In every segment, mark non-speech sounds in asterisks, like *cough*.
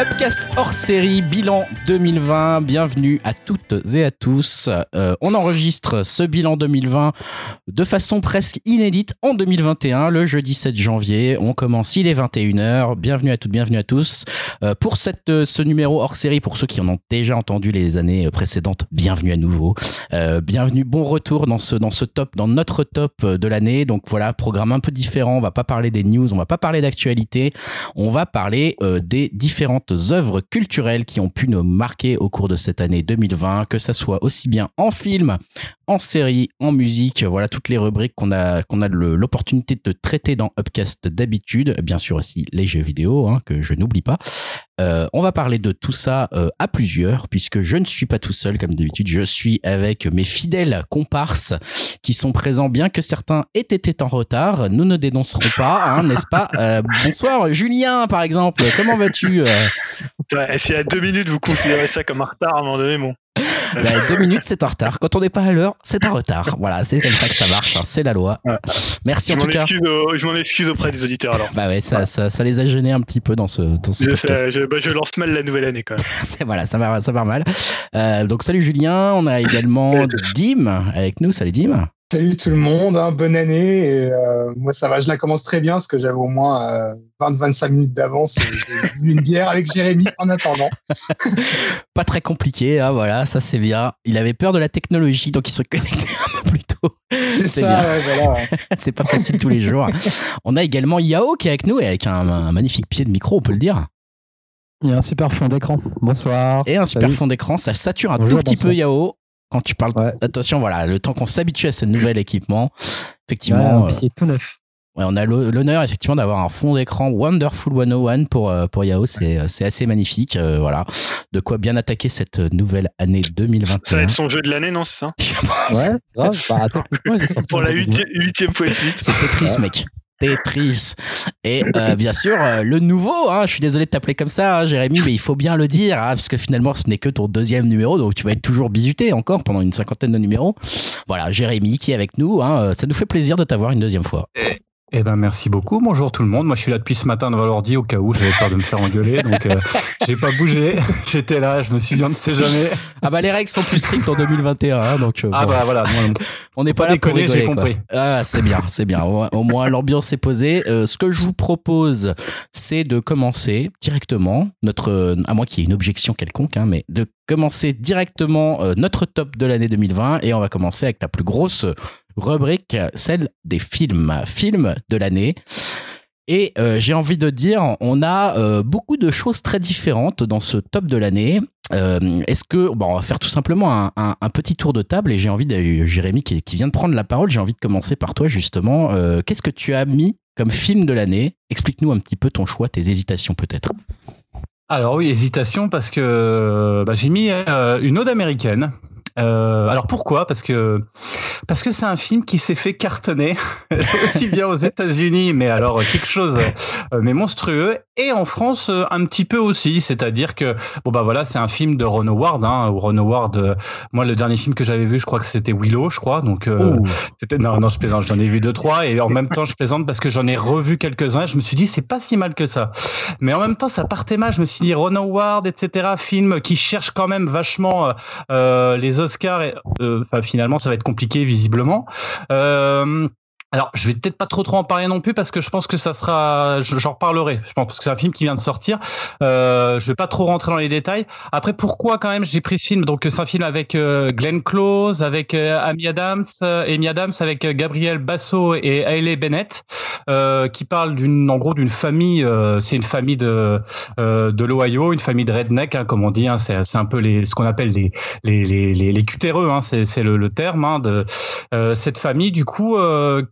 Upcast hors série, bilan 2020. Bienvenue à toutes et à tous. Euh, on enregistre ce bilan 2020 de façon presque inédite en 2021, le jeudi 7 janvier. On commence, il est 21h. Bienvenue à toutes, bienvenue à tous. Euh, pour cette, euh, ce numéro hors série, pour ceux qui en ont déjà entendu les années précédentes, bienvenue à nouveau. bienvenue, bon retour dans ce, dans ce top, dans notre top de l'année. Donc voilà, programme un peu différent. On va pas parler des news, on va pas parler d'actualité. On va parler des différentes œuvres culturelles qui ont pu nous marquer au cours de cette année 2020, que ça soit aussi bien en film, en série, en musique, voilà toutes les rubriques qu'on a, qu'on a l'opportunité de traiter dans Upcast d'habitude, bien sûr aussi les jeux vidéo, hein, que je n'oublie pas. Euh, on va parler de tout ça euh, à plusieurs, puisque je ne suis pas tout seul comme d'habitude, je suis avec mes fidèles comparses qui sont présents, bien que certains aient été en retard. Nous ne dénoncerons pas, hein, n'est-ce pas? Euh, Bonsoir Julien, par exemple, comment vas-tu ouais, Si à deux minutes vous considérez ça comme un retard, à un moment donné, bon. Bah, deux minutes, c'est un retard. Quand on n'est pas à l'heure, c'est un retard. Voilà, c'est comme ça que ça marche. Hein. C'est la loi. Merci en tout cas. je m'en excuse auprès des auditeurs alors. Bah ouais, ça, ça, ça, les a gênés un petit peu dans ce, dans ce je, podcast. Je, bah, je, lance mal la nouvelle année quand même. *laughs* voilà, ça va, ça va mal. Euh, donc salut Julien, on a également Dim avec nous. Salut Dim. Salut tout le monde, hein, bonne année. Et, euh, moi, ça va, je la commence très bien parce que j'avais au moins 20-25 euh, minutes d'avance et j'ai *laughs* bu une bière avec Jérémy en attendant. *laughs* Pas très compliqué, hein, voilà, ça c'est bien. Il avait peur de la technologie, donc il se connectait *laughs* un peu plus tôt. C'est ça, voilà. c'est pas facile tous les jours. On a également Yao qui est avec nous et avec un, magnifique pied de micro, on peut le dire. Il y a un super fond d'écran. Bonsoir. Et un super fond d'écran, ça sature un tout petit peu Yao quand tu parles. Attention, voilà, le temps qu'on s'habitue à ce nouvel équipement, effectivement. Ouais, tout neuf. Ouais, on a l'honneur effectivement d'avoir un fond d'écran Wonderful 101 pour euh, pour Yahoo, c'est c'est assez magnifique, euh, voilà. De quoi bien attaquer cette nouvelle année 2021. Ça va être son jeu de l'année, non, c'est ça? *laughs* Ouais, grave. Bah, attends, pour la huitième fois de suite. C'est Tetris, mec. Tetris. Et euh, bien sûr, euh, le nouveau, hein, je suis désolé de t'appeler comme ça, hein, Jérémy, mais il faut bien le dire, hein, parce que finalement, ce n'est que ton deuxième numéro, donc tu vas être toujours bisuté encore pendant une cinquantaine de numéros. Voilà, Jérémy qui est avec nous, hein, ça nous fait plaisir de t'avoir une deuxième fois. Eh ben merci beaucoup. Bonjour tout le monde. Moi je suis là depuis ce matin devant l'ordi au cas où j'avais peur de me faire engueuler, donc euh, *laughs* j'ai pas bougé. *laughs* J'étais là. Je me suis dit on ne sait jamais. Ah bah les règles sont plus strictes en 2021, hein, donc. Euh, ah bah voilà. *laughs* on n'est pas, là pour rigoler. J'ai compris. Ah c'est bien, c'est bien. Au, moins l'ambiance est posée. Euh, ce que je vous propose, c'est de commencer directement notre, à moins qu'il y ait une objection quelconque, hein, mais de commencer directement notre top de l'année 2020 et on va commencer avec la plus grosse rubrique, celle des films, films de l'année. Et euh, j'ai envie de dire, on a euh, beaucoup de choses très différentes dans ce top de l'année. Euh, est-ce que, bon, on va faire tout simplement un, petit tour de table et j'ai envie de, Jérémy qui, qui, vient de prendre la parole, j'ai envie de commencer par toi justement. Qu'est-ce que tu as mis comme film de l'année? Explique-nous un petit peu ton choix, tes hésitations peut-être. Alors oui, hésitation parce que bah, j'ai mis une ode américaine euh, alors pourquoi? Parce que parce que c'est un film qui s'est fait cartonner *laughs* aussi bien aux États-Unis, mais alors quelque chose euh, mais monstrueux, et en France euh, un petit peu aussi. C'est-à-dire que bon bah voilà, c'est un film de Ron Howard. Hein, Ron Howard, moi le dernier film que j'avais vu, je crois que c'était Willow, je crois. Donc c'était non non je plaisante, j'en ai vu deux trois, et en même temps je plaisante parce que j'en ai revu quelques-uns. Je me suis dit c'est pas si mal que ça, mais en même temps ça partait mal. Je me suis dit Ron Howard, etc. Film qui cherche quand même vachement les Oscar, euh, finalement, ça va être compliqué visiblement. Euh, alors, je vais peut-être pas trop trop en parler non plus parce que je pense que ça sera, j'en reparlerai. Je pense parce que c'est un film qui vient de sortir. Euh, je vais pas trop rentrer dans les détails. Après, pourquoi quand même j'ai pris ce film? Donc, c'est un film avec euh, Glenn Close, avec euh, Amy Adams, euh, Amy Adams, avec Gabriel Basso et Hailey Bennett, qui parle d'une, en gros, d'une famille. c'est une famille de de l'Ohio, une famille de redneck, hein, comme on dit. Hein, c'est, c'est un peu les, ce qu'on appelle les les les les, les cutéreux. Hein, c'est c'est le, le terme hein, de cette famille. Du coup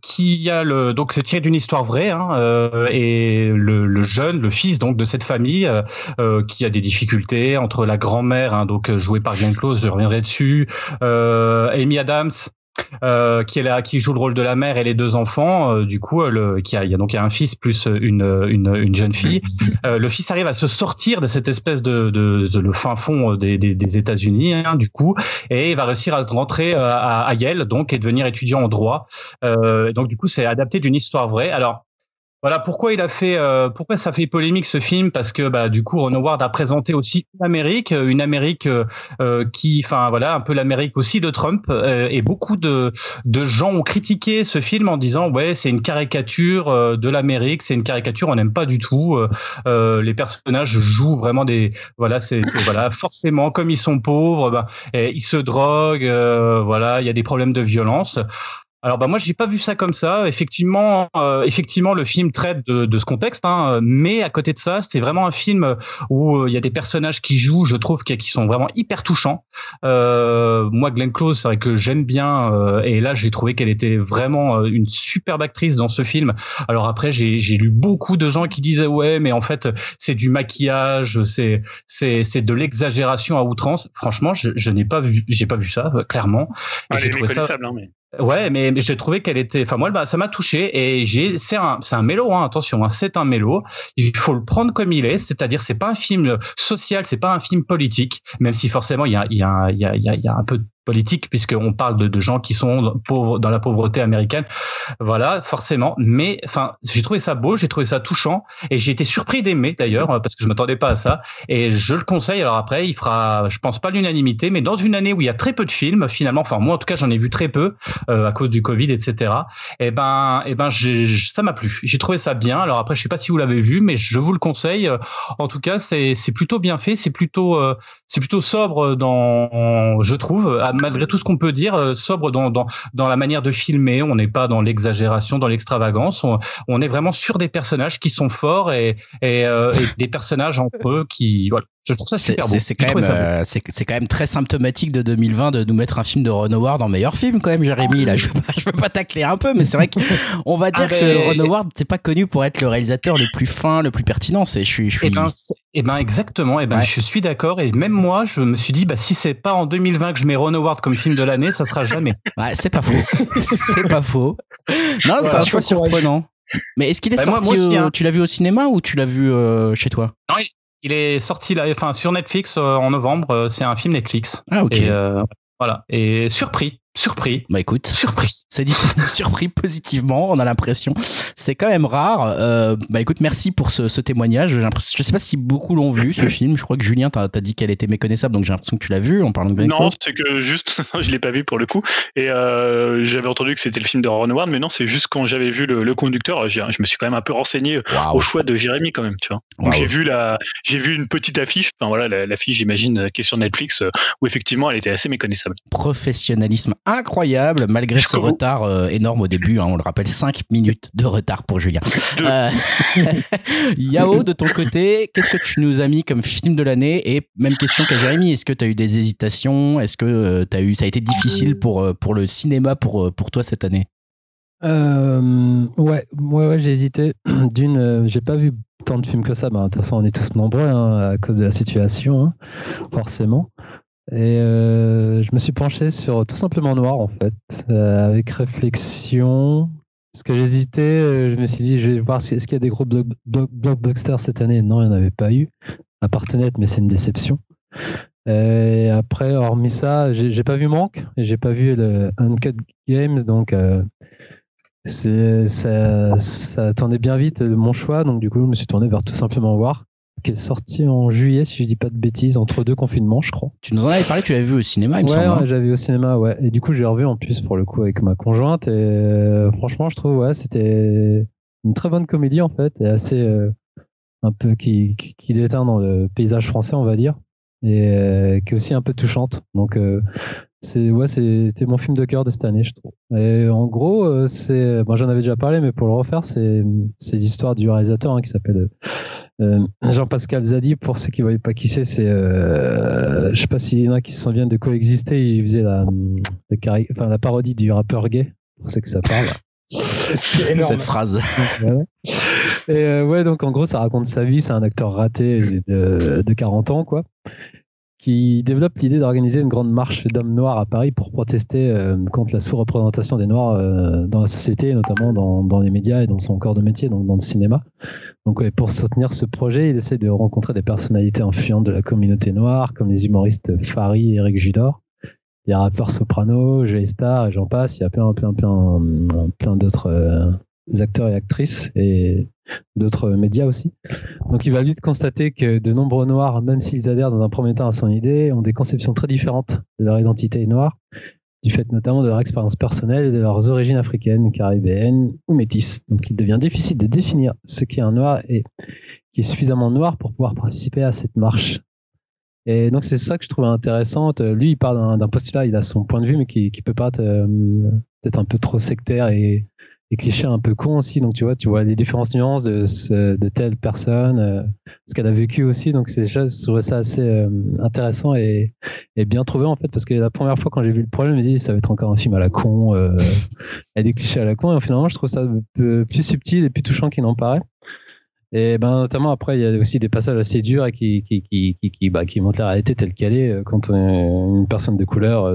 qui a le donc c'est tiré d'une histoire vraie hein, euh, et le, le, jeune, le fils donc de cette famille euh, euh qui a des difficultés entre la grand-mère hein, donc jouée par Glenn Close, je reviendrai dessus, euh, Amy Adams euh, qui, est là, qui joue le rôle de la mère et les deux enfants. Euh, du coup, le, qui a, il y a donc un fils plus une, une, une jeune fille. *laughs* Euh, le fils arrive à se sortir de cette espèce de, de, de le fin fond des, des, des États-Unis, hein, du coup, et il va réussir à rentrer à, à Yale, donc, et devenir étudiant en droit. donc, du coup, c'est adapté d'une histoire vraie. Alors, voilà pourquoi il a fait, euh, pourquoi ça fait polémique ce film parce que bah du coup Ron Howard a présenté aussi une Amérique, une Amérique euh, qui, enfin voilà, un peu l'Amérique aussi de Trump euh, et beaucoup de de gens ont critiqué ce film en disant ouais c'est une caricature euh, de l'Amérique, c'est une caricature, on n'aime pas du tout. Euh, les personnages jouent vraiment des, voilà c'est voilà forcément comme ils sont pauvres, bah, ils se droguent, voilà il y a des problèmes de violence. Alors bah moi j'ai pas vu ça comme ça. Effectivement, euh, effectivement le film traite de, de ce contexte, hein, mais à côté de ça, c'est vraiment un film où euh, il y a des personnages qui jouent, je trouve, qui, qui sont vraiment hyper touchants. Euh, moi, Glenn Close, c'est vrai que j'aime bien, euh, et là j'ai trouvé qu'elle était vraiment une superbe actrice dans ce film. Alors après, j'ai lu beaucoup de gens qui disaient ouais, mais en fait c'est du maquillage, c'est c'est c'est de l'exagération à outrance. Franchement, je, je n'ai pas vu, j'ai pas vu ça clairement. Et ah, j'ai trouvé ça. Hein, mais... Ouais, mais, j'ai trouvé qu'elle était. Enfin, moi, bah, ça m'a touché et j'ai. C'est un, c'est un mélo. Hein, attention, hein, c'est un mélo. Il faut le prendre comme il est, c'est-à-dire c'est pas un film social, c'est pas un film politique, même si forcément il y a, il y a, il y a, il y a un peu politique puisqu'on parle de, gens qui sont pauvres dans la pauvreté américaine. Voilà, forcément. Mais enfin, j'ai trouvé ça beau, j'ai trouvé ça touchant et j'ai été surpris d'aimer d'ailleurs parce que je m'attendais pas à ça. Et je le conseille. Alors après, il fera, je pense pas l'unanimité, mais dans une année où il y a très peu de films finalement, enfin moi en tout cas j'en ai vu très peu euh, à cause du Covid, etc. Et eh ben, et eh ben, ça m'a plu. J'ai trouvé ça bien. Alors après, je sais pas si vous l'avez vu, mais je vous le conseille. En tout cas, c'est plutôt bien fait, c'est plutôt euh, plutôt sobre dans, je trouve, malgré tout ce qu'on peut dire, euh, sobre dans, la manière de filmer. On n'est pas dans l'exagération, dans l'extravagance. On, est vraiment sur des personnages qui sont forts et, et, euh, et des personnages entre eux qui, voilà, je trouve ça super beau. C'est quand, même, euh, c'est quand même très symptomatique de 2020 de nous mettre un film de Ron Howard en meilleur film quand même, Jérémy. Là, je veux pas, je veux pas tacler un peu, mais c'est vrai qu'on va dire ah, que Ron Howard c'est pas connu pour être le réalisateur le plus fin, le plus pertinent. C'est, je suis, je suis... Eh ben, eh ben exactement. Eh ben, je suis d'accord. Et même moi, je me suis dit, bah si c'est pas en 2020 que je mets Ron Howard comme film de l'année, ça sera jamais. *laughs* Ouais, c'est pas faux. *laughs* c'est pas faux. Non, c'est un choix surprenant. Mais est-ce qu'il est bah, sorti hein. Tu l'as vu au cinéma ou tu l'as vu euh, chez toi? Non, il est sorti là, enfin sur Netflix euh, en novembre. Euh, c'est un film Netflix. Ah ok. Et, voilà. Et surpris. Surpris. Bah écoute, surpris. C'est disponible *laughs* surpris positivement, on a l'impression. C'est quand même rare. Euh, bah écoute, merci pour ce, ce témoignage. Je sais pas si beaucoup l'ont vu ce *coughs* film. Je crois que Julien t'a dit qu'elle était méconnaissable, donc j'ai l'impression que tu l'as vu en parlant de Non, c'est que juste, *laughs* je l'ai pas vu pour le coup. Et euh, j'avais entendu que c'était le film de Ron Howard, mais non, c'est juste quand j'avais vu le, le conducteur, je me suis quand même un peu renseigné au choix de Jérémy quand même, tu vois. Donc j'ai vu la, j'ai vu une petite affiche. Enfin voilà, l'affiche, j'imagine, qui est sur Netflix, euh, où effectivement elle était assez méconnaissable. Professionnalisme incroyable malgré ce retard euh, énorme au début. Hein, on le rappelle, 5 minutes de retard pour Julien. Euh, *laughs* Yao, de ton côté, qu'est-ce que tu nous as mis comme film de l'année? Et même question qu'à Jérémy, est-ce que tu as eu des hésitations? Est-ce que euh, as eu, ça a été difficile pour, pour le cinéma pour, pour toi cette année? Ouais, ouais, j'ai hésité. *clears throat* D'une, j'ai pas vu tant de films que ça. Bah, de toute façon, on est tous nombreux hein, à cause de la situation, hein, forcément. Et euh, je me suis penché sur tout simplement noir en fait, euh, avec réflexion. Parce que j'hésitais, euh, je me suis dit, je vais voir est-ce qu'il y a des groupes blockbusters cette année? Non, il n'y en avait pas eu. À part mais c'est une déception. Et après, hormis ça, j'ai pas vu Manque et j'ai pas vu Uncut Games, donc ça, ça bien vite mon choix. Donc du coup, je me suis tourné vers tout simplement voir qui est sorti en juillet, si je dis pas de bêtises, entre deux confinements, je crois. Tu nous en avais parlé, tu l'avais vu au cinéma, il me semble. Ouais, hein. j'avais vu au cinéma, ouais. Et du coup, j'ai revu en plus pour le coup avec ma conjointe. Et euh, franchement, je trouve, ouais, c'était une très bonne comédie en fait, et assez euh, un peu qui, qui, déteint dans le paysage français, on va dire, et euh, qui est aussi un peu touchante. Donc, c'est ouais, c'était mon film de cœur de cette année, je trouve. Et en gros, c'est, bon, j'en avais déjà parlé, mais pour le refaire, c'est c'est l'histoire du réalisateur hein, qui s'appelle euh, Jean-Pascal Zadi. Pour ceux qui ne voyaient pas qui c'est, c'est, euh, je sais pas s'il y en a qui se souviennent de coexister. Il faisait la, la, enfin, la parodie du rappeur gay. Pour ceux que ça parle. *laughs* Cette phrase. Et euh, ouais, donc en gros, ça raconte sa vie. C'est un acteur raté de, de 40 ans, quoi qui développe l'idée d'organiser une grande marche d'hommes noirs à Paris pour protester euh, contre la sous-représentation des Noirs euh, dans la société, notamment dans, dans, les médias et dans son corps de métier, donc dans le cinéma. Donc pour soutenir ce projet, il essaie de rencontrer des personnalités influentes de la communauté noire, comme les humoristes Fari et Eric Judor. Les rappeurs Soprano, Jay Star et j'en passe. Il y a plein, plein, plein, plein d'autres, euh, acteurs et actrices et d'autres médias aussi. Donc il va vite constater que de nombreux Noirs, même s'ils adhèrent dans un premier temps à son idée, ont des conceptions très différentes de leur identité noire, du fait notamment de leur expérience personnelle et de leurs origines africaines, caribéennes ou métisses. Donc il devient difficile de définir ce qu'est un noir et qui est suffisamment noir pour pouvoir participer à cette marche. Et donc c'est ça que je trouve intéressant. Lui, il parle d'un postulat, il a son point de vue, mais qui, qui peut pas être euh, peut-être un peu trop sectaire et les clichés un peu cons aussi. Donc, tu vois, tu vois les différentes nuances de, de telle personne, euh, ce qu'elle a vécu aussi. Donc, c'est déjà, je trouvais ça assez euh, intéressant et, et, bien trouvé, en fait, parce que la première fois, quand j'ai vu le problème, je me dit, ça va être encore un film à la con, euh, *laughs* avec des clichés à la con. Et finalement, je trouve ça plus subtil et plus touchant qu'il n'en paraît. Et ben, notamment, après, il y a aussi des passages assez durs et qui, qui, qui, qui, bah, qui montrent la réalité telle qu'elle est euh, quand on est une personne de couleur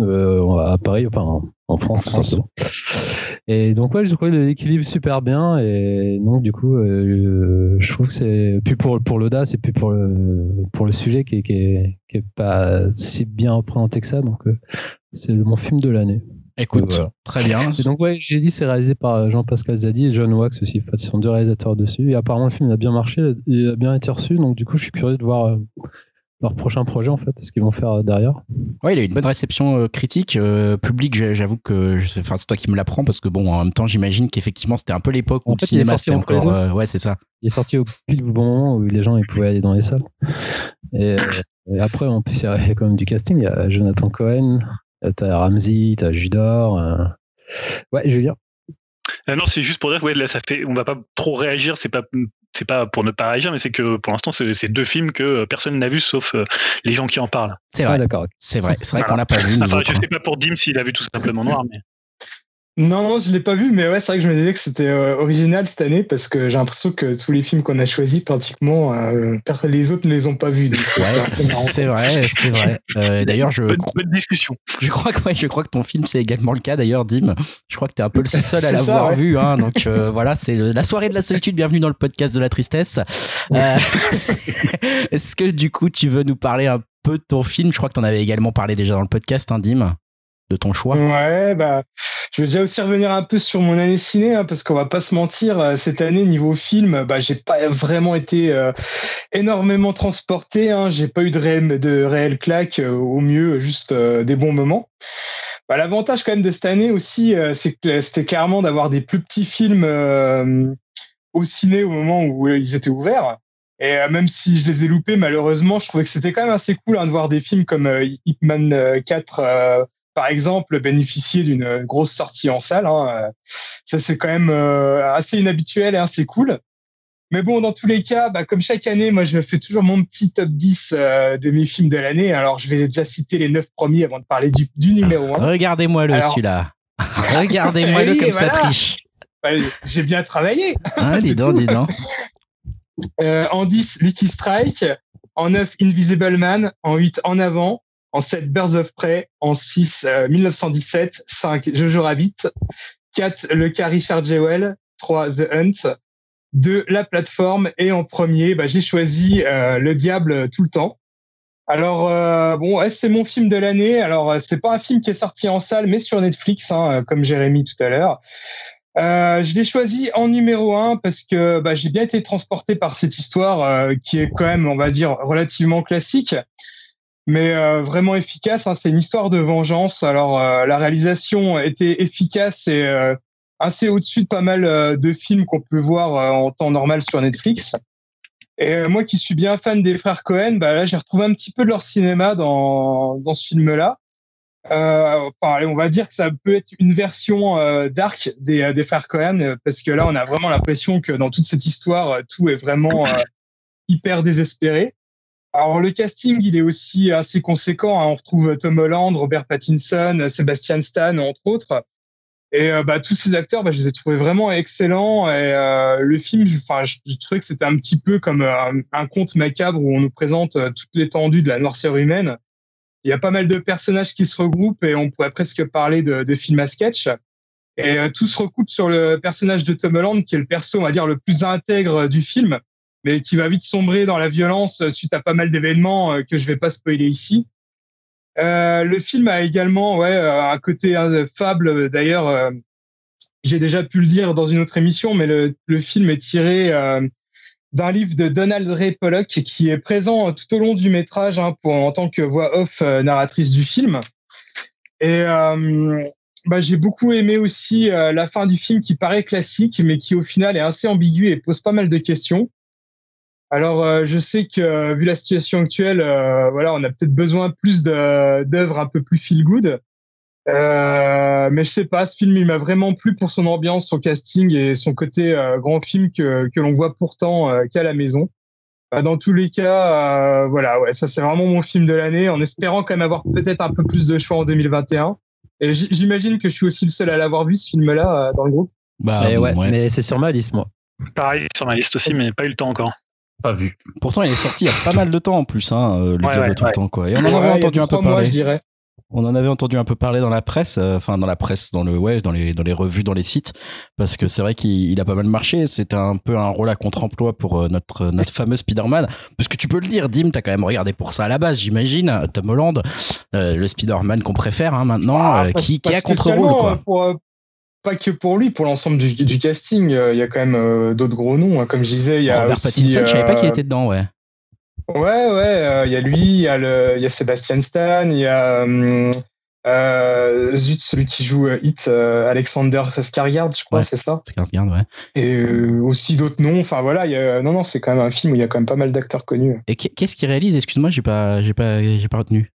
euh, à Paris, enfin en France, Et donc ouais, je trouve l'équilibre super bien et donc du coup, euh, je trouve que c'est plus pour pour l'audace et plus pour le pour le sujet qui est, qui est, qui est pas si bien représenté que ça. Donc euh, c'est mon film de l'année. Écoute, très bien. Et donc ouais, j'ai dit c'est réalisé par Jean-Pascal Zadi et John Wax aussi. En fait, ce sont deux réalisateurs dessus. Et apparemment le film a bien marché, il a bien été reçu. Donc du coup, je suis curieux de voir leur prochain projet en fait, ce qu'ils vont faire euh, derrière. Ouais, il a eu une bonne réception euh, critique, euh, publique. J'avoue que, enfin, c'est toi qui me l'apprends parce que bon, en même temps, j'imagine qu'effectivement, c'était un peu l'époque où le cinéma c'était encore. ouais, c'est ça. Il est sorti au pile bon moment où les gens ils pouvaient aller dans les salles. Et, après, en plus, il y a quand même du casting. Il y a Jonathan Cohen, t'as Ramsey, t'as Judor. Ouais, je veux dire. Non, c'est juste pour dire que ouais, là, ça fait, on va pas trop réagir. C'est pas c'est pas pour ne pas réagir, mais c'est que pour l'instant, c'est deux films que personne n'a vu sauf euh, les gens qui en parlent. C'est vrai, ah, d'accord. C'est vrai, c'est vrai qu'on l'a pas vu. Nous enfin, je sais pas pour Dim s'il a vu tout simplement noir, mais. Non, non, je l'ai pas vu, mais ouais, c'est vrai que je me disais que c'était euh, original cette année parce que j'ai l'impression que tous les films qu'on a choisis, pratiquement, euh, les autres ne les ont pas vus. c'est vrai, c'est vrai. Euh, d'ailleurs, je. Bonne, discussion. Je crois que je crois que ton film c'est également le cas. D'ailleurs, Dim, je crois que tu es un peu le *laughs* seul à l'avoir vu. Hein, donc voilà, c'est la soirée de la solitude. Bienvenue dans le podcast de la tristesse. *laughs* Est-ce que du coup, tu veux nous parler un peu de ton film? Je crois que tu en avais également parlé déjà dans le podcast, hein, Dim de ton choix Ouais, bah, je vais déjà aussi revenir un peu sur mon année ciné, hein, parce qu'on va pas se mentir, euh, cette année niveau film, bah, j'ai pas vraiment été euh, énormément transporté. Hein, j'ai pas eu de réel, de réel claque, euh, au mieux juste des bons moments. Bah, L'avantage quand même de cette année aussi, c'est que c'était clairement d'avoir des plus petits films au ciné au moment où ils étaient ouverts. Et même si je les ai loupés, malheureusement, je trouvais que c'était quand même assez cool hein, de voir des films comme Ip Man 4 par exemple, bénéficier d'une grosse sortie en salle. Hein. Ça, c'est quand même euh, assez inhabituel et assez cool. Mais bon, dans tous les cas, bah, comme chaque année, moi, je fais toujours mon petit top 10 euh, de mes films de l'année. Alors, je vais déjà citer les neuf premiers avant de parler du, numéro 1. Regardez-moi le celui-là. *laughs* Regardez-moi le comme ça triche. J'ai bien travaillé. Ah, *laughs* dis donc, dis donc. Euh, en 10, Lucky Strike. En 9, Invisible Man. En 8, En Avant en 7 Birds of Prey, en 6 1917, 5 Jojo Rabbit, 4 le cas Richard Jewell, 3 The Hunt, 2 la plateforme et en premier, bah, j'ai choisi euh, Le Diable tout le temps. Alors euh, bon, c'est mon film de l'année. Alors euh, c'est pas un film qui est sorti en salle, mais sur Netflix, hein, comme Jérémy tout à l'heure. Euh, je l'ai choisi en numéro un parce que bah, j'ai bien été transporté par cette histoire qui est quand même, on va dire, relativement classique mais euh, vraiment efficace. Hein. C'est une histoire de vengeance. Alors euh, la réalisation était efficace et euh, assez au-dessus de pas mal de films qu'on peut voir en temps normal sur Netflix. Et moi qui suis bien fan des frères Cohen, bah là j'ai retrouvé un petit peu de leur cinéma dans dans ce film-là. Euh, enfin, on va dire que ça peut être une version dark des, des frères Cohen parce que là on a vraiment l'impression que dans toute cette histoire tout est vraiment hyper désespéré. Alors le casting, il est aussi assez conséquent. Hein. On retrouve Tom Holland, Robert Pattinson, Sebastian Stan, entre autres. Et euh, bah, tous ces acteurs, bah, je les ai trouvés vraiment excellents. Et euh, le film, enfin, je, trouvais que c'était un petit peu comme un, un, conte macabre où on nous présente euh, toute l'étendue de la noirceur humaine. Il y a pas mal de personnages qui se regroupent et on pourrait presque parler de, de film à sketch. Et tout se recoupe sur le personnage de Tom Holland, qui est le perso, on va dire, le plus intègre du film mais qui va vite sombrer dans la violence suite à pas mal d'événements euh, que je vais pas spoiler ici. Euh, le film a également ouais, euh, un côté fable d'ailleurs j'ai déjà pu le dire dans une autre émission, mais le, film est tiré euh, d'un livre de Donald Ray Pollock qui est présent tout au long du métrage hein, en tant que voix off euh, narratrice du film. Et euh, bah, j'ai beaucoup aimé aussi euh, la fin du film qui paraît classique, mais qui au final est assez ambiguë et pose pas mal de questions. Alors, je sais que vu la situation actuelle, voilà, on a peut-être besoin plus d'œuvres un peu plus feel good. Euh, mais je sais pas, ce film il m'a vraiment plu pour son ambiance, son casting et son côté euh, grand film que, que l'on voit pourtant euh, qu'à la maison. Bah, dans tous les cas, voilà, ouais, ça c'est vraiment mon film de l'année, en espérant quand même avoir peut-être un peu plus de choix en 2021. Et j'imagine que je suis aussi le seul à l'avoir vu ce film-là dans le groupe. Bah ouais, mais c'est sur ma liste moi. Pareil sur ma liste aussi, mais pas eu le temps encore. Pas vu. Pourtant, il est sorti il y a pas mal de temps en plus, hein, le ouais, tout le temps quoi. Et on en avait entendu un peu parler. Mois, je dirais. On en avait entendu un peu parler dans la presse, euh, enfin dans la presse, dans le ouais, dans les dans les revues, dans les sites, parce que c'est vrai qu'il a pas mal marché. C'était un peu un rôle à contre-emploi pour euh, notre notre fameux Spider-Man, parce que tu peux le dire, Dim, t'as quand même regardé pour ça à la base, j'imagine. Tom Holland, euh, le Spider-Man qu'on préfère hein, maintenant, ah, qui qui a contre-rôle quoi. Pas que pour lui, pour l'ensemble du, du, casting, il y a quand même d'autres gros noms. Hein. Comme je disais, il y a Robert Pattinson, je savais pas qu'il était dedans, ouais. Ouais, ouais, il y a lui, il y a Sébastien Stan, il y a euh, zut, celui qui joue euh, Hit, euh, Alexander Skarsgård, je crois, c'est ça. Skarsgård, ouais. Et euh, aussi d'autres noms. Enfin voilà, y a, non, non, c'est quand même un film où il y a quand même pas mal d'acteurs connus. Et qu'est-ce qu'il réalise? Excuse-moi, j'ai pas, j'ai pas, j'ai pas retenu.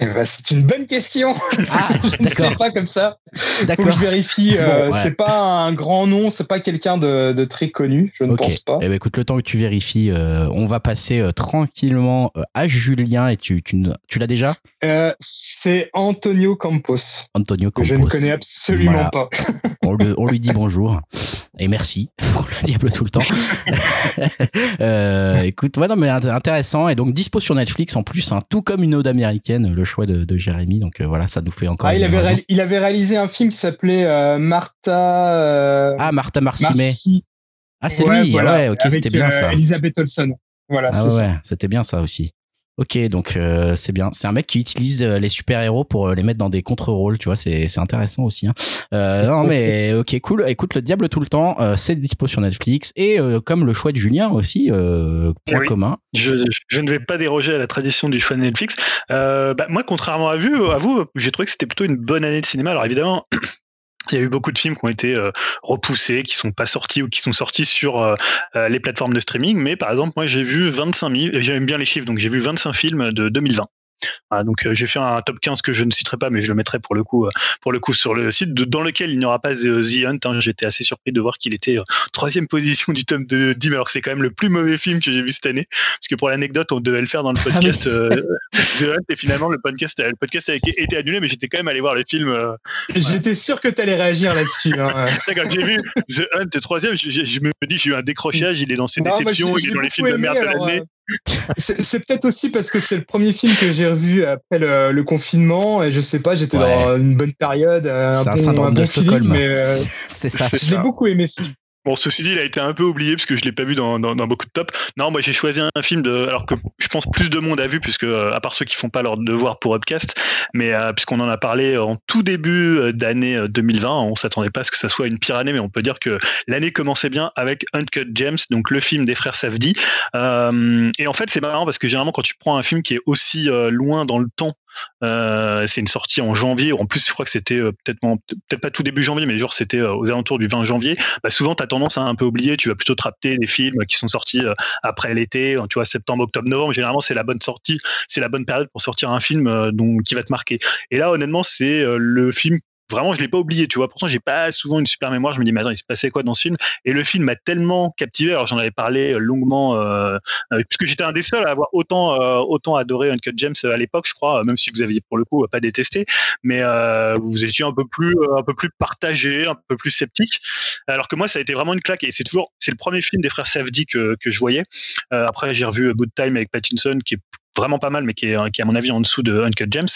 Eh ben, c'est une bonne question. Ah, *laughs* je ne sais pas comme ça. Faut que je vérifie. Euh, c'est pas un grand nom, c'est pas quelqu'un de, de, très connu, je ne pense pas. Eh ben, écoute, le temps que tu vérifies, euh, on va passer euh, tranquillement à Julien. Et tu, tu, tu l'as déjà? C'est Antonio Campos. Antonio Campos. je ne connais absolument pas. *laughs* on, le, on, lui dit bonjour et merci *laughs* pour le diable tout le temps. écoute, ouais, non, mais intéressant. Et donc, dispo sur Netflix en plus, hein, tout comme une ode américaine, le choix de, de Jérémy. Donc euh, voilà, ça nous fait encore. Ah, il, avait il avait réalisé un film qui s'appelait euh, Martha. Euh, ah, Martha Marcimé. Ah, c'est lui. Voilà, ouais, ok, c'était bien ça. Elisabeth Olson. Voilà, ah, ouais, c'était bien ça aussi. Ok, donc euh, c'est bien. C'est un mec qui utilise euh, les super-héros pour euh, les mettre dans des contre-rôles, tu vois, c'est, c'est intéressant aussi. Hein. Euh, non mais *laughs* ok, cool. Écoute, Le Diable tout le temps, c'est dispo sur Netflix et comme le choix de Julien aussi, point commun. Je, je, ne vais pas déroger à la tradition du choix de Netflix. bah, moi, contrairement à vous, à vous, j'ai trouvé que c'était plutôt une bonne année de cinéma. Alors évidemment, *clears throat* il y a eu beaucoup de films qui ont été euh, repoussés, qui sont pas sortis ou qui sont sortis sur euh, euh, les plateformes de streaming. Mais par exemple, moi, j'ai vu 25 000, j'aime bien les chiffres, donc j'ai vu 25 films de 2020. Donc euh, j'ai fait un top 15 que je ne citerai pas, mais je le mettrai pour le coup, euh, pour le coup sur le site, dans lequel il n'y aura pas The Hunt. Hein. J'étais assez surpris de voir qu'il était euh, troisième position du tome de Dim, alors que c'est quand même le plus mauvais film que j'ai vu cette année. Parce que pour l'anecdote, on devait le faire dans le ah podcast *laughs* The Hunt, et finalement le podcast, le podcast a été annulé, mais j'étais quand même allé voir le film. J'étais sûr que tu allais réagir là-dessus. Hein. *laughs* quand j'ai vu The Hunt troisième, je, je, me dis j'ai eu un décrochage. Il est dans ses déceptions, il est dans les films de merde de l'année. C'est peut-être aussi parce que c'est le premier film que j'ai revu après le, confinement et je sais pas, j'étais dans une bonne période. C'est un, syndrome de Stockholm. Euh, *laughs* c'est ça. Je l'ai beaucoup aimé ce film. Bon, ceci dit, il a été un peu oublié parce que je l'ai pas vu dans, dans, dans, beaucoup de tops. Non, moi j'ai choisi un film de, alors que je pense plus de monde a vu puisque euh, à part ceux qui font pas leur devoir pour Upcast, mais euh, puisqu'on en a parlé en tout début euh, d'année 2020, on s'attendait pas à ce que ça soit une pire année, mais on peut dire que l'année commençait bien avec Uncut Gems, donc le film des frères Safdie. Euh, et en fait, c'est marrant parce que généralement quand tu prends un film qui est aussi loin dans le temps euh, c'est une sortie en janvier. En plus, je crois que c'était euh, peut-être pas tout début janvier, mais genre c'était euh, aux alentours du 20 janvier. Bah, souvent, tu as tendance à un peu oublier. Tu vas plutôt te rappeler des films qui sont sortis après l'été, tu vois, septembre, octobre, novembre. Généralement, c'est la bonne sortie, c'est la bonne période pour sortir un film donc, qui va te marquer. Et là, honnêtement, c'est le film vraiment, je l'ai pas oublié, tu vois. Pourtant, j'ai pas souvent une super mémoire. Je me dis, mais attends, il se passait quoi dans ce film? Et le film m'a tellement captivé. Alors, j'en avais parlé euh, longuement, euh, euh, puisque j'étais un des seuls à avoir autant, euh, autant adoré Uncut James à l'époque, je crois, même si vous aviez pour le coup pas détesté, mais euh, vous étiez un peu plus, un peu plus partagé, un peu plus sceptique. Alors que moi, ça a été vraiment une claque. Et c'est toujours, c'est le premier film des frères Safdie que, que je voyais. après, j'ai revu Good Time avec Pattinson, qui est vraiment pas mal, mais qui est, qui à mon avis en dessous de Uncut James.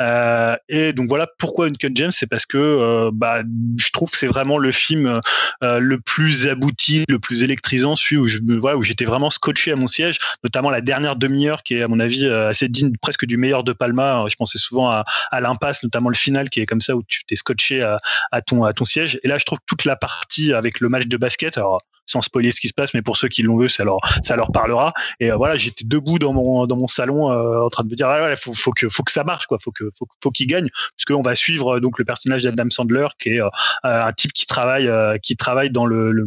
Euh, et donc voilà pourquoi Uncut James, c'est parce que euh, bah, je trouve que c'est vraiment le film euh, le plus abouti, le plus électrisant, celui où je vois où j'étais vraiment scotché à mon siège, notamment la dernière demi-heure qui est à mon avis assez digne presque du meilleur de Palma. Je pensais souvent à, à l'impasse, notamment le final qui est comme ça où tu t'es scotché à, à, ton à ton siège. Et là, je trouve toute la partie avec le match de basket. Alors sans spoiler ce qui se passe, mais pour ceux qui l'ont vu, ça leur, ça leur parlera. Et euh, voilà, j'étais debout dans mon, dans mon salon euh, en train de me dire, ah, faut, que, ça marche, quoi. Faut qu'il gagne, puisqu'on va suivre donc le personnage d'Adam Sandler, qui est euh, un type qui travaille, qui travaille dans le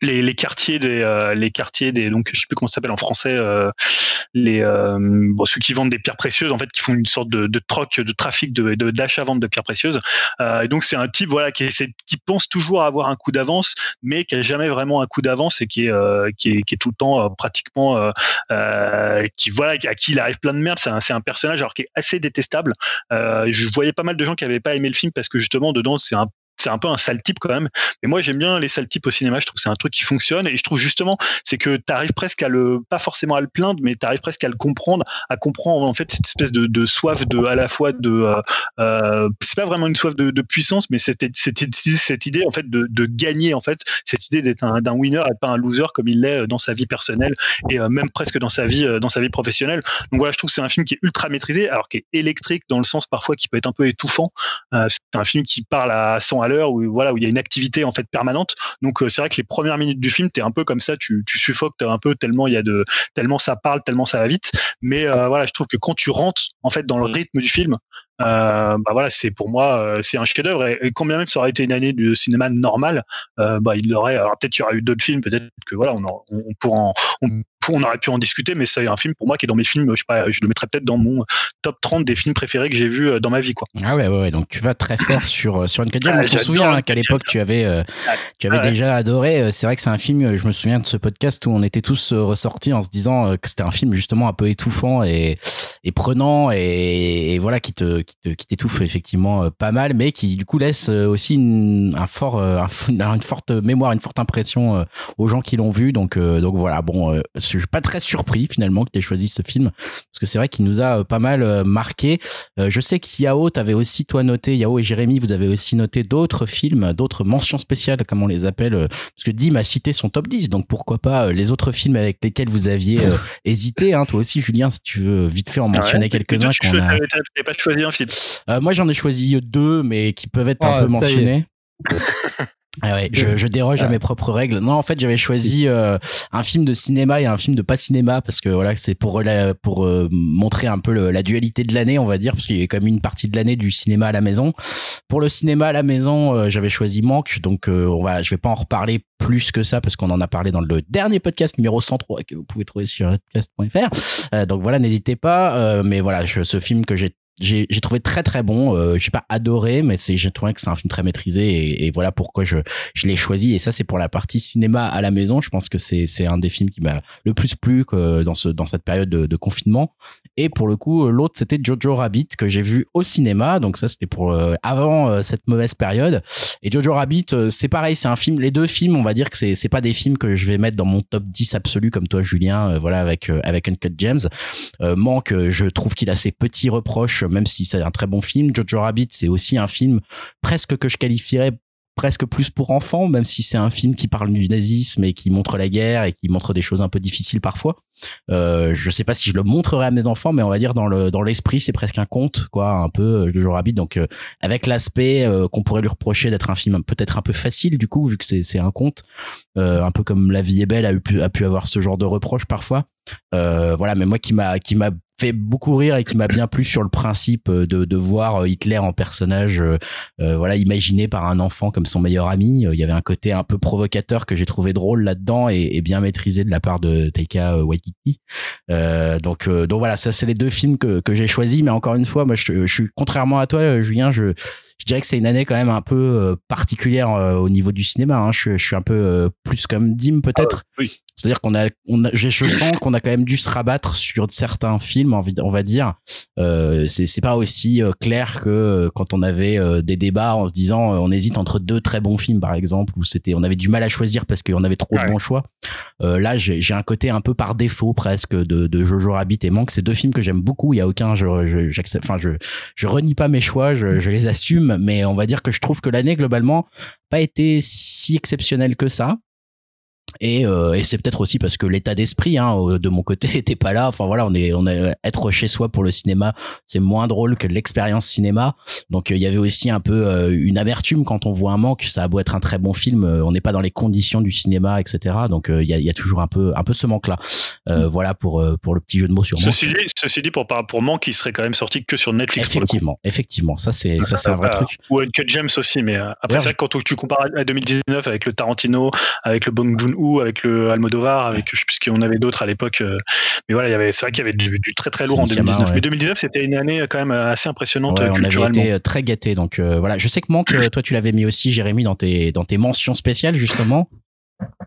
les, les, quartiers des euh, les quartiers des donc je sais plus comment ça s'appelle en français euh, les euh, bon, ceux qui vendent des pierres précieuses en fait qui font une sorte de, de troc de trafic de d'achat vente de pierres précieuses. Et donc c'est un type voilà qui qui pense toujours avoir un coup d'avance mais qui a jamais vraiment un coup d'avance et qui est qui est qui est tout le temps pratiquement qui voilà à qui il arrive plein de merde. C'est un c'est un personnage alors qui est assez détestable. Je voyais pas mal de gens qui avaient pas aimé le film parce que justement dedans c'est un c'est un peu un sale type quand même. Mais moi, j'aime bien les sales types au cinéma. Je trouve que c'est un truc qui fonctionne. Et je trouve justement, c'est que tu arrives presque à le, pas forcément à le plaindre, mais tu arrives presque à le comprendre, à comprendre en fait cette espèce de, soif de, à la fois de, euh, euh c'est pas vraiment une soif de, puissance, mais c'était cette idée en fait de, gagner en fait, cette idée d'être un, winner et pas un loser comme il l'est dans sa vie personnelle et euh, même presque dans sa vie, euh, dans sa vie professionnelle. Donc voilà, je trouve que c'est un film qui est ultra maîtrisé, alors qui est électrique dans le sens parfois qui peut être un peu étouffant. c'est un film qui parle à 100 à l'heure où voilà où il y a une activité en fait permanente. Donc euh, c'est vrai que les premières minutes du film, tu es un peu comme ça, tu, tu suffoques un peu tellement il y a de tellement ça parle, tellement ça va vite. Mais euh, voilà, je trouve que quand tu rentres en fait dans le rythme du film, euh, bah voilà, c'est pour moi c'est un chef-d'œuvre et, combien même ça aurait été une année de cinéma normal, bah il aurait peut-être il y aurait eu d'autres films, peut-être que voilà on, en, on pourra on, on, aurait pu en discuter, mais c'est un film pour moi qui est dans mes films, je sais pas, je le mettrais peut-être dans mon top 30 des films préférés que j'ai vus dans ma vie quoi. Ah ouais ouais, donc tu vas très fort *coughs* sur sur une ah, on se souvient hein, qu'à l'époque tu avais ah, tu avais déjà adoré, c'est vrai que c'est un film, je me souviens de ce podcast où on était tous ressortis en se disant que c'était un film justement un peu étouffant et et prenant et, et voilà qui te qui t'étouffe effectivement euh, pas mal, mais qui du coup laisse euh, aussi une, un fort, euh, *laughs* une forte mémoire, une forte impression aux gens qui l'ont vu. Donc, donc voilà, bon, suis pas très surpris finalement que tu aies choisi ce film, parce que c'est vrai qu'il nous a pas mal marqué. je sais qu'Yao, t'avais aussi toi noté, Yao et Jérémy, vous avez aussi noté d'autres films, d'autres mentions spéciales, comme on les appelle, parce que Dim a cité son top 10, donc pourquoi pas les autres films avec lesquels vous aviez *laughs* hésité, hein, toi aussi Julien, si tu veux vite fait en mentionner quelques-uns. Tu n'as pas choisi un film. Euh, moi, j'en ai choisi deux, mais qui peuvent être un oh, peu mentionnés. Ah ouais, je, déroge à mes propres règles. Non, en fait, j'avais choisi euh, un film de cinéma et un film de pas cinéma parce que voilà, c'est pour pour euh, montrer un peu la dualité de l'année, on va dire, parce qu'il y a quand même une partie de l'année du cinéma à la maison. Pour le cinéma à la maison, euh, j'avais choisi Manque, donc on va, je vais pas en reparler plus que ça parce qu'on en a parlé dans le dernier podcast numéro 103 que vous pouvez trouver sur podcast.fr. donc voilà, n'hésitez pas. mais voilà, ce film que j'ai j'ai trouvé très très bon. Euh, j'ai pas adoré, mais c'est j'ai trouvé que c'est un film très maîtrisé et, et voilà pourquoi je je l'ai choisi. Et ça c'est pour la partie cinéma à la maison. Je pense que c'est c'est un des films qui m'a le plus plu que dans ce dans cette période de, de confinement. Et pour le coup, l'autre c'était Jojo Rabbit que j'ai vu au cinéma. Donc ça c'était pour euh, avant euh, cette mauvaise période. Et Jojo Rabbit, euh, c'est pareil, c'est un film. Les deux films, on va dire que c'est c'est pas des films que je vais mettre dans mon top 10 absolu comme toi Julien. voilà avec avec Uncut James. manque, je trouve qu'il a ses petits reproches même si c'est un très bon film. Jojo Rabbit, c'est aussi un film presque que je qualifierais presque plus pour enfants, même si c'est un film qui parle du nazisme et qui montre la guerre et qui montre des choses un peu difficiles parfois. Euh, je sais pas si je le montrerai à mes enfants, mais on va dire dans le dans l'esprit, c'est presque un conte, quoi, un peu euh, Jojo Rabbit. Donc euh, avec l'aspect euh, qu'on pourrait lui reprocher d'être un film peut-être un peu facile du coup, vu que c'est c'est un conte, un peu comme La Vie est belle a, a pu avoir ce genre de reproche parfois. Voilà, mais moi qui m'a qui m'a fait beaucoup rire et qui m'a bien plu sur le principe euh, de, de voir euh, Hitler en personnage euh, voilà imaginé par un enfant comme son meilleur ami il y avait un côté un peu provocateur que j'ai trouvé drôle là-dedans et, et, bien maîtrisé de la part de Taika Waititi euh, donc donc voilà ça c'est les deux films que, que j'ai choisis mais encore une fois moi je, je suis contrairement à toi Julien je je dirais que c'est une année quand même un peu particulière au niveau du cinéma. Hein. Je, je, suis un peu plus comme Dim peut-être. Ah oui. C'est-à-dire qu'on a, on a, je sens qu'on a quand même dû se rabattre sur certains films film, on va dire. Euh, c'est pas aussi euh, clair que euh, quand on avait des débats en se disant on hésite entre deux très bons films, par exemple, où c'était on avait du mal à choisir parce qu'on avait trop de bons choix. là, j'ai un côté un peu par défaut presque de, de Jojo Rabbit et Manque. C'est deux films que j'aime beaucoup. Il y a aucun, je, je, enfin, je, je renie pas mes choix, je, je les assume, mais on va dire que je trouve que l'année globalement pas été si exceptionnelle que ça. Et, euh, et c'est peut-être aussi parce que l'état d'esprit hein, de mon côté *laughs* était pas là. Enfin voilà, on est, on est être chez soi pour le cinéma, c'est moins drôle que l'expérience cinéma. Donc euh, il y avait aussi un peu euh, une amertume quand on voit un manque. Ça a beau être un très bon film, on n'est pas dans les conditions du cinéma, etc. Donc il y a, y, a, toujours un peu, un peu ce manque là. Mm. Voilà pour pour le petit jeu de mots sur ceci Dit, ceci dit, pour pour manque, il serait quand même sorti que sur Netflix. Effectivement, effectivement, ça c'est ça c'est un vrai truc. Ou que James aussi, mais après ça, quand tu compares à 2019 avec le Tarantino, avec le Bong Joon avec le Almodovar, avec je sais plus qu'on avait d'autres à l'époque. Euh, mais voilà, il y avait, c'est vrai qu'il y avait du, très très lourd en 2019. Mais 2019, c'était une année quand même assez impressionnante ouais, On avait été très gâtés. Donc euh, voilà, je sais que Manque, toi tu l'avais mis aussi, Jérémy, dans tes dans tes mentions spéciales justement.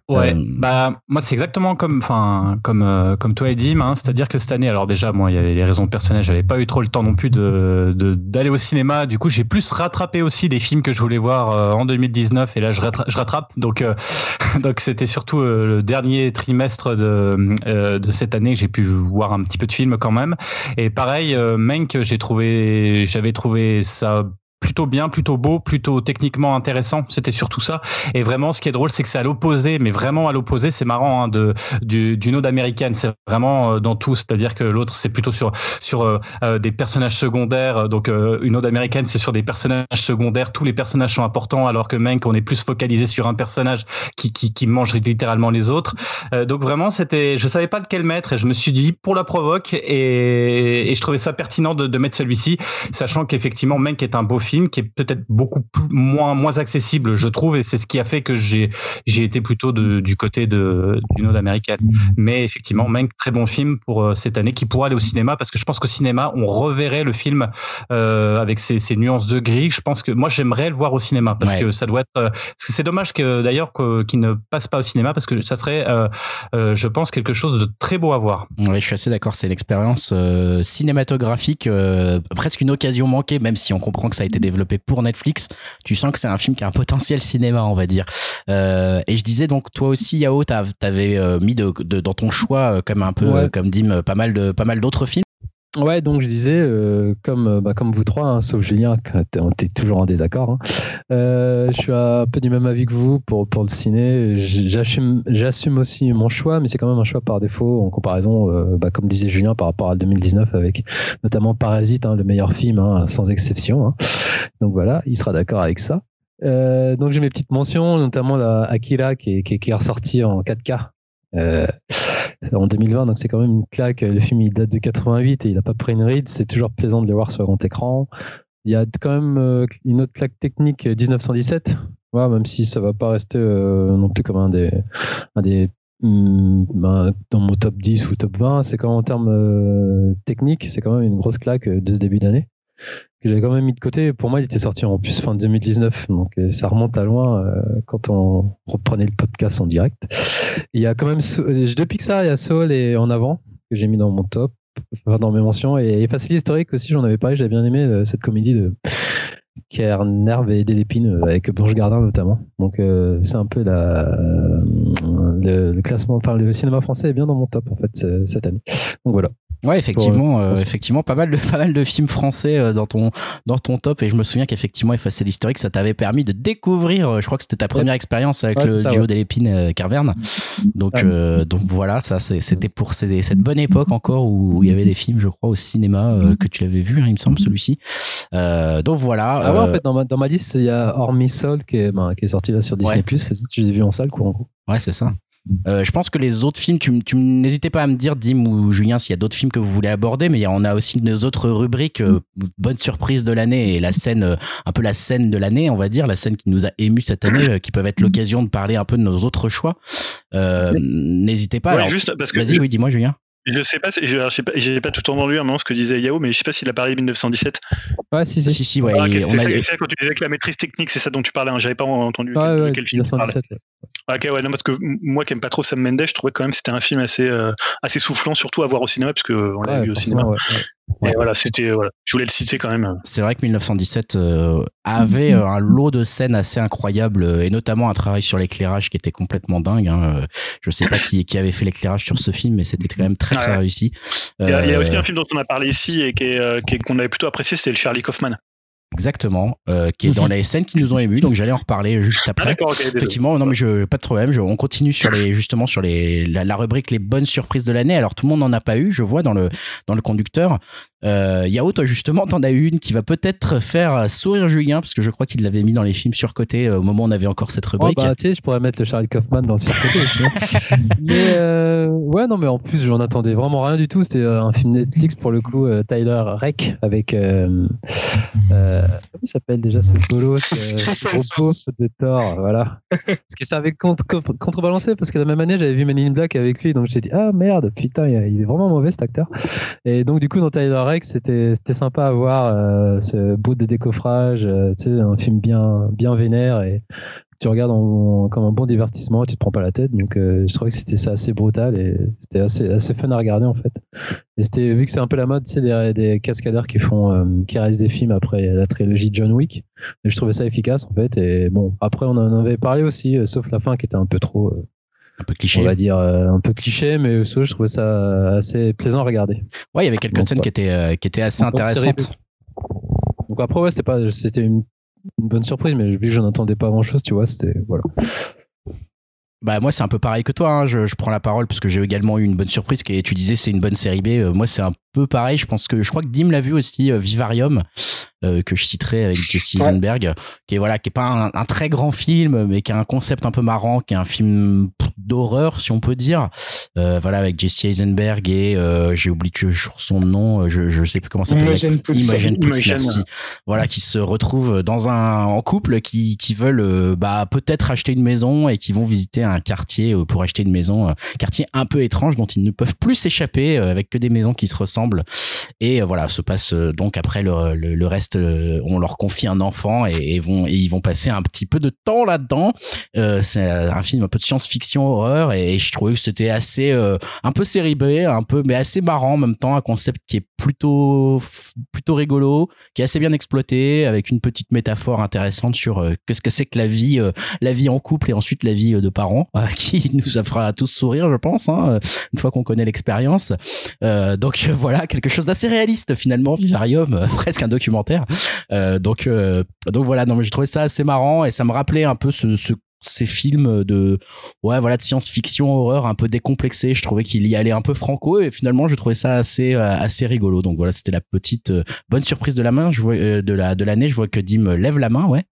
Ouais, euh, bah moi c'est exactement comme, enfin comme euh, comme toi Edim, hein, c'est-à-dire que cette année, alors déjà moi il y avait les raisons personnelles, j'avais pas eu trop le temps non plus de d'aller au cinéma, du coup j'ai plus rattrapé aussi des films que je voulais voir euh, en 2019 et là je, je rattrape, donc *laughs* donc c'était surtout le dernier trimestre de de cette année que j'ai pu voir un petit peu de films quand même. Et pareil, Mank j'ai trouvé j'avais trouvé ça plutôt bien, plutôt beau, plutôt techniquement intéressant. C'était surtout ça. Et vraiment, ce qui est drôle, c'est que c'est à l'opposé, mais vraiment à l'opposé. C'est marrant hein, de du, d'une ode américaine. C'est vraiment euh, dans tout. C'est-à-dire que l'autre, c'est plutôt sur sur euh, euh, des personnages secondaires. Donc une ode américaine, c'est sur des personnages secondaires. Tous les personnages sont importants, alors que Mank, on est plus focalisé sur un personnage qui qui, qui mange littéralement les autres. donc vraiment, c'était, je savais pas lequel mettre, et je me suis dit pour la provoque, et, et je trouvais ça pertinent de, de mettre celui-ci, sachant qu'effectivement, Mank est un beau film qui est peut-être beaucoup moins moins accessible, je trouve, et c'est ce qui a fait que j'ai j'ai été plutôt du côté de d'une ode américaine. Mais effectivement, Mank, très bon film pour euh, cette année qui pourra aller au cinéma parce que je pense qu'au cinéma on reverrait le film euh, avec ses, nuances de gris. Je pense que moi j'aimerais le voir au cinéma parce que ça doit être. Euh, c'est dommage que d'ailleurs qu'il ne passe pas au cinéma parce que ça serait, je pense, quelque chose de très beau à voir. Oui, je suis assez d'accord. C'est l'expérience cinématographique, presque une occasion manquée, même si on comprend que ça a été développé pour Netflix, tu sens que c'est un film qui a un potentiel cinéma, on va dire. Euh, et je disais donc, toi aussi, Yao, t'avais euh, mis de, dans ton choix, euh, comme un peu, comme Dim, pas mal de, pas mal d'autres films. Ouais, donc je disais, euh, comme, euh, bah, comme vous trois, hein, sauf Julien, on était toujours en désaccord. Hein. Euh, je suis un peu du même avis que vous pour, pour le ciné. J'assume aussi mon choix, mais c'est quand même un choix par défaut en comparaison, bah, comme disait Julien, par rapport à 2019 avec notamment Parasite, hein, le meilleur film, sans exception. Donc voilà, il sera d'accord avec ça. donc j'ai mes petites mentions, notamment la Akira qui est, qui, qui est ressorti en 4K euh, en 2020, donc c'est quand même une claque. Le film il date de 88 et il n'a pas pris une ride. C'est toujours plaisant de le voir sur grand écran. Il y a quand même euh, une autre claque technique 1917, ouais, même si ça va pas rester euh, non plus comme un des, hmm, ben, dans mon top 10 ou top 20. C'est quand même en termes techniques, c'est quand même une grosse claque de ce début d'année que j'avais quand même mis de côté. Pour moi, il était sorti en plus fin 2019, donc euh, ça remonte à loin euh, quand on reprenait le podcast en direct. Il y a quand même de Pixar, il y a Soul et En Avant que j'ai mis dans mon top, enfin, dans mes mentions, et, et Facile Historique aussi, j'en avais parlé, j'avais bien aimé euh, cette comédie de Nerve et Delépine avec Blanche Gardin notamment. Donc c'est un peu le, classement, enfin le cinéma français est bien dans mon top en fait cette année. Donc voilà. Ouais, effectivement, euh, effectivement, pas mal de *laughs* pas mal de films français euh, dans ton dans ton top et je me souviens qu'effectivement effacer l'historique, ça t'avait permis de découvrir. Euh, je crois que c'était ta première expérience avec le duo ouais. et Carverne. Donc donc voilà, ça c'était pour cette bonne époque encore où, il y avait des films, je crois, au cinéma que tu l'avais vu, hein, il me semble celui-ci. donc voilà. Ah ouais, en fait, dans ma, dans ma liste, il y a Hormis Soul qui est ben, qui est sorti là sur Disney+. Plus. Je les ai vus en salle, quoi. En gros. Ouais, c'est ça. Euh, je pense que les autres films, tu, tu n'hésitez pas à me dire, Dim ou Julien, s'il y a d'autres films que vous voulez aborder, mais on a aussi nos autres rubriques, euh, bonne surprise de l'année et la scène, euh, un peu la scène de l'année, on va dire, la scène qui nous a ému cette année, qui peuvent être l'occasion de parler un peu de nos autres choix. n'hésitez pas. Ouais, juste Vas-y, oui, dis-moi, Julien. Je sais pas, j'ai pas, tout entendu à un moment ce que disait Yao, mais je sais pas s'il a parlé de 1917. Ouais, si, si. si, ouais. Ah, on a... Quand tu disais que la maîtrise technique, c'est ça dont tu parlais, hein, j'avais pas entendu ouais, ouais, quel film 1917, Ok, ouais, non, parce que moi qui aime pas trop Sam Mendes, je trouvais quand même que c'était un film assez, euh, assez soufflant, surtout à voir au cinéma, parce qu'on l'a vu au cinéma. Et voilà, c'était, voilà, je voulais le citer quand même. C'est vrai que 1917 euh, avait euh, un lot de scènes assez incroyables, et notamment un travail sur l'éclairage qui était complètement dingue. Hein. Je sais pas qui, qui avait fait l'éclairage sur ce film, mais c'était quand même très très réussi. Il y, a, aussi un film dont on a parlé ici et qu'on avait plutôt apprécié, c'est le Charlie Kaufman. Exactement, euh, qui est dans les scènes qui nous ont émus. Donc j'allais en reparler juste ah, après. Effectivement, non mais je pas de problème. Je, on continue sur les justement sur les la, rubrique les bonnes surprises de l'année. Alors tout le monde n'en a pas eu, je vois dans le dans le conducteur. Euh, Yao, toi justement, t'en as une qui va peut-être faire sourire Julien parce que je crois qu'il l'avait mis dans les films surcotés euh, au moment où on avait encore cette rubrique. Oh bah tu sais, je pourrais mettre le Charlie Kaufman dans le surcoté *laughs* aussi. Hein. mais euh, ouais, non mais en plus j'en attendais vraiment rien du tout. C'était euh, un film Netflix pour le coup, Tyler Reck avec comment il s'appelle déjà ce bolos *laughs* gros de Thor, voilà. *laughs* Parce que ça avait contre, contrebalancé parce que la même année j'avais vu Men in Black avec lui, donc j'ai dit ah merde, putain, il est vraiment mauvais cet acteur. Et donc du coup dans Tyler Rex, c'était sympa à voir euh, ce bout de décoffrage, euh, un film bien bien vénère et tu regardes comme un bon divertissement, tu te prends pas la tête. Donc, euh, je trouvais que c'était assez brutal et c'était assez, assez fun à regarder en fait. Et vu que c'est un peu la mode, tu des, des cascadeurs qui font, euh, qui restent des films après la trilogie John Wick. Je trouvais ça efficace en fait. Et bon, après on en avait parlé aussi, sauf la fin qui était un peu trop. Un peu cliché. On va dire un peu cliché, mais ça, je trouvais ça assez plaisant à regarder. Ouais, il y avait quelques scènes qui étaient, qui étaient assez intéressantes. Donc après, ouais, c'était pas, c'était une une bonne surprise, mais vu que j'en attendais pas grand chose, tu vois, c'était. Voilà. Bah moi c'est un peu pareil que toi, hein. je, je, prends la parole parce que j'ai également eu une bonne surprise qui tu disais c'est une bonne série B. Euh, moi c'est un peu pareil, je pense que je crois que Dim l'a vu aussi euh, Vivarium euh, que je citerai avec Jesse Eisenberg, qui est voilà qui est pas un, très grand film mais qui a un concept un peu marrant, qui est un film d'horreur si on peut dire. voilà avec Jesse Eisenberg et j'ai oublié toujours son nom, je je sais plus comment ça s'appelle. Imogen Poots, merci. Voilà qui se retrouvent dans un en couple qui qui veulent bah peut-être acheter une maison et qui vont visiter un quartier pour acheter une maison, quartier un peu étrange dont ils ne peuvent plus s'échapper avec que des maisons qui se ressemblent et euh, voilà, se passe euh, donc après le, le, reste, euh, on leur confie un enfant et, vont, et ils vont passer un petit peu de temps là-dedans. c'est un film un peu de science-fiction horreur et, je trouvais que c'était assez un peu série un peu mais assez marrant en même temps, un concept qui est plutôt plutôt rigolo, qui est assez bien exploité avec une petite métaphore intéressante sur qu'est-ce que c'est que la vie la vie en couple et ensuite la vie de parents *laughs* qui nous fera tous sourire je pense hein, une fois qu'on connaît l'expérience. donc voilà quelque chose d'assez réaliste finalement, Vivarium, euh, *laughs* presque un documentaire. Euh, donc, euh, donc voilà, non, j'ai trouvé ça assez marrant et ça me rappelait un peu ce, ces films de ouais voilà de science-fiction horreur un peu décomplexé je trouvais qu'il y allait un peu franco et finalement je trouvais ça assez assez rigolo. Donc voilà c'était la petite bonne surprise de la main. Je vois de la de l'année je vois que Dim lève la main ouais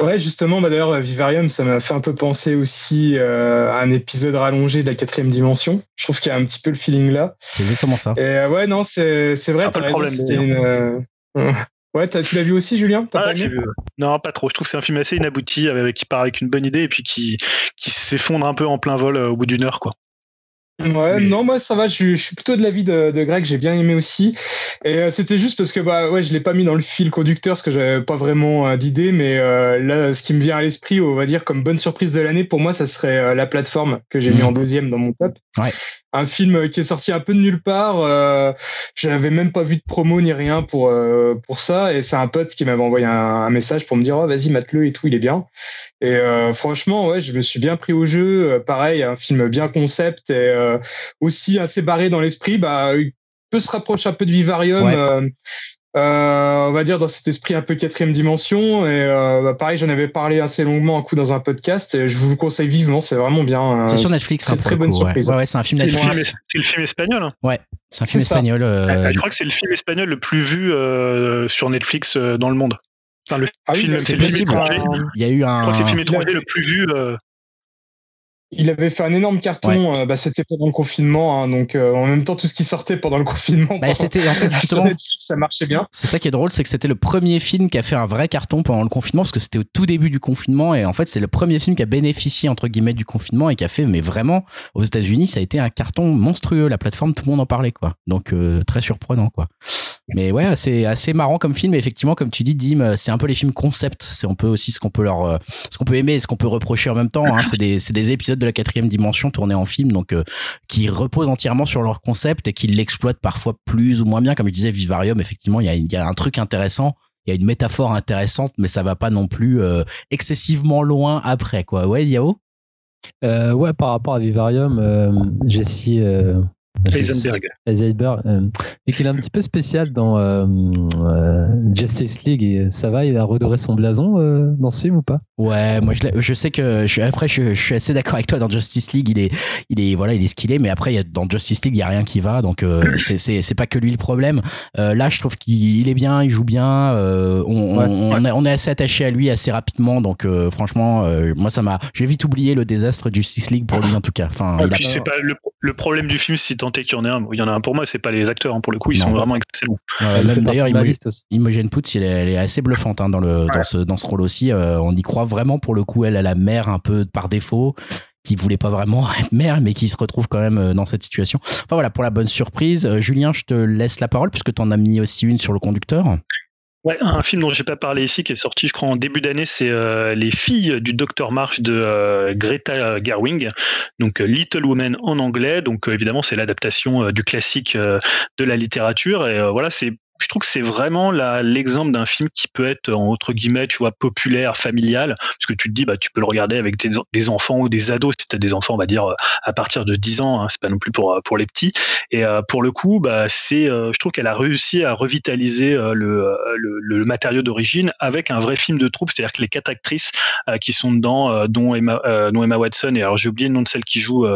Ouais, justement, bah d'ailleurs, Vivarium, ça m'a fait un peu penser aussi euh, à un épisode rallongé de la quatrième dimension. Je trouve qu'il y a un petit peu le feeling là. C'est exactement ça. Et euh, ouais, non, c'est c'est vrai. T'as raison. C'était une. Euh, *laughs* ouais, tu l'as vu aussi, Julien? Ah, pas vu, Non, pas trop. Je trouve que c'est un film assez inabouti, avec, qui part avec une bonne idée et puis qui qui s'effondre un peu en plein vol au bout d'une heure, quoi. Ouais, non, moi ça va, je, suis plutôt de l'avis de, de Greg, j'ai bien aimé aussi. Et euh, c'était juste parce que bah ouais, je l'ai pas mis dans le fil conducteur parce que j'avais pas vraiment euh, d'idée, mais euh, là, ce qui me vient à l'esprit, on va dire comme bonne surprise de l'année pour moi, ça serait la plateforme que j'ai mis en mmh. deuxième dans mon top. Ouais un film qui est sorti un peu de nulle part. Euh, J'avais même pas vu de promo ni rien pour euh, pour ça. Et c'est un pote qui m'avait envoyé un, message pour me dire oh, vas-y mate-le et tout, il est bien. Et euh, franchement ouais, je me suis bien pris au jeu. Euh, pareil, un film bien concept et euh, aussi assez barré dans l'esprit. Bah, il peut se rapprocher un peu de Vivarium. On va dire dans cet esprit un peu quatrième dimension. Et euh, bah, pareil, j'en avais parlé assez longuement un coup dans un podcast. Et je vous le conseille vivement, c'est vraiment bien. C'est sur Netflix, très, très bonne surprise. Ouais, ouais, c'est un film Netflix. C'est le film espagnol. Hein. Ouais, c'est un film espagnol. Euh, je crois que c'est le film espagnol le plus vu sur Netflix dans le monde. Enfin, le ah film, c'est possible. Il y a eu un. Je crois que c'est le film étranger le plus vu. Il avait fait un énorme carton. Euh, bah, c'était pendant le confinement, hein, donc euh, en même temps tout ce qui sortait pendant le confinement. Bah, c'était en fait *laughs* justement ça marchait bien. C'est ça qui est drôle, c'est que c'était le premier film qui a fait un vrai carton pendant le confinement parce que c'était au tout début du confinement et en fait c'est le premier film qui a bénéficié entre guillemets du confinement et qui a fait mais vraiment aux États-Unis ça a été un carton monstrueux. La plateforme tout le monde en parlait quoi. Donc euh, très surprenant quoi. Mais ouais c'est assez marrant comme film. Et effectivement comme tu dis Dim, c'est un peu les films concept. C'est un peu aussi ce qu'on peut leur ce qu'on peut aimer et ce qu'on peut reprocher en même temps. Hein. C'est des des épisodes de la quatrième dimension tournée en film, donc euh, qui reposent entièrement sur leur concept et qui l'exploitent parfois plus ou moins bien. Comme je disais, Vivarium, effectivement, il y a, un truc intéressant il y a une métaphore intéressante, mais ça va pas non plus euh, excessivement loin après, quoi. Ouais, Yao? Euh, Ouais, par rapport à Vivarium, j'ai si Heisenberg. Heisenberg, euh, et qu'il est un petit peu spécial dans euh, euh, Justice League. ça va, il a redoré son blason dans ce film ou pas? Ouais, moi je, je, sais que je, après je, suis assez d'accord avec toi. Dans Justice League, il est, il est voilà, il est ce qu'il est, mais après il y a, dans Justice League, il y a rien qui va, donc c'est c'est pas que lui le problème. là, je trouve qu'il est bien, il joue bien. on, on, on, est, assez attaché à lui assez rapidement, donc franchement, moi ça m'a, j'ai vite oublié le désastre Justice League pour lui en tout cas. Enfin, c'est pas le, le, problème du film, si qu'il y en ait un. Il y en a un pour moi, c'est pas les acteurs. Hein, pour le coup, ils sont vraiment excellents. D'ailleurs, Imogen Poots, elle, elle, est assez bluffante hein, dans, le, dans, ce, dans ce rôle aussi. Euh, on y croit vraiment pour le coup. Elle a la mère un peu par défaut qui voulait pas vraiment *laughs* être mère, mais qui se retrouve quand même euh, dans cette situation. Enfin voilà, pour la bonne surprise. Euh, Julien, je te laisse la parole puisque tu en as mis aussi une sur le conducteur. Ouais, un film dont j'ai pas parlé ici qui est sorti, je crois, en début d'année, c'est euh, Les filles du Docteur March de euh, Greta Gerwig, donc euh, Little Women en anglais. Donc évidemment, c'est l'adaptation du classique de la littérature. Et voilà, c'est je trouve que c'est vraiment l'exemple d'un film qui peut être entre guillemets, tu vois, populaire, familial, parce que tu te dis, bah, tu peux le regarder avec des, enfants ou des ados, si tu as des enfants, on va dire à partir de 10 ans, hein, c'est pas non plus pour pour les petits. Et euh, pour le coup, bah, c'est, euh, je trouve qu'elle a réussi à revitaliser euh, le, le, le, matériau d'origine avec un vrai film de troupe, c'est-à-dire que les quatre actrices qui sont dedans, dont Emma, dont Emma Watson, et alors j'ai oublié le nom de celle qui joue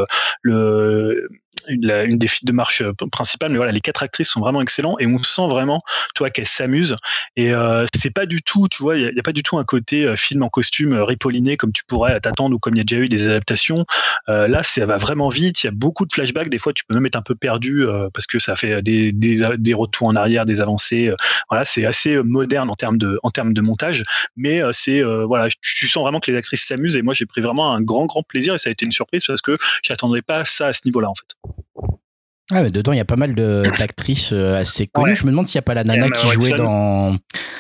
le une, des filles de marche euh, principales, mais voilà, les quatre actrices sont vraiment excellents et on sent vraiment, toi, qu'elles s'amusent. Et euh, c'est pas du tout, tu vois, il n'y a, pas du tout un côté euh, film en costume ripolliné comme tu pourrais t'attendre ou comme il y a déjà eu des adaptations. là, ça va vraiment vite. Il y a beaucoup de flashbacks. Des fois, tu peux même être un peu perdu parce que ça fait des, des, des, retours en arrière, des avancées. voilà, c'est assez moderne en termes de, en termes de montage, mais c'est voilà, tu sens vraiment que les actrices s'amusent et moi j'ai pris vraiment un grand grand plaisir et ça a été une surprise parce que j'attendais pas ça à ce niveau-là en fait. Ah, mais dedans, il y a pas mal d'actrices euh, assez connues. Je me demande s'il n'y a pas la nana qui jouait dans.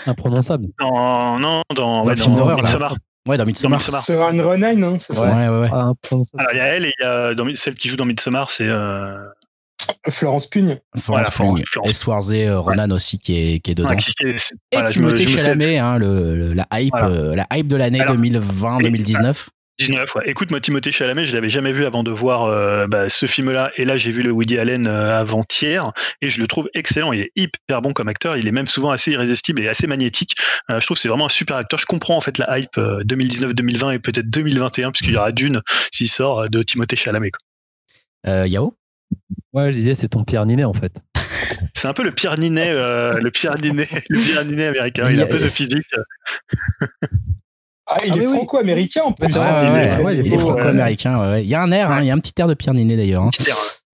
Imprononçable. Non, non, dans. Dans le film d'horreur, là. Ouais, dans Midsommar. C'est Ron Ronan, hein, c'est ça Ouais, ouais, ouais. Ah, Alors, il y a elle et il y a dans, celle qui joue dans Midsommar, c'est. Euh... Florence Pugne. Florence Pugne. Et Swarzé euh, Ronan aussi qui est, qui est dedans. et Timothée Chalamet, hein, le, la, hype, euh, la hype de l'année 2020-2019. Écoute, moi, Timothée Chalamet, je l'avais jamais vu avant de voir euh, bah, ce film-là. Et là, j'ai vu le Woody Allen euh, avant-hier et je le trouve excellent. Il est hyper bon comme acteur. Il est même souvent assez irrésistible et assez magnétique. Euh, je trouve que c'est vraiment un super acteur. Je comprends en fait la hype 2019-2020 et peut-être 2021 puisqu'il y aura Dune s'il sort de Timothée Chalamet. Yao? Ouais, je disais, c'est ton Pierre Ninet en fait. C'est un peu le Pierre Ninet, le Pierre Ninet, le Pierre Ninet américain. Il a un peu de physique. Ah, il ah, est franco-américain en plus. il est franco-américain. Il y a un air, hein, il y a un petit air de Pierre Ninet d'ailleurs. Hein.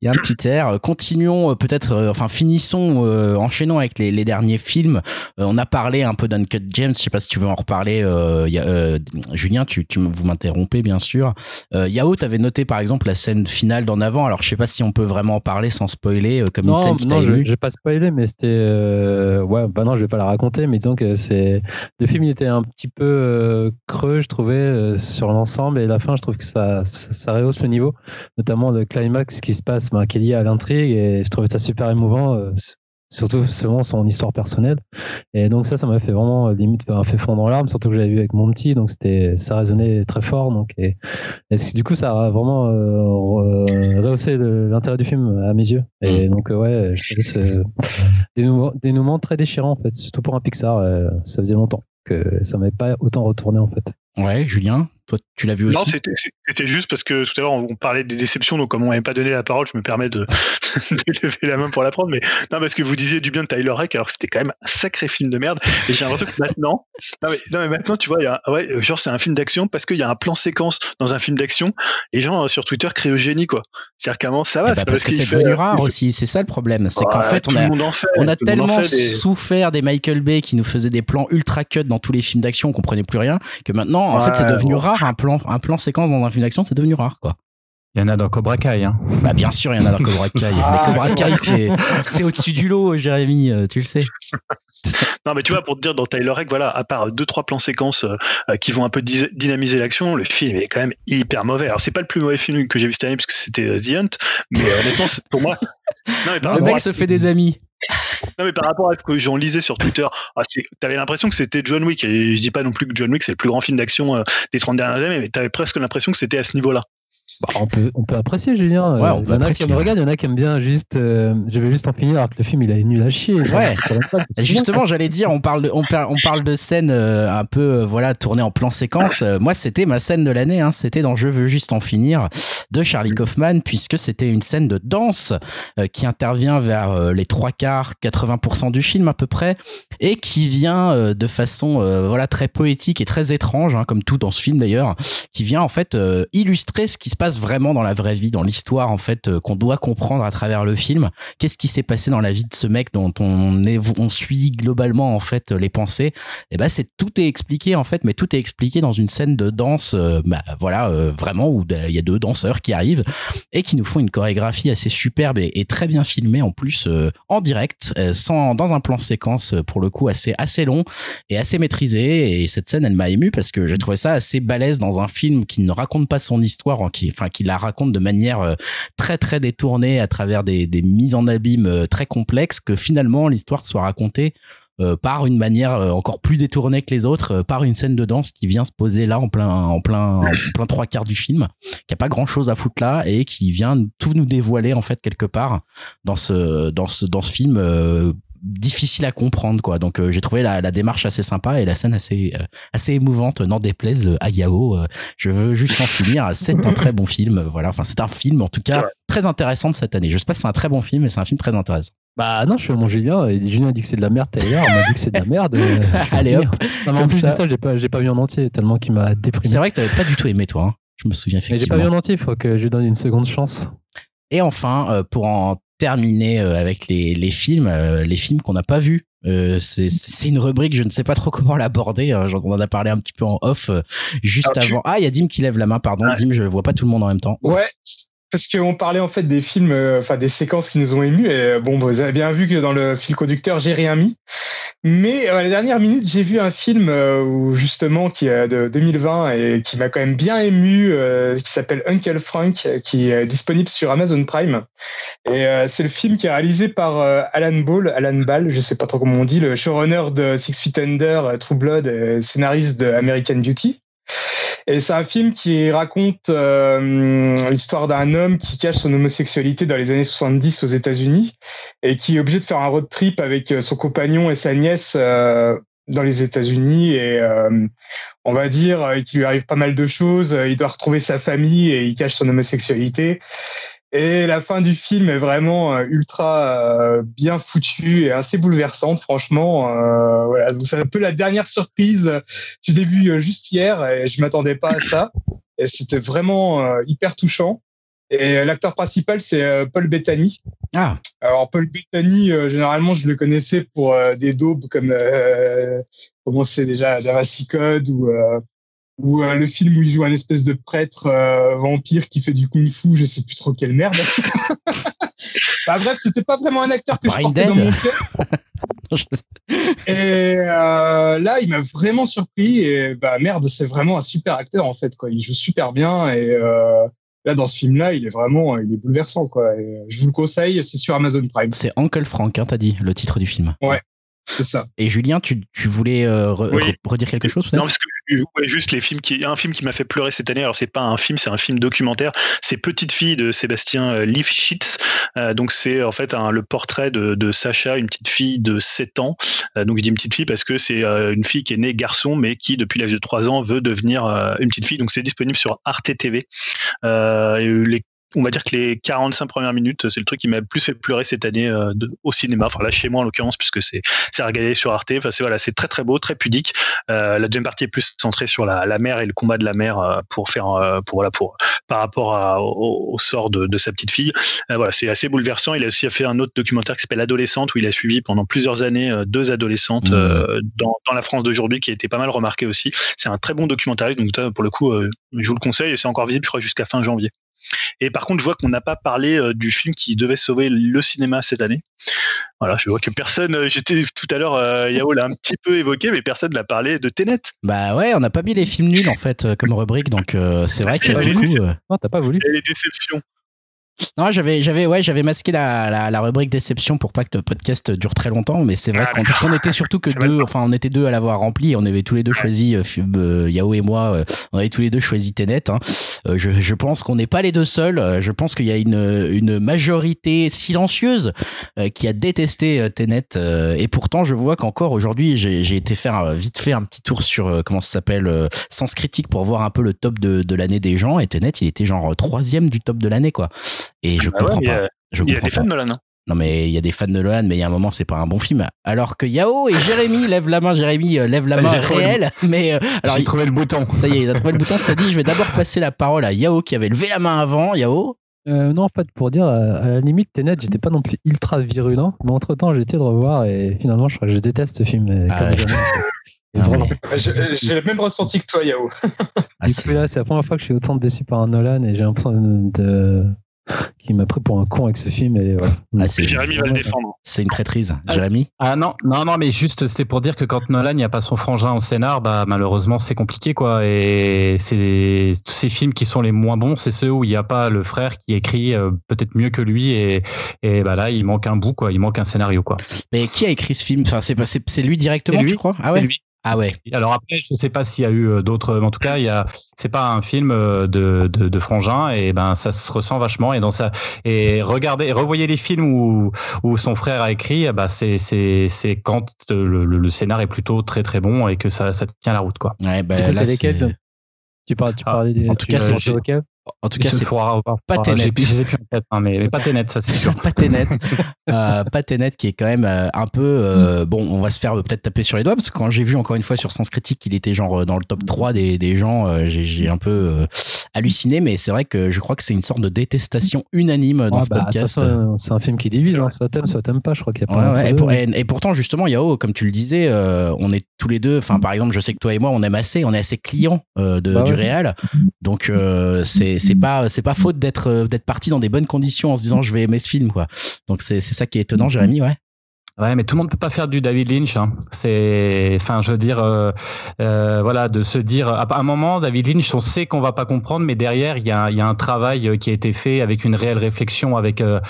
Il y a un petit air. Continuons euh, peut-être, euh, enfin finissons, euh, enchaînons avec les, les derniers films. on a parlé un peu d'Uncut James. Je sais pas si tu veux en reparler. Y a, Julien, tu, tu vous m'interrompez bien sûr. Yao, t'avais noté par exemple la scène finale d'en avant. Alors je sais pas si on peut vraiment en parler sans spoiler, comme une scène qui Non, je, je vais pas spoiler, mais c'était ouais, bah non, je vais pas la raconter, mais disons que c'est le film il était un petit peu creux, je trouvais sur l'ensemble et la fin, je trouve que ça, ça, ça rehausse le niveau, notamment le climax qui se passe qui est lié à l'intrigue et je trouvais ça super émouvant, euh, surtout selon son histoire personnelle. Et donc ça, ça m'a fait vraiment euh, limite un fait fondre en larmes, surtout que j'avais vu avec mon petit, donc c'était ça résonnait très fort. Donc et, du coup, ça a vraiment euh, rehaussé l'intérêt du film à mes yeux. Et mm. donc ouais, je trouve c'est des dénouement très déchirant en fait, surtout pour un Pixar. ça faisait longtemps que ça m'avait pas autant retourné en fait. Ouais, Julien, toi, tu l'as vu aussi Non, c'était juste parce que tout à l'heure, on parlait des déceptions, donc comme on m'avait pas donné la parole, je me permets de, *laughs* lever la main pour la prendre, mais non, parce que vous disiez du bien de Tyler Rake, alors que c'était quand même un sacré film de merde. Et j'ai l'impression que maintenant, *laughs* non mais, non mais, maintenant, tu vois, y a, ouais, genre c'est un film d'action parce qu'il y a un plan séquence dans un film d'action. Les gens euh, sur Twitter crient au génie, quoi. C'est-à-dire comment ça va bah, Parce, que c'est devenu rare aussi. C'est ça le problème, c'est qu'en fait, on a, on a tellement souffert des Michael Bay qui nous faisaient des plans ultra cut dans tous les films d'action, on comprenait plus rien, que maintenant, en fait, c'est devenu rare un plan, un plan séquence dans un film d'action, c'est devenu rare, quoi. Il y en a dans Cobra Kai. Hein. Bah bien sûr, il y en a dans Cobra Kai. *laughs* mais Cobra Kai, c'est au-dessus du lot, Jérémy, euh, tu le sais. *laughs* non, mais tu vois, pour te dire, dans Tyler Rake, voilà, à part deux, trois plans séquences euh, qui vont un peu dynamiser l'action, le film est quand même hyper mauvais. Alors, c'est pas le plus mauvais film que j'ai vu cette année, parce que c'était euh, The Hunt, mais honnêtement, pour moi. *laughs* Non, mais le mec se fait des amis. Non, mais par rapport à ce que j'en lisais sur Twitter, ah, t'avais l'impression que c'était John Wick. Et je dis pas non plus que John Wick, c'est le plus grand film d'action des 30 dernières années, mais t'avais presque l'impression que c'était à ce niveau-là. Bah, on, peut, on peut apprécier, Julien. Ouais, on il y en a qui me regardent, il y en a qui aiment bien juste. Euh, je vais juste en finir alors que le film il a nul à chier. Ouais. Justement, j'allais dire, on parle de, on, on parle de scènes euh, un peu euh, voilà tournées en plan séquence. moi, c'était ma scène de l'année. Hein, c'était dans Je veux juste en finir de Charlie Kaufman, puisque c'était une scène de danse qui intervient vers les trois quarts, 80% du film à peu près, et qui vient de façon voilà très poétique et très étrange, hein, comme tout dans ce film d'ailleurs, qui vient en fait illustrer ce qui se passe vraiment dans la vraie vie, dans l'histoire en fait euh, qu'on doit comprendre à travers le film. Qu'est-ce qui s'est passé dans la vie de ce mec dont on est, on suit globalement en fait les pensées? Et eh ben c'est tout est expliqué en fait, mais tout est expliqué dans une scène de danse, euh, bah, voilà euh, vraiment où il y a deux danseurs qui arrivent et qui nous font une chorégraphie assez superbe et, très bien filmée en plus en direct, sans dans un plan séquence pour le coup assez assez long et assez maîtrisé. Et cette scène elle m'a ému parce que j'ai trouvé ça assez balèze dans un film qui ne raconte pas son histoire, qui enfin qui la raconte de manière euh, très très détournée à travers des, des mises en abîme euh, très complexes, que finalement l'histoire soit racontée euh, par une manière encore plus détournée que les autres, par une scène de danse qui vient se poser là en plein en plein en plein trois quarts du film, qui a pas grand chose à foutre là et qui vient tout nous dévoiler en fait quelque part dans ce dans ce dans ce film difficile à comprendre quoi. Donc euh, j'ai trouvé la, la, démarche assez sympa et la scène assez euh, assez émouvante n'en déplaise à Yao. Euh, je veux juste en finir. *laughs* C'est un très bon film voilà. Enfin c'est un film en tout cas très intéressant de cette année. Je sais pas si c'est un très bon film mais c'est un film très intéressant. Bah non je suis mon Julien. Et Julien a dit que c'est de la merde Taylor. On m'a dit que c'est de la merde. *laughs* Allez hop. Non, mais en plus ça, ça j'ai pas j'ai pas vu en entier tellement qu'il m'a déprimé. C'est vrai que t'avais pas du tout aimé toi hein. je me souviens effectivement mais j'ai pas vu en entier faut que je lui donne une seconde chance. Et enfin, pour en terminer euh, avec les, les films, euh, les films qu'on n'a pas vus. Euh, c'est une rubrique, je ne sais pas trop comment l'aborder. Hein, on en a parlé un petit peu en off juste ah, avant. Ah, il y a Dim qui lève la main, pardon. Dim, je vois pas tout le monde en même temps. Ouais, parce qu'on parlait en fait des films, euh, enfin des séquences qui nous ont émus. Et euh, bon, vous avez bien vu que dans le fil conducteur, j'ai rien mis. Mais euh, à la dernière minute, j'ai vu un film où justement qui est de 2020 et qui m'a quand même bien ému, qui s'appelle Uncle Frank, qui est disponible sur Amazon Prime. Et c'est le film qui est réalisé par Alan Ball, Alan Ball, je sais pas trop comment on dit, le showrunner de Six Feet Under, True Blood, scénariste de American Duty. Et c'est un film qui raconte euh, l'histoire d'un homme qui cache son homosexualité dans les années 70 aux États-Unis et qui est obligé de faire un road trip avec euh, son compagnon et sa nièce euh, dans les États-Unis et on va dire qu'il lui arrive pas mal de choses. Il doit retrouver sa famille et il cache son homosexualité. Et la fin du film est vraiment euh, ultra euh, bien foutue et assez bouleversante, franchement. Euh, voilà, donc c'est un peu la dernière surprise. Je l'ai vu juste hier et je m'attendais pas à ça. Et c'était vraiment hyper touchant. Et l'acteur principal, c'est Paul Bettany. Ah. Alors Paul Bettany, généralement, je le connaissais pour des daubes comme comment c'est déjà Da Code ou ou euh, le film où il joue un espèce de prêtre euh, vampire qui fait du kung-fu, je sais plus trop quelle merde. *laughs* bah, bref, c'était pas vraiment un acteur que je portais dans mon cœur. *laughs* et euh, là, il m'a vraiment surpris. Et bah merde, c'est vraiment un super acteur en fait. Quoi. Il joue super bien et là dans ce film-là, il est vraiment, il est bouleversant quoi. je vous le conseille, c'est sur Amazon Prime. C'est Uncle Frank, hein, t'as dit le titre du film. Ouais. C'est ça. Et Julien, tu, tu voulais redire quelque chose Non, parce que juste les films qui un film qui m'a fait pleurer cette année. Alors c'est pas un film c'est un film documentaire. C'est Petite fille de Sébastien euh, Lifshitz. Euh, donc c'est en fait un, le portrait de, de, Sacha une petite fille de 7 ans. Euh, donc je dis une petite fille parce que c'est une fille qui est née garçon mais qui depuis l'âge de 3 ans veut devenir une petite fille. Donc c'est disponible sur Arte TV les on va dire que les 45 premières minutes, c'est le truc qui m'a plus fait pleurer cette année euh, au cinéma. Enfin là chez moi en l'occurrence, puisque c'est c'est regardé sur Arte. Enfin c'est voilà, c'est très très beau, très pudique. Euh, la deuxième partie est plus centrée sur la, la mer et le combat de la mer euh, pour faire pour voilà pour par rapport au, sort de, de, sa petite fille. voilà, c'est assez bouleversant. Il a aussi fait un autre documentaire qui s'appelle Adolescente où il a suivi pendant plusieurs années deux adolescentes mmh. dans, dans la France d'aujourd'hui qui a été pas mal remarqué aussi. C'est un très bon documentaire donc pour le coup, je vous le conseille et c'est encore visible, je crois, jusqu'à fin janvier. Et par contre, je vois qu'on n'a pas parlé euh, du film qui devait sauver le cinéma cette année. Voilà, je vois que personne. Euh, j'étais tout à l'heure, euh, Yao l'a un petit peu évoqué, mais personne n'a parlé de Tenet. Bah ouais, on n'a pas mis les films nuls en fait comme rubrique, donc c'est vrai que du coup. Non, t'as pas voulu. les déceptions. Non, j'avais, j'avais, ouais, j'avais masqué la, la, rubrique déception pour pas que le podcast dure très longtemps, mais c'est vrai ah, qu'on, parce qu'on était surtout que *laughs* deux, enfin, on était deux à l'avoir rempli, on avait tous les deux choisi, euh, euh, Yao et moi, euh, on avait tous les deux choisi Tenet. Hein. je, je pense qu'on n'est pas les deux seuls. Je pense qu'il y a une, une majorité silencieuse qui a détesté Tenet, et pourtant, je vois qu'encore aujourd'hui, j'ai, j'ai été faire vite fait un petit tour sur comment ça s'appelle Sens Critique pour voir un peu le top de, de l'année des gens, et Tenet, il était genre troisième du top de l'année, quoi. Et je ah comprends pas. il y a des fans de Nolan. Hein. Non, mais il y a des fans de Nolan, mais il y a un moment, c'est pas un bon film. Alors que Yao et Jérémy *laughs* lèvent la main, Jérémy euh, lève la main réelle, mais euh, alors j'ai trouvé le bouton. Ça y est, il a trouvé le bouton. C'est-à-dire, je vais d'abord passer la parole à Yao qui avait levé la main avant. Yao. Euh, non, en fait, pour dire, à la limite, Tenet, j'étais pas non plus ultra virulent, mais entre temps, j'ai été de revoir et finalement, je, crois que je déteste ce film. Ah *laughs* ah j'ai le même ressenti que toi, Yao. Ah, c'est la première fois que je suis autant déçu par un Nolan et j'ai l'impression de, qui m'a pris pour un con avec ce film. Et ah, c'est Jérémy va le défendre. C'est une traîtrise, Jérémy. Ah non, non, non, mais juste c'était pour dire que quand Nolan n'y a pas son frangin au scénar, bah malheureusement c'est compliqué quoi. Et c'est ces films qui sont les moins bons, c'est ceux où il n'y a pas le frère qui écrit euh, peut-être mieux que lui et, et bah là il manque un bout quoi, il manque un scénario quoi. Mais qui a écrit ce film? Enfin c'est c'est lui directement, lui. tu crois? Ah ouais? Lui. Ah ouais. Alors après, je sais pas s'il y a eu euh, d'autres. En tout cas, il y a. C'est pas un film euh, de, de, de, frangin et ben ça se ressent vachement et dans ça et regardez, revoyez les films où, où son frère a écrit. Bah c'est c'est c'est quand le, le, scénar est plutôt très très bon et que ça ça tient la route quoi. Ouais, bah, là, c'est lesquels tu parlais, tu ah, parlais des. En tout cas, c'est en tout cas, c'est pas Tenet. Hein, mais, pas Tenet, ça c'est sûr. pas Tenet. euh, pas Tenet qui est quand même euh, un peu. Euh, bon, on va se faire peut-être taper sur les doigts parce que quand j'ai vu encore une fois sur Sens Critique qu'il était genre euh, dans le top 3 des, des gens, j'ai un peu halluciné, mais c'est vrai que je crois que c'est une sorte de détestation unanime dans ce bah, podcast. C'est un film qui divise, hein, soit t'aimes, soit t'aimes pas. Je crois qu'il y a pas. Ouais, et, et, pourtant, justement, Yao, comme tu le disais, on est tous les deux. Enfin, par exemple, je sais que toi et moi, on aime assez, on est assez clients de, bah du réel. Donc, c'est c'est pas c'est pas faute d'être euh, d'être parti dans des bonnes conditions en se disant je vais aimer ce film quoi. Donc c'est c'est ça qui est étonnant, Jérémy, ouais. Ouais, mais tout le monde peut pas faire du David Lynch. Hein. C'est, enfin, je veux dire, euh, euh, voilà, de se dire, à un moment, David Lynch, on sait qu'on va pas comprendre, mais derrière, il y a, y a un travail euh, qui a été fait avec une réelle réflexion. Avec euh,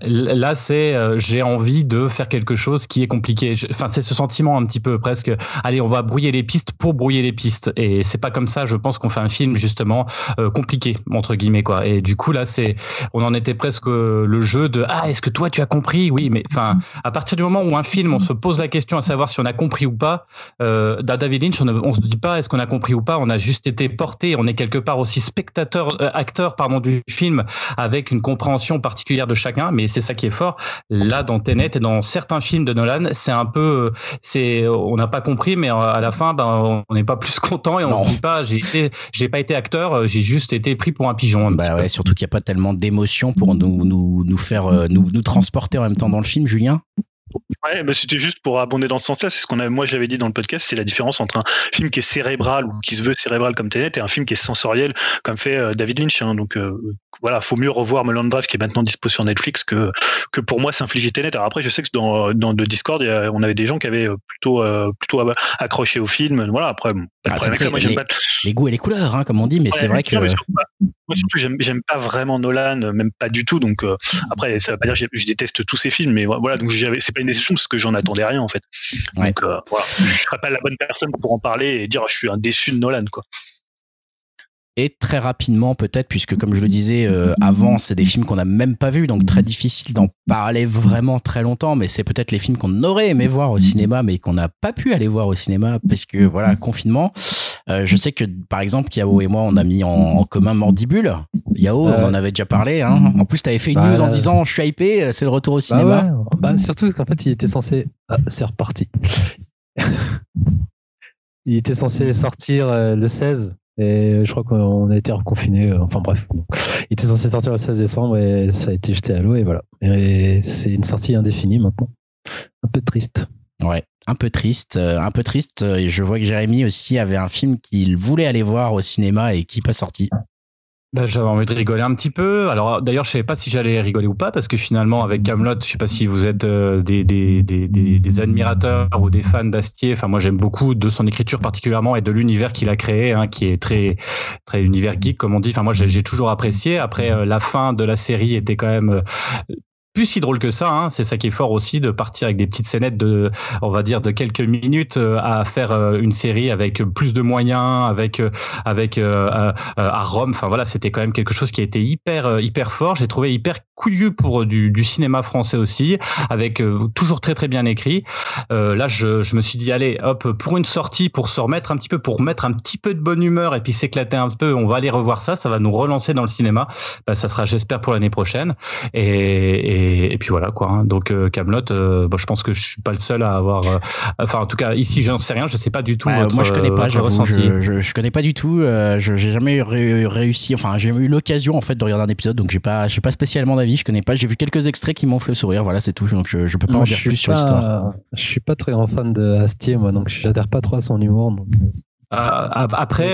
là, c'est, j'ai envie de faire quelque chose qui est compliqué. Enfin, c'est ce sentiment un petit peu presque. Allez, on va brouiller les pistes pour brouiller les pistes. Et c'est pas comme ça. Je pense qu'on fait un film justement compliqué entre guillemets quoi. Et du coup, là, c'est, on en était presque le jeu de, ah, est-ce que toi tu as compris? Oui, mais enfin, à partir du moment où un film, on se pose la question à savoir si on a compris ou pas, euh, David Lynch, on ne se dit pas est-ce qu'on a compris ou pas, on a juste été porté, on est quelque part aussi spectateur, euh, acteur pardon, du film avec une compréhension particulière de chacun, mais c'est ça qui est fort. Là, dans Tenet et dans certains films de Nolan, c'est un peu, c'est, on n'a pas compris, mais à la fin, ben, on n'est pas plus *laughs* content et on ne se dit pas j'ai été, j'ai pas été acteur, j'ai juste été pris pour un pigeon. bah ouais, surtout qu'il n'y a pas tellement d'émotions pour nous, nous, nous faire, euh, nous, nous transporter en même temps dans le film, Julien. Ouais, c'était juste pour abonder dans ce sens-là. C'est ce qu'on a, moi j'avais dit dans le podcast, c'est la différence entre un film qui est cérébral ou qui se veut cérébral comme Tenet et un film qui est sensoriel comme fait euh, David Lynch. Hein. Donc euh, voilà, faut mieux revoir Mulholland Drive qui est maintenant dispo sur Netflix que que pour moi s'infliger Tenet. Alors après, je sais que dans dans le Discord, on avait des gens qui avaient euh, plutôt plutôt accroché au film. Voilà, après, ah, les, goûts et les couleurs, hein, comme on dit, mais c'est vrai que moi surtout j'aime pas vraiment Nolan, même pas du tout. Donc après, ça veut pas dire que je déteste tous ses films, mais voilà, donc j'avais c'est pas une déception parce que j'en attendais rien en fait. Donc euh, voilà, je serais pas la bonne personne pour en parler et dire je suis un déçu de Nolan quoi. Et très rapidement, peut-être, puisque comme je le disais euh, avant, c'est des films qu'on n'a même pas vus, donc très difficile d'en parler vraiment très longtemps, mais c'est peut-être les films qu'on aurait aimé voir au cinéma, mais qu'on n'a pas pu aller voir au cinéma, parce que voilà, confinement. Je sais que par exemple Yao et moi on a mis en, commun Mandibule. Yao, on en avait déjà parlé. Hein. En plus, tu avais fait une bah, news en disant je suis hypé, c'est le retour au bah cinéma. Bah, surtout qu'en fait, il était censé. Ah, c'est reparti. *laughs* il était censé sortir le 16 et je crois qu'on a été reconfiné. Euh, enfin bref, il était censé sortir le 16 décembre et ça a été jeté à l'eau et voilà. Et c'est une sortie indéfinie maintenant. Un peu triste. Ouais, un peu triste, euh, un peu triste. Et je vois que Jérémy aussi avait un film qu'il voulait aller voir au cinéma et qui n'est pas sorti. Bah, j'avais envie de rigoler un petit peu. Alors d'ailleurs, je savais pas si j'allais rigoler ou pas parce que finalement, avec Camelot, je sais pas si vous êtes euh, des, admirateurs ou des fans d'Astier. Enfin, moi, j'aime beaucoup de son écriture particulièrement et de l'univers qu'il a créé, hein, qui est très très univers geek comme on dit. Enfin, moi, j'ai toujours apprécié. Après, euh, la fin de la série était quand même euh, plus si drôle que ça. Hein. C'est ça qui est fort aussi de partir avec des petites scénettes de, on va dire, de quelques minutes euh, à faire euh, une série avec plus de moyens, avec euh, avec à Rome. Enfin voilà, c'était quand même quelque chose qui a été hyper hyper fort. J'ai trouvé hyper couillu pour du, du, cinéma français aussi, avec toujours très très bien écrit. là, je, je me suis dit allez, hop, pour une sortie, pour se remettre un petit peu, pour mettre un petit peu de bonne humeur et puis s'éclater un peu, on va aller revoir ça. Ça va nous relancer dans le cinéma. Bah, ça sera, j'espère, pour l'année prochaine. et, puis voilà quoi. Hein. Donc euh, Camelot, euh, bah, je pense que je suis pas le seul à avoir. Euh, enfin en tout cas ici j'en sais rien, je sais pas du tout. moi je connais pas, je, je, je, connais pas du tout. je j'ai jamais réussi. Enfin j'ai eu l'occasion en fait de regarder un épisode, donc j'ai pas j'ai pas spécialement d'avis. Je connais pas. J'ai vu quelques extraits qui m'ont fait sourire. Voilà c'est tout. Donc je, peux pas en dire plus sur l'histoire. Je suis pas très grand fan de Astier moi, donc j'adhère pas trop à son humour. Donc... après,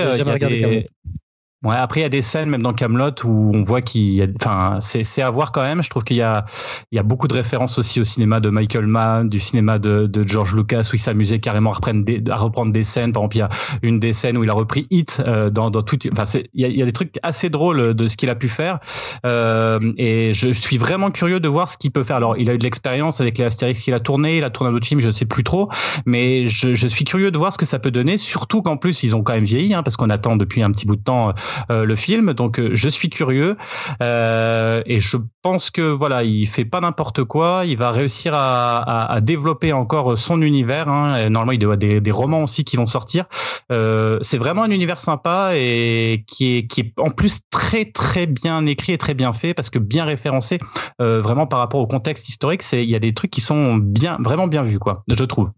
Ouais, après il y a des scènes même dans Camelot où on voit qu'il y a, enfin c'est à voir quand même. Je trouve qu'il y a il y a beaucoup de références aussi au cinéma de Michael Mann, du cinéma de, de George Lucas où il s'amusait carrément à reprendre, des, à reprendre des scènes. Par exemple, il y a une des scènes où il a repris Hit euh, dans dans tout. Enfin, il y, a, il y a des trucs assez drôles de ce qu'il a pu faire euh, et je, suis vraiment curieux de voir ce qu'il peut faire. Alors, il a eu de l'expérience avec les Astérix qu'il a tourné, il a tourné un autre film, je sais plus trop, mais je, je suis curieux de voir ce que ça peut donner. Surtout qu'en plus ils ont quand même vieilli, hein, parce qu'on attend depuis un petit bout de temps le film. Donc euh, je suis curieux euh, et je pense que voilà, il fait pas n'importe quoi. Il va réussir à, développer encore son univers. Hein. normalement, il doit avoir des, romans aussi qui vont sortir. c'est vraiment un univers sympa et qui est, qui est en plus très très bien écrit et très bien fait parce que bien référencé vraiment par rapport au contexte historique. C'est il y a des trucs qui sont bien vraiment bien vus quoi. Je trouve.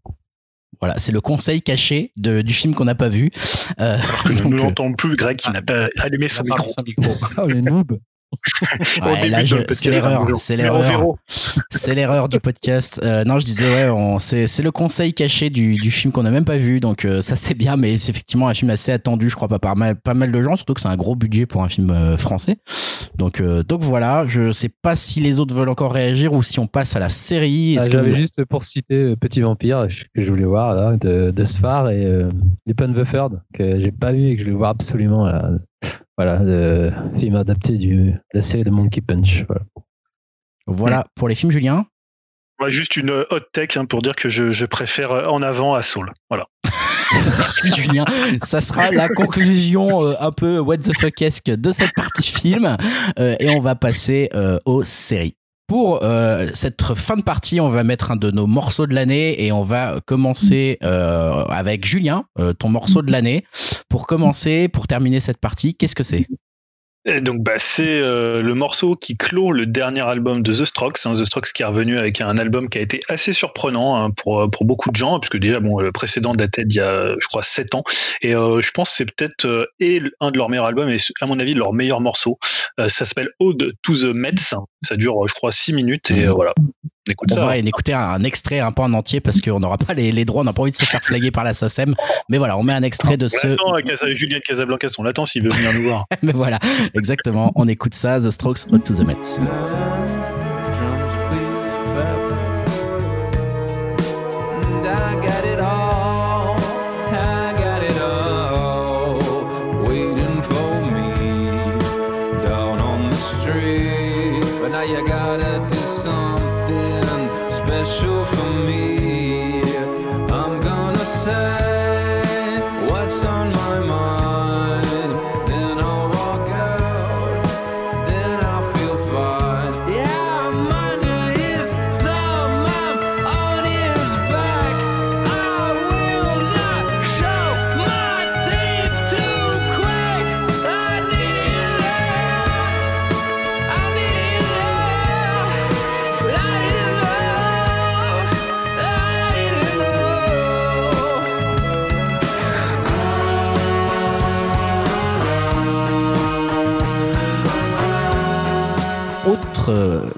Voilà, c'est le conseil caché de, du film qu'on n'a pas vu. Euh, Je ne l'entends plus, Greg, qui n'a pas allumé son micro. Son micro. oh, le noob c'est l'erreur, c'est l'erreur, c'est l'erreur du podcast. Euh, non, je disais ouais, c'est le conseil caché du, du film qu'on n'a même pas vu, donc euh, ça c'est bien, mais c'est effectivement un film assez attendu, je crois pas par mal, pas mal de gens, surtout que c'est un gros budget pour un film euh, français. Donc donc voilà, je sais pas si les autres veulent encore réagir ou si on passe à la série. Ah, J'avais juste pour citer Petit Vampire que je voulais voir là, de, de Sfar et euh, the Third que j'ai pas vu et que je voulais voir absolument. Là. Voilà, le film adapté du, de la série de Monkey Punch. Voilà, pour les films, Julien Juste une hot tech hein, pour dire que je, préfère En avant à Soul. Voilà. *laughs* Merci Julien. Ça sera la conclusion euh, un peu what the fuck-esque de cette partie film. Euh, et on va passer euh, aux séries. Pour euh, cette fin de partie, on va mettre un de nos morceaux de l'année et on va commencer euh, avec Julien, euh, ton morceau de l'année. Pour commencer, pour terminer cette partie, qu'est-ce que c'est? Donc bah, c'est euh, le morceau qui clôt le dernier album de The Strokes, hein, The Strokes qui est revenu avec un album qui a été assez surprenant hein, pour euh, pour beaucoup de gens, puisque déjà bon le précédent datait d'il y a je crois 7 ans, et euh, je pense que c'est peut-être un de leurs meilleurs albums et à mon avis leur meilleur morceau. ça s'appelle Ode to the Mets, ça dure je crois 6 minutes et voilà on va écouter un, extrait un peu en entier parce qu'on n'aura pas les, droits, on n'a pas envie de se faire flaguer par la SACEM. Mais voilà, on met un extrait de ce. Julien Casablanca, on l'attend s'il veut venir nous voir. *laughs* Mais voilà, exactement. On écoute ça, The Strokes, Out to the Mets.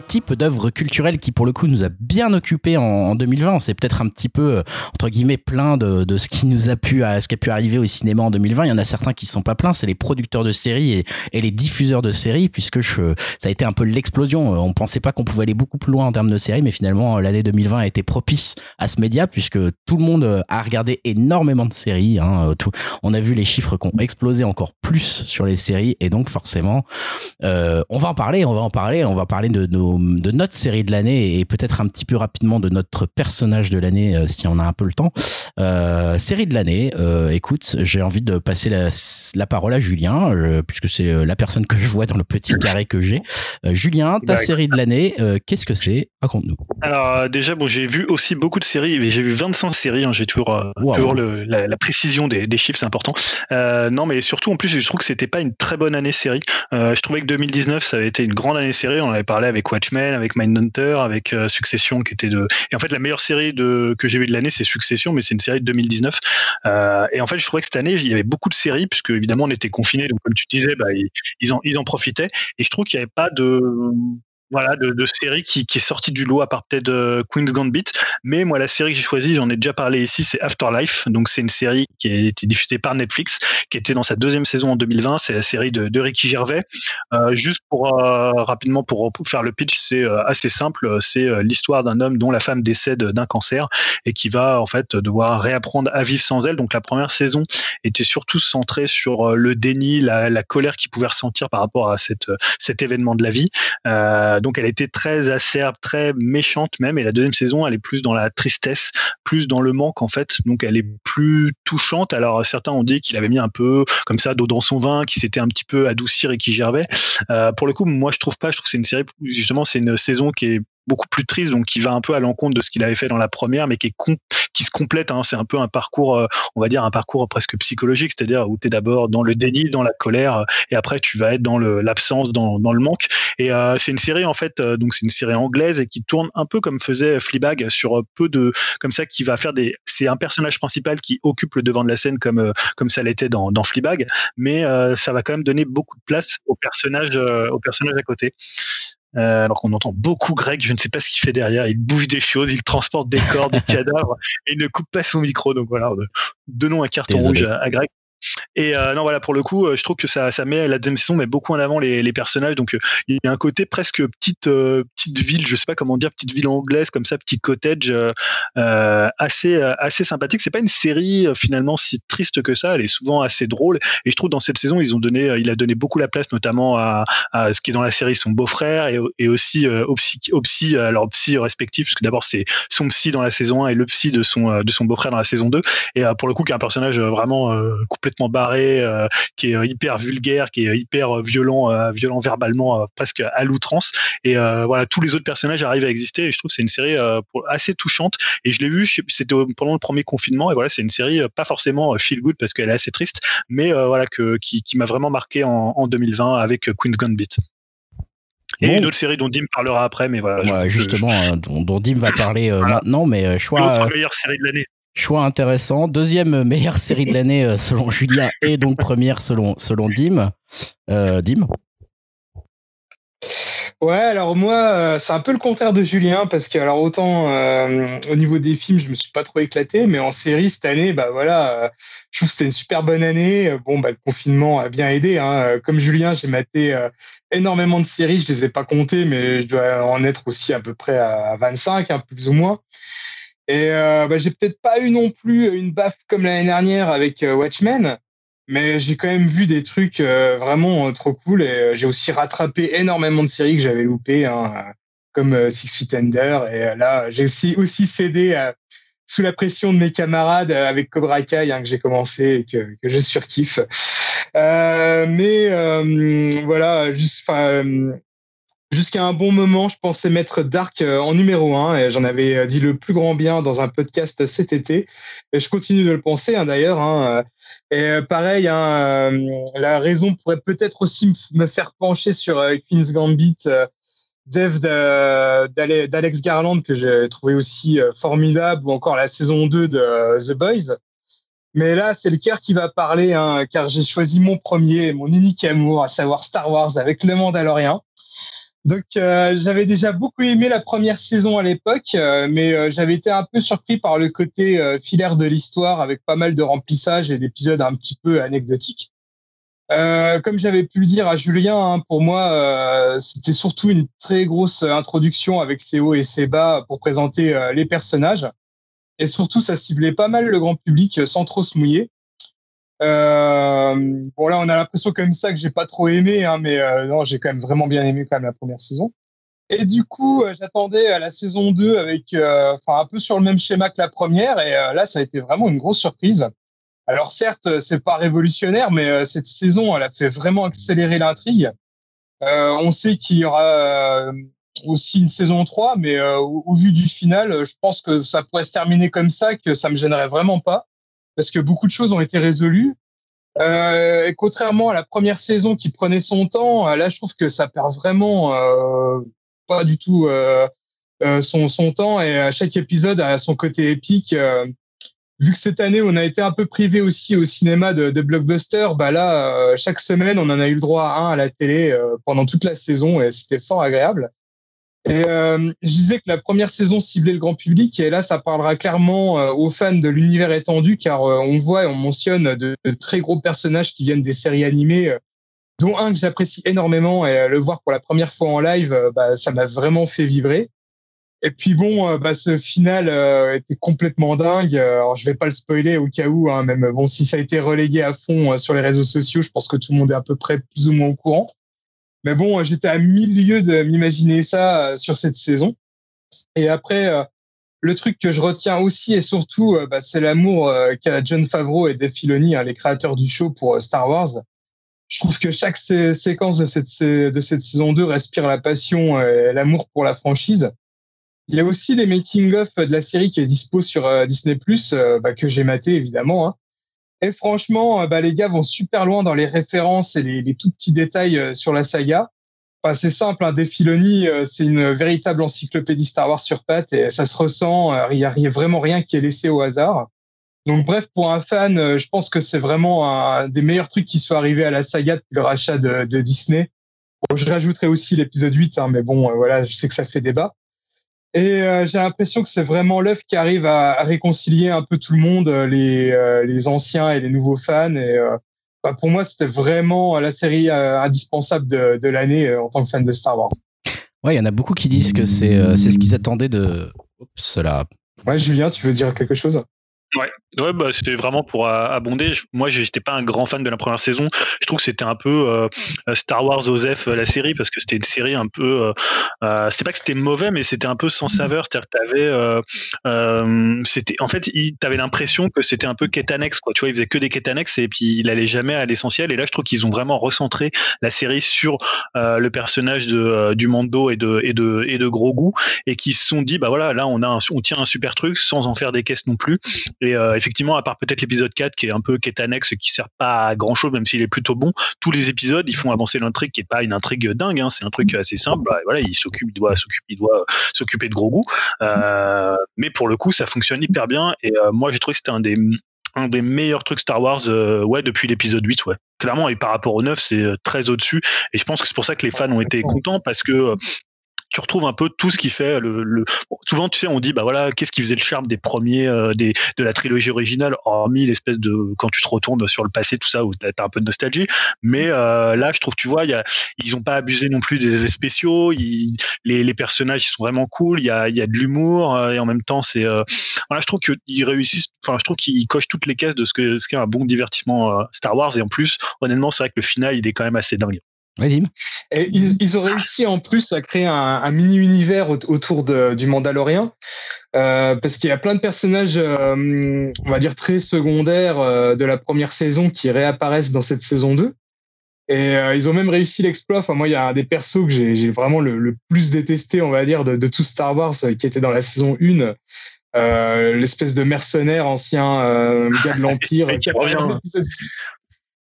Type d'œuvre culturelle qui pour le coup nous a bien occupé en, 2020. On s'est peut-être un petit peu entre guillemets plein de, de, ce qui nous a pu à ce qui a pu arriver au cinéma en 2020. Il y en a certains qui sont pas pleins, c'est les producteurs de séries et, les diffuseurs de séries puisque ça a été un peu l'explosion. On pensait pas qu'on pouvait aller beaucoup plus loin en termes de séries, mais finalement l'année 2020 a été propice à ce média puisque tout le monde a regardé énormément de séries. Hein, on a vu les chiffres qui ont explosé encore plus sur les séries et donc forcément euh, on va en parler, on va en parler, on va parler de, de notre série de l'année et peut-être un petit peu rapidement de notre personnage de l'année euh, si on a un peu le temps. Euh, série de l'année, euh, écoute, j'ai envie de passer la, la parole à Julien puisque c'est la personne que je vois dans le petit carré que j'ai. Julien, ta série de l'année, qu'est-ce que c'est? Raconte-nous. Alors déjà, bon, j'ai vu aussi beaucoup de séries, j'ai vu 25 séries, hein, j'ai toujours, toujours le, la, la, précision des, des chiffres, c'est important. non, mais surtout en plus, je trouve que c'était pas une très bonne année série. je trouvais que 2019, ça avait été une grande année série. On avait parlé avec Avec Mindhunter, avec Succession, qui était de. Et en fait, la meilleure série de que j'ai vue de l'année, c'est Succession, mais c'est une série de 2019. Euh, et en fait, je trouvais que cette année, il y avait beaucoup de séries, puisque évidemment, on était confinés, donc comme tu disais, bah, ils, en, ils en profitaient. Et je trouve qu'il n'y avait pas de voilà, de, de série qui, qui, est sortie du lot à part peut-être euh, Queen's. Mais moi, la série que j'ai choisie, j'en ai déjà parlé ici, c'est Afterlife. Donc, c'est une série qui a été diffusée par Netflix, qui était dans sa deuxième saison en 2020. C'est la série de, Ricky Gervais. Euh, juste pour euh, rapidement pour faire le pitch, c'est euh, assez simple. C'est l'histoire d'un homme dont la femme décède d'un cancer et qui va en fait devoir réapprendre à vivre sans elle. Donc, la première saison était surtout centrée sur le déni, la, la colère qu'il pouvait ressentir par rapport à cet événement de la vie. Euh, donc elle était très acerbe, très méchante même. Et la deuxième saison, elle est plus dans la tristesse, plus dans le manque en fait. Donc elle est plus touchante. Alors certains ont dit qu'il avait mis un peu comme ça d'eau dans son vin, qu'il s'était un petit peu adouci et qui gerbait. Euh, pour le coup, moi je trouve pas. Je trouve que c'est une série justement, c'est une saison qui est beaucoup plus triste, donc qui va un peu à l'encontre de ce qu'il avait fait dans la première, mais qui est qui se complète. Hein. C'est un peu un parcours, euh, on va dire un parcours presque psychologique, c'est-à-dire où tu es d'abord dans le déni, dans la colère, et après tu vas être dans l'absence, dans, dans, le manque. Et euh, c'est une série en fait, euh, donc c'est une série anglaise et qui tourne un peu comme faisait Fleabag sur peu de, comme ça, qui va faire des. C'est un personnage principal qui occupe le devant de la scène comme comme ça l'était dans, dans Fleabag, mais ça va quand même donner beaucoup de place au personnage, au personnage à côté. Euh, alors qu'on entend beaucoup Greg, je ne sais pas ce qu'il fait derrière, il bouge des choses, il transporte des corps, des *laughs* cadavres, et il ne coupe pas son micro. Donc voilà, donnons un carton rouge à Greg. Et euh, non, voilà, pour le coup, euh, je trouve que ça, ça met la deuxième saison met beaucoup en avant les, les personnages. Donc, euh, il y a un côté presque petite, petite ville, je sais pas comment dire, petite ville anglaise comme ça, petit cottage, assez, assez sympathique. C'est pas une série finalement si triste que ça. Elle est souvent assez drôle. Et je trouve dans cette saison, ils ont donné, il a donné beaucoup la place, notamment à, à ce qui est dans la série son beau-frère et, et aussi au psy, au psy, alors psy respectif, parce que d'abord c'est son psy dans la saison 1 et le psy de son, de son beau-frère dans la saison 2. Et pour le coup, qui est un personnage vraiment complètement complètement barré, euh, qui est euh, hyper vulgaire, qui est hyper euh, violent, violent verbalement, presque à l'outrance. Et voilà, tous les autres personnages arrivent à exister. Et je trouve que c'est une série assez touchante. Et je l'ai vu, c'était pendant le premier confinement. Et voilà, c'est une série pas forcément feel good parce qu'elle est assez triste, mais voilà que qui, m'a vraiment marqué en, 2020 avec Queen's Gambit. Et une autre série dont Dim parlera après, mais voilà. justement, hein, dont, Dim va *laughs* parler maintenant, mais choix. La meilleure série de l'année. Choix intéressant. Deuxième meilleure *laughs* série de l'année euh, selon Julia et donc première selon, selon Dim. Euh, Dim Ouais, alors moi, euh, c'est un peu le contraire de Julien parce que alors autant au niveau des films, je me suis pas trop éclaté, mais en série cette année, bah voilà, je trouve que c'était une super bonne année. Bon, bah le confinement a bien aidé. Hein. Comme Julien, j'ai maté énormément de séries, je les ai pas comptées, mais je dois en être aussi à peu près à 25, hein, plus ou moins. Et euh, bah, j'ai peut-être pas eu non plus une baffe comme l'année dernière avec euh, Watchmen, mais j'ai quand même vu des trucs euh, vraiment trop cool et j'ai aussi rattrapé énormément de séries que j'avais loupées, hein, comme Six Feet Under. Et là, j'ai aussi, aussi cédé sous la pression de mes camarades avec Cobra Kai hein, que j'ai commencé et que, que je surkiffe. mais voilà, juste, Jusqu'à un bon moment, je pensais mettre Dark euh, en numéro un et j'en avais euh, dit le plus grand bien dans un podcast cet été. Et je continue de le penser hein, d'ailleurs. Hein. Et euh, pareil, hein, la raison pourrait peut-être aussi me faire pencher sur Queen's Gambit, Dev d'Alex Garland que j'ai trouvé aussi formidable, ou encore la saison 2 de The Boys. Mais là, c'est le cœur qui va parler, car j'ai choisi mon premier, mon unique amour, à savoir Star Wars avec Le Mandalorian. Donc j'avais déjà beaucoup aimé la première saison à l'époque, mais j'avais été un peu surpris par le côté filaire de l'histoire avec pas mal de remplissage et d'épisodes un petit peu anecdotiques. Euh, comme j'avais pu le dire à Julien, hein, pour moi, euh, c'était surtout une très grosse introduction avec ses hauts et ses bas pour présenter euh, les personnages. Et surtout, ça ciblait pas mal le grand public sans trop se mouiller. Bon là, on a l'impression comme ça que j'ai pas trop aimé, hein, mais non, j'ai quand même vraiment bien aimé quand même la première saison. Et du coup, j'attendais à la saison 2 avec, enfin, un peu sur le même schéma que la première. Et là, ça a été vraiment une grosse surprise. Alors certes, c'est pas révolutionnaire, mais euh, cette saison, elle a fait vraiment accélérer l'intrigue. Euh, on sait qu'il y aura euh, aussi une saison 3, mais au, vu du final, je pense que ça pourrait se terminer comme ça, que ça me gênerait vraiment pas, parce que beaucoup de choses ont été résolues. et contrairement à la première saison qui prenait son temps, là, je trouve que ça perd vraiment pas du tout son, son temps, et à chaque épisode a son côté épique vu que cette année on a été un peu privé aussi au cinéma de, de blockbuster, bah là euh, chaque semaine on en a eu le droit à un à la télé euh, pendant toute la saison et c'était fort agréable. Et euh, je disais que la première saison ciblait le grand public et là ça parlera clairement aux fans de l'univers étendu car on voit et on mentionne de, très gros personnages qui viennent des séries animées dont un que j'apprécie énormément et le voir pour la première fois en live, bah, ça m'a vraiment fait vibrer. Et puis bon, euh, bah, ce final euh, était complètement dingue. Alors je vais pas le spoiler au cas où, hein, même bon si ça a été relégué à fond euh, sur les réseaux sociaux, je pense que tout le monde est à peu près plus ou moins au courant. Mais bon, j'étais à mille lieues de m'imaginer ça sur cette saison. Et après, le truc que je retiens aussi et surtout, bah, c'est l'amour qu'a John Favreau et Dave Filoni, hein, les créateurs du show pour Star Wars. Je trouve que chaque séquence de cette, saison 2 respire la passion et l'amour pour la franchise. Il y a aussi les making-of de la série qui est dispo sur euh, Disney+, euh, bah, que j'ai maté évidemment. Hein. Et franchement, euh, bah, les gars vont super loin dans les références et les, tout petits détails sur la saga. Enfin, c'est simple, hein, Filoni, c'est une véritable encyclopédie Star Wars sur pattes et ça se ressent. Il n'y a, vraiment rien qui est laissé au hasard. Donc bref, pour un fan, je pense que c'est vraiment un des meilleurs trucs qui soit arrivé à la saga depuis le rachat de, Disney. je rajouterai aussi l'épisode 8, hein, mais bon, voilà, je sais que ça fait débat. Et euh, j'ai l'impression que c'est vraiment l'œuvre qui arrive à, réconcilier un peu tout le monde, euh, les, euh, les anciens et les nouveaux fans. Et bah, pour moi, c'était vraiment la série indispensable de, de l'année en tant que fan de Star Wars. Ouais, il y en a beaucoup qui disent que c'est c'est ce qu'ils attendaient de. Oups, là. Ouais, Julien, tu veux dire quelque chose? Ouais, ouais bah, c'était vraiment pour abonder. Moi, j'étais pas un grand fan de la première saison. Je trouve que c'était un peu euh, Star Wars Osef, euh, la série, parce que c'était une série un peu. Euh, euh c'était pas que c'était mauvais, mais c'était un peu sans saveur. T'avais, euh, c'était, en fait, t'avais l'impression que c'était un peu quête annexe, quoi. Tu vois, il faisait que des quêtes annexes et puis il allait jamais à l'essentiel. Et là, je trouve qu'ils ont vraiment recentré la série sur le personnage de du Mando et de et de et de Grogu et qui se sont dit, bah voilà, là, on a on tient un super truc sans en faire des caisses non plus. Et euh, effectivement, à part peut-être l'épisode 4 qui est un peu qui est annexe, qui sert pas à grand chose, même s'il est plutôt bon, tous les épisodes ils font avancer l'intrigue qui est pas une intrigue dingue, hein, c'est un truc assez simple. Bah, voilà, il s'occupe, il doit s'occuper, doit s'occuper de gros goût. Euh, mais pour le coup, ça fonctionne hyper bien. Et euh, moi, j'ai trouvé que c'était un des un des meilleurs trucs Star Wars ouais depuis l'épisode 8 ouais clairement et par rapport au 9 c'est très au-dessus et je pense que c'est pour ça que les fans ont été contents parce que tu retrouves un peu tout ce qui fait le, le... souvent tu sais on dit bah voilà qu'est-ce qui faisait le charme des premiers euh, des de la trilogie originale hormis l'espèce de quand tu te retournes sur le passé tout ça où t'as as un peu de nostalgie. Mais euh, là je trouve tu vois y a, ils ont pas abusé non plus des effets spéciaux. Ils, les, les personnages ils sont vraiment cool. Il y a, y a de l'humour euh, et en même temps c'est voilà je trouve qu'ils réussissent enfin je trouve qu'ils cochent toutes les caisses de ce que ce qu'est un bon divertissement Star Wars. Et en plus honnêtement c'est vrai que le final il est quand même assez dingue et ils, ont réussi en plus à créer un, mini-univers autour de, du Mandalorien, euh, parce qu'il y a plein de personnages, euh, on va dire, très secondaires euh, de la première saison qui réapparaissent dans cette saison 2. Et ils ont même réussi l'exploit. Enfin, moi, il y a un des persos que j'ai vraiment le, plus détesté, on va dire, de, de, tout Star Wars, qui était dans la saison 1. l'espèce de mercenaire ancien gars de l'Empire qui revient dans l'épisode 6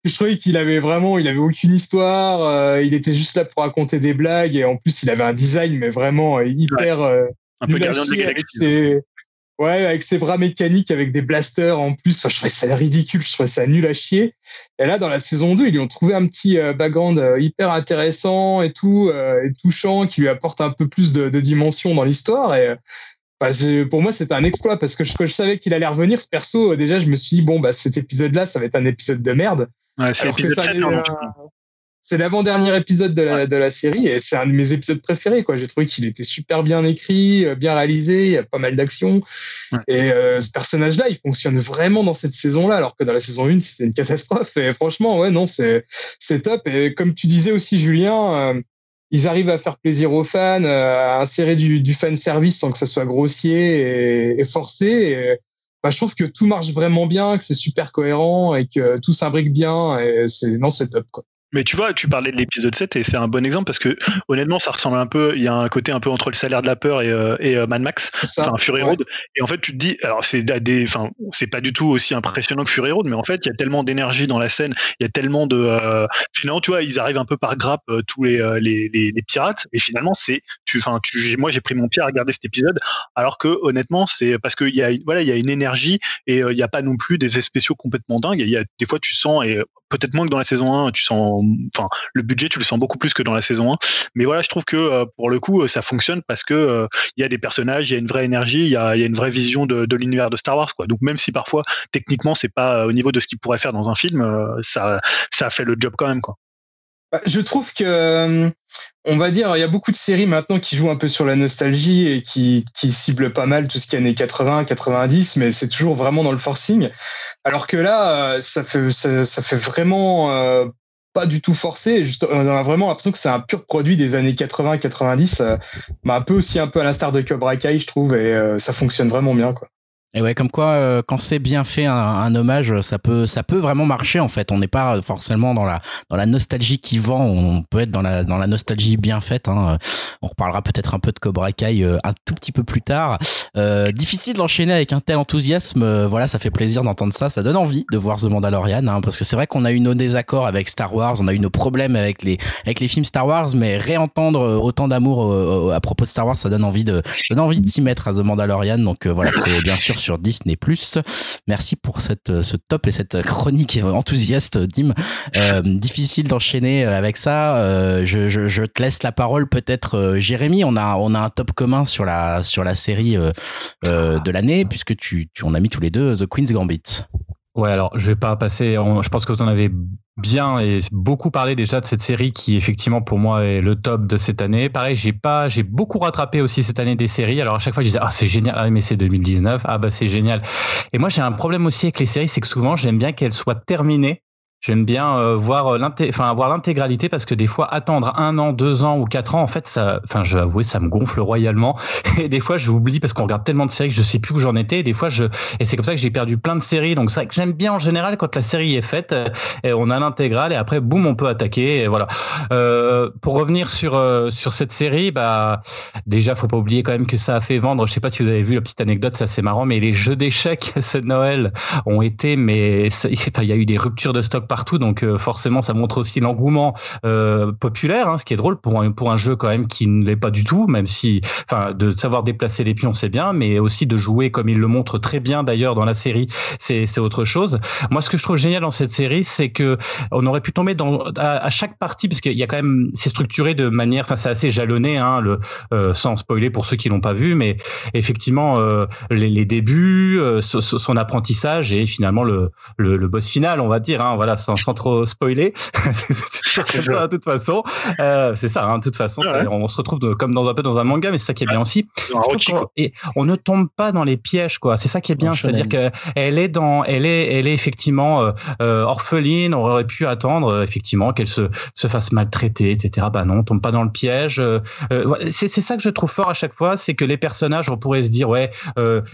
je trouvais qu'il avait vraiment, il avait aucune histoire. Euh, il était juste là pour raconter des blagues et en plus il avait un design mais vraiment euh, hyper. Euh, un peu gardien de la Ouais, avec ses bras mécaniques, avec des blasters en plus. Enfin, je trouvais ça ridicule, je trouvais ça nul à chier. Et là, dans la saison 2, ils lui ont trouvé un petit background hyper intéressant et tout, et touchant, qui lui apporte un peu plus de, de dimension dans l'histoire. Et bah, pour moi, c'était un exploit parce que je, je savais qu'il allait revenir, ce perso. Déjà, je me suis dit, bon, bah, cet épisode-là, ça va être un épisode de merde. Ouais, c'est l'avant-dernier épisode de la, de la série et c'est un de mes épisodes préférés. Quoi. J'ai trouvé qu'il était super bien écrit, euh, bien réalisé, il y a pas mal d'action. Et euh, ce personnage-là, il fonctionne vraiment dans cette saison-là, alors que dans la saison 1, c'était une catastrophe. Et franchement, ouais, non, c'est, c'est top. Et comme tu disais aussi, Julien, euh, ils arrivent à faire plaisir aux fans, à insérer du, du fan service sans que ça soit grossier et, et forcé. Et, bah, je trouve que tout marche vraiment bien, que c'est super cohérent et que tout s'imbrique bien. Et c'est, non, c'est top, quoi. Mais tu vois, tu parlais de l'épisode 7 et c'est un bon exemple parce que honnêtement, ça ressemble un peu. Il y a un côté un peu entre le salaire de la peur et, euh, et euh, Mad Max, enfin Fury Road. Et en fait, tu te dis, alors c'est des, enfin, c'est pas du tout aussi impressionnant que Fury Road, mais en fait, il y a tellement d'énergie dans la scène, il y a tellement de. Euh, finalement, tu vois, ils arrivent un peu par grappe tous les, les, les, les, pirates et finalement, c'est, tu, enfin, tu, moi, j'ai pris mon pied à regarder cet épisode, alors que honnêtement, c'est parce qu'il y a, voilà, il y a une énergie et il n'y a pas non plus des effets spéciaux complètement dingues. Il y a des fois, tu sens et peut-être moins que dans la saison 1, tu sens, enfin, le budget, tu le sens beaucoup plus que dans la saison 1. Mais voilà, je trouve que euh, pour le coup, ça fonctionne parce que euh, il y a des personnages, il y a une vraie énergie, il y a, une vraie vision de, l'univers de Star Wars, quoi. Donc même si parfois techniquement c'est pas au niveau de ce qu'il pourrait faire dans un film, euh, ça, ça fait le job quand même, quoi. Bah, je trouve que, on va dire, il y a beaucoup de séries maintenant qui jouent un peu sur la nostalgie et qui, qui ciblent pas mal tout ce qui est années 80, 90, mais c'est toujours vraiment dans le forcing. Alors que là, ça fait, ça, fait vraiment euh, pas du tout forcé. Juste, on a vraiment l'impression que c'est un pur produit des années 80, 90, euh, un peu aussi un peu à l'instar de Cobra Kai, je trouve, et euh, ça fonctionne vraiment bien, quoi. Et ouais, comme quoi, euh, quand c'est bien fait, un, un, hommage, ça peut, ça peut vraiment marcher en fait. On n'est pas forcément dans la, dans la nostalgie qui vend. On peut être dans la, dans la nostalgie bien faite. Hein. On reparlera peut-être un peu de Cobra Kai euh, un tout petit peu plus tard. Euh, difficile d'enchaîner avec un tel enthousiasme. Euh, voilà, ça fait plaisir d'entendre ça. Ça donne envie de voir The Mandalorian, hein, parce que c'est vrai qu'on a eu nos désaccords avec Star Wars, on a eu nos problèmes avec les, avec les films Star Wars, mais réentendre autant d'amour à propos de Star Wars, ça donne envie de, envie de s'y mettre à The Mandalorian. Donc voilà, c'est bien sûr sur Disney+. Merci pour cette, ce top et cette chronique enthousiaste, Dim. Euh, difficile d'enchaîner avec ça. Euh, je, te laisse la parole peut-être, euh, Jérémy. On a, on a un top commun sur la, sur la série euh, euh, de l'année puisque tu, tu, on a mis tous les deux The Queen's Gambit. Ouais, alors je vais pas passer. je pense que vous en avez bien et beaucoup parlé déjà de cette série qui effectivement pour moi est le top de cette année. Pareil, j'ai pas, j'ai beaucoup rattrapé aussi cette année des séries. Alors à chaque fois je disais ah c'est génial, ah mais c'est 2019, ah bah c'est génial. Et moi j'ai un problème aussi avec les séries, c'est que souvent j'aime bien qu'elles soient terminées J'aime bien euh, voir euh, enfin avoir l'intégralité parce que des fois attendre un an, deux ans ou quatre ans, en fait, ça, enfin, je vais avouer, ça me gonfle royalement. *laughs* Et des fois, je oublie parce qu'on regarde tellement de séries que je sais plus où j'en étais. Et des fois, je, et c'est comme ça que j'ai perdu plein de séries. Donc c'est vrai que j'aime bien en général quand la série est faite, et on a l'intégrale et après, boum, on peut attaquer. Et voilà. Euh, pour revenir sur euh, sur cette série, bah déjà, faut pas oublier quand même que ça a fait vendre. Je sais pas si vous avez vu la petite anecdote, c'est assez marrant, mais les jeux d'échecs *laughs* ce Noël ont été, mais il y a eu des ruptures de stock partout, donc euh, forcément ça montre aussi l'engouement euh, populaire, hein, ce qui est drôle pour un, pour un jeu quand même qui ne l'est pas du tout, même si, enfin, de savoir déplacer les pions c'est bien, mais aussi de jouer comme il le montre très bien d'ailleurs dans la série, c'est autre chose. Moi, ce que je trouve génial dans cette série, c'est que on aurait pu tomber dans à, chaque partie, parce qu'il y a quand même c'est structuré de manière, enfin c'est assez jalonné, hein, le euh, sans spoiler pour ceux qui l'ont pas vu, mais effectivement les, les, débuts, son, apprentissage et finalement le, le, le boss final, on va dire, hein, voilà sans, trop spoiler. *laughs* c'est ça, de toute façon. Euh, c'est ça, hein, de toute façon. On se retrouve comme dans un peu dans un manga, mais c'est ça qui est bien aussi. On, et on ne tombe pas dans les pièges, quoi. C'est ça qui est bien, c'est-à-dire qu'elle est dans, elle est, elle est effectivement euh, euh, orpheline. On aurait pu attendre effectivement qu'elle se, se fasse maltraiter, etc. Bah non, on tombe pas dans le piège. c'est ça que je trouve fort à chaque fois, c'est que les personnages, on pourrait se dire, ouais,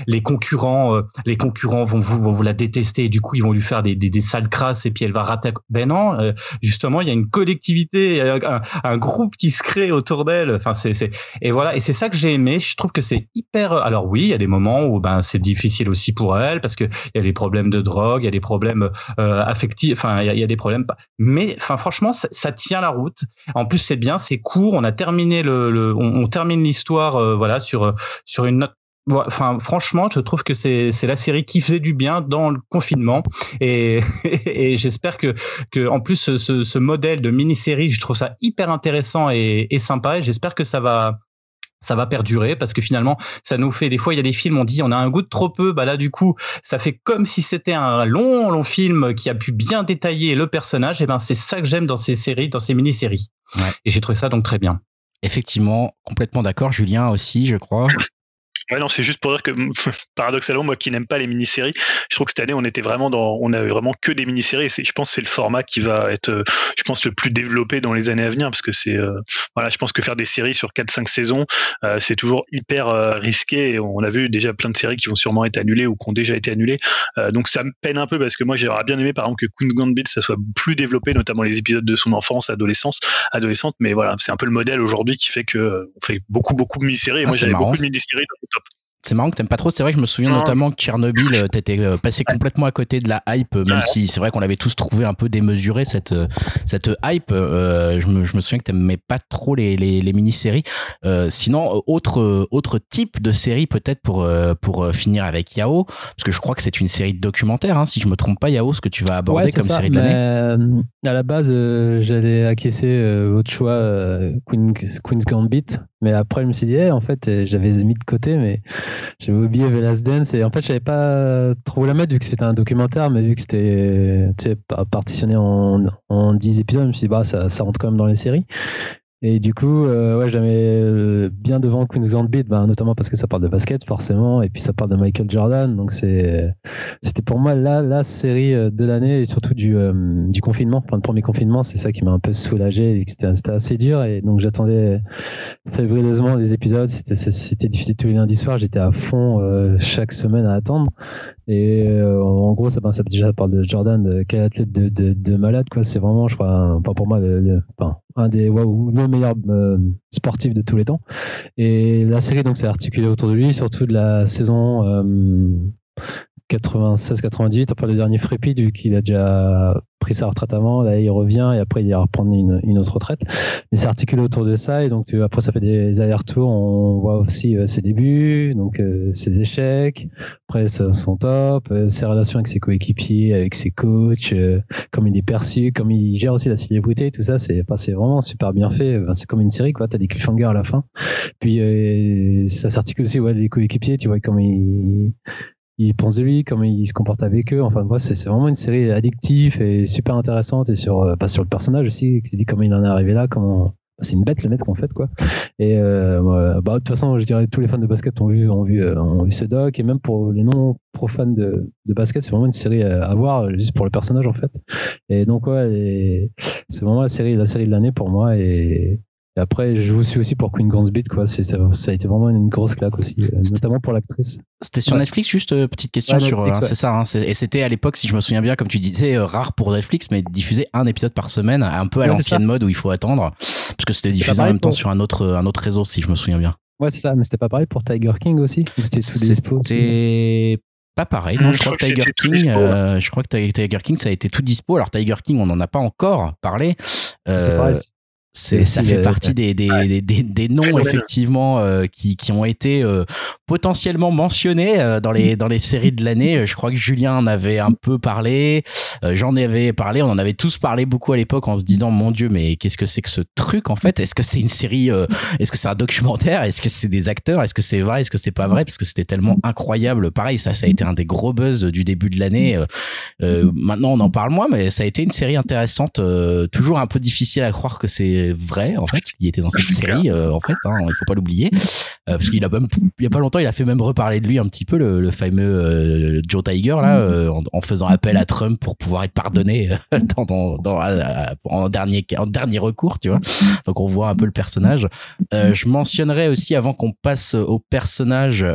les concurrents, les concurrents vont vous, vont vous la détester, et du coup ils vont lui faire des, des, des sales crasses, et puis elle va ben non, euh, justement, il y a une collectivité, un, un, groupe qui se crée autour d'elle. Enfin, c'est, c'est, et voilà, et c'est ça que j'ai aimé. Je trouve que c'est hyper. Alors oui, il y a des moments où ben c'est difficile aussi pour elle parce que il y a des problèmes de drogue, il y a des problèmes euh, affectifs. Enfin, il y, a, des problèmes. Mais enfin, franchement, ça, ça, tient la route. En plus, c'est bien, c'est court. On a terminé le, le on, on termine l'histoire, euh, voilà, sur sur une note enfin, franchement, je trouve que c'est la série qui faisait du bien dans le confinement. Et, *laughs* et j'espère que, que, en plus, ce, ce, modèle de mini-série, je trouve ça hyper intéressant et, et sympa. Et j'espère que ça va, ça va perdurer parce que finalement ça nous fait des fois il y a des films on dit on a un goût de trop peu bah là du coup ça fait comme si c'était un long long film qui a pu bien détailler le personnage et ben c'est ça que j'aime dans ces séries dans ces mini-séries et j'ai trouvé ça donc très bien Effectivement, complètement d'accord. Julien aussi, je crois. Ouais, non, c'est juste pour dire que *laughs* paradoxalement, moi qui n'aime pas les mini-séries, je trouve que cette année on était vraiment dans, on avait vraiment que des mini-séries. Et je pense que c'est le format qui va être, euh, je pense, le plus développé dans les années à venir parce que c'est, euh, voilà, je pense que faire des séries sur 4-5 saisons, euh, c'est toujours hyper risqué. Et on a vu déjà plein de séries qui vont sûrement être annulées ou qui ont déjà été annulées. donc ça me peine un peu parce que moi j'aurais bien aimé par exemple que Queen's Gambit ça soit plus développé, notamment les épisodes de son enfance, adolescence, adolescente. Mais voilà, c'est un peu le modèle aujourd'hui qui fait que on fait beaucoup beaucoup de mini-séries. Et ah, moi j'avais beaucoup de mini-séries. C'est marrant que t'aimes pas trop. C'est vrai que je me souviens notamment que Tchernobyl, euh, t'étais euh, passé complètement à côté de la hype, même si c'est vrai qu'on l'avait tous trouvé un peu démesuré cette euh, cette hype. je, me, je me souviens que t'aimais pas trop les, les, les mini-séries. sinon, autre autre type de série peut-être pour pour finir avec Yao, parce que je crois que c'est une série de documentaires, hein, si je me trompe pas, Yao, ce que tu vas aborder comme série de l'année. à la base, j'allais acquiescer votre choix Queen's Gambit, mais après je me suis dit, eh, en fait, j'avais mis de côté, mais j'avais oublié The Last Dance et en fait, je savais pas trop la mettre vu que c'était un documentaire, mais vu que c'était partitionné en, en 10 épisodes, je me suis dit, bah, ça rentre quand même dans les séries. Et du coup, euh, ouais, j'avais euh, bien devant Queen's Gambit, bah, notamment parce que ça parle de basket, forcément, et puis ça parle de Michael Jordan. Donc, c'était pour moi la, la série euh, de l'année et surtout du, du confinement. Enfin, le premier confinement, c'est ça qui m'a un peu soulagé, vu que c'était, c'était assez dur. Et donc, j'attendais fébrileusement les épisodes. C'était, c'était difficile tous les lundis soirs. J'étais à fond chaque semaine à attendre. Et en gros, ça, ben, ça déjà parle de Jordan, de quel athlète de, de, de malade, quoi. C'est vraiment, je crois, pas pour moi, le, enfin, un des wow, le meilleur euh, sportif de tous les temps. Et la série donc s'est articulée autour de lui, surtout de la saison euh, 96-98, après le dernier Frépide, vu qu'il a déjà pris sa retraite avant, là il revient et après il ira reprendre une, autre retraite. Mais c'est articulé autour de ça et donc après ça fait des allers-retours, on voit aussi euh, ses débuts, donc euh, ses échecs, après son top, euh, ses relations avec ses coéquipiers, avec ses coachs, comme il est perçu, comme il gère aussi la célébrité, tout ça, c'est c'est vraiment super bien fait. c'est comme une série quoi, t'as des cliffhangers à la fin. Puis ça s'articule aussi ouais des coéquipiers, tu vois comme il il pense de lui, comment il se comporte avec eux. Enfin, moi, c'est vraiment une série addictive et super intéressante et sur, pas bah, sur le personnage aussi, qui dit comment il en est arrivé là, comment. C'est une bête le mec en fait quoi. Et euh, bah, de toute façon, je dirais tous les fans de basket ont vu ont vu euh, ont vu ce doc et même pour les non profanes de, de basket, c'est vraiment une série à voir juste pour le personnage en fait. Et donc ouais, c'est vraiment la série la série de l'année pour moi et et après, je vous suis aussi pour Queen Gambit, quoi. C'est, ça a été vraiment une grosse claque aussi, euh, notamment pour l'actrice. C'était sur Netflix, juste euh, petite question sur. Euh, c'est ça, hein, et c'était à l'époque, si je me souviens bien, comme tu disais, rare pour Netflix, mais diffuser un épisode par semaine, un peu à l'ancienne mode où il faut attendre, parce que c'était diffusé en même temps sur un autre, un autre réseau, si je me souviens bien. Ouais, c'est ça, mais c'était pas pareil pour Tiger King aussi C'était C'était pas pareil. Non, je, crois que Tiger King, je crois que Tiger King, ça a été tout dispo. Alors Tiger King, on n'en a pas encore parlé. c'est pareil, c'est ça fait partie des, des, des, des, noms effectivement euh, qui, qui ont été euh, potentiellement mentionnés euh, dans les dans les séries de l'année. Je crois que Julien en avait un peu parlé, j'en avais parlé, on en avait tous parlé beaucoup à l'époque en se disant mon dieu mais qu'est-ce que c'est que ce truc en fait? Est-ce que c'est une série *laughs* Est-ce que c'est un documentaire? Est-ce que c'est des acteurs? Est-ce que c'est vrai? Est-ce que c'est pas vrai? Parce que c'était tellement incroyable. Pareil, ça ça a été un des gros buzz du début de l'année. maintenant on en parle moins, mais ça a été une série intéressante. toujours un peu difficile à croire que c'est vrai en fait, ce qui était dans cette série euh, en fait, hein, il faut pas l'oublier, euh, parce qu'il a même il y a pas longtemps il a fait même reparler de lui un petit peu le, fameux euh, Joe Tiger là, en, faisant appel à Trump pour pouvoir être pardonné *laughs* dans, dans, en dernier en dernier recours, tu vois. Donc on voit un peu le personnage. je mentionnerai aussi avant qu'on passe au personnage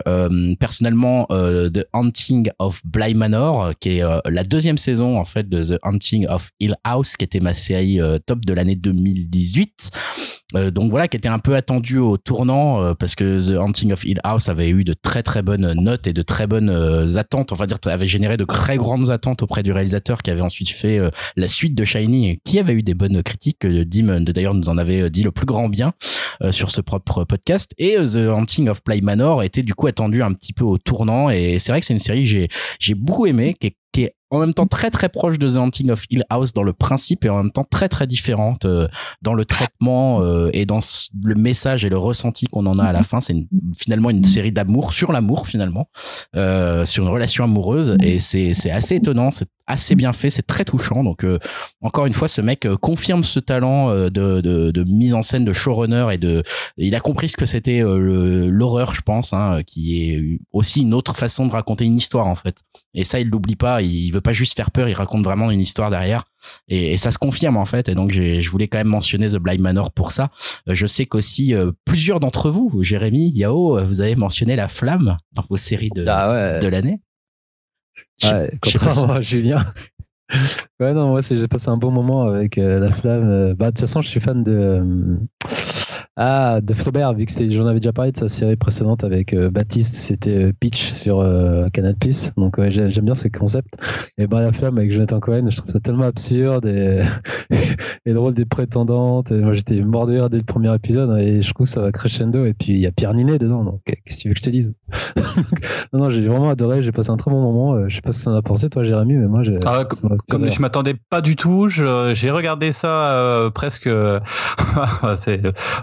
personnellement The Hunting of Bly Manor, qui est la deuxième saison en fait de The Hunting of Hill House, qui était ma série top de l'année 2018 2018. Donc voilà, qui était un peu attendu au tournant parce que The Haunting of Hill House avait eu de très très bonnes notes et de très bonnes attentes, enfin dire avait généré de très grandes attentes auprès du réalisateur qui avait ensuite fait la suite de Shining qui avait eu des bonnes critiques. Dim d'ailleurs nous en avait dit le plus grand bien sur ce propre podcast et The Haunting of Play Manor était du coup attendu un petit peu au tournant et c'est vrai que c'est une série que j'ai beaucoup aimé qui est qui est en même temps très très proche de The Haunting of Hill House dans le principe et en même temps très très différente euh, dans le traitement euh, et dans le message et le ressenti qu'on en a à la fin. C'est finalement une série d'amour sur l'amour finalement, euh, sur une relation amoureuse et c'est c'est assez étonnant, c'est assez bien fait, c'est très touchant. Donc encore une fois, ce mec confirme ce talent de, de, de, mise en scène de showrunner et de il a compris ce que c'était l'horreur, je pense, hein, qui est aussi une autre façon de raconter une histoire en fait. Et ça, il l'oublie pas. Il veut pas juste faire peur. Il raconte vraiment une histoire derrière. Et, ça se confirme en fait. Et donc, je voulais quand même mentionner The Blind Manor pour ça. Euh, je sais qu'aussi euh, plusieurs d'entre vous, Jérémy, Yao, euh, vous avez mentionné la flamme dans vos séries de, ah de l'année. Ouais, contrairement à Julien. ouais, non, moi, j'ai passé un bon moment avec la flamme. Bah, de toute façon, je suis fan de ah, de Flaubert, vu que j'en avais déjà parlé de sa série précédente avec euh, Baptiste, c'était euh, Pitch sur euh, Canal+. Donc j'aime bien ces concepts. Et bah la flamme avec Jonathan Cohen, je trouve ça tellement absurde et, *laughs* et drôle des prétendantes. moi j'étais mort de rire dès le premier épisode et je trouve ça va crescendo. Et puis il y a Pierre Ninet dedans, donc qu'est-ce que tu veux que je te dise? *laughs* Non, non, j'ai vraiment adoré. J'ai passé un très bon moment. Je sais pas ce que tu en as pensé toi, Jérémy, mais moi j'ai. Ah, comme je m'attendais pas du tout, j'ai regardé ça presque. *laughs* c'est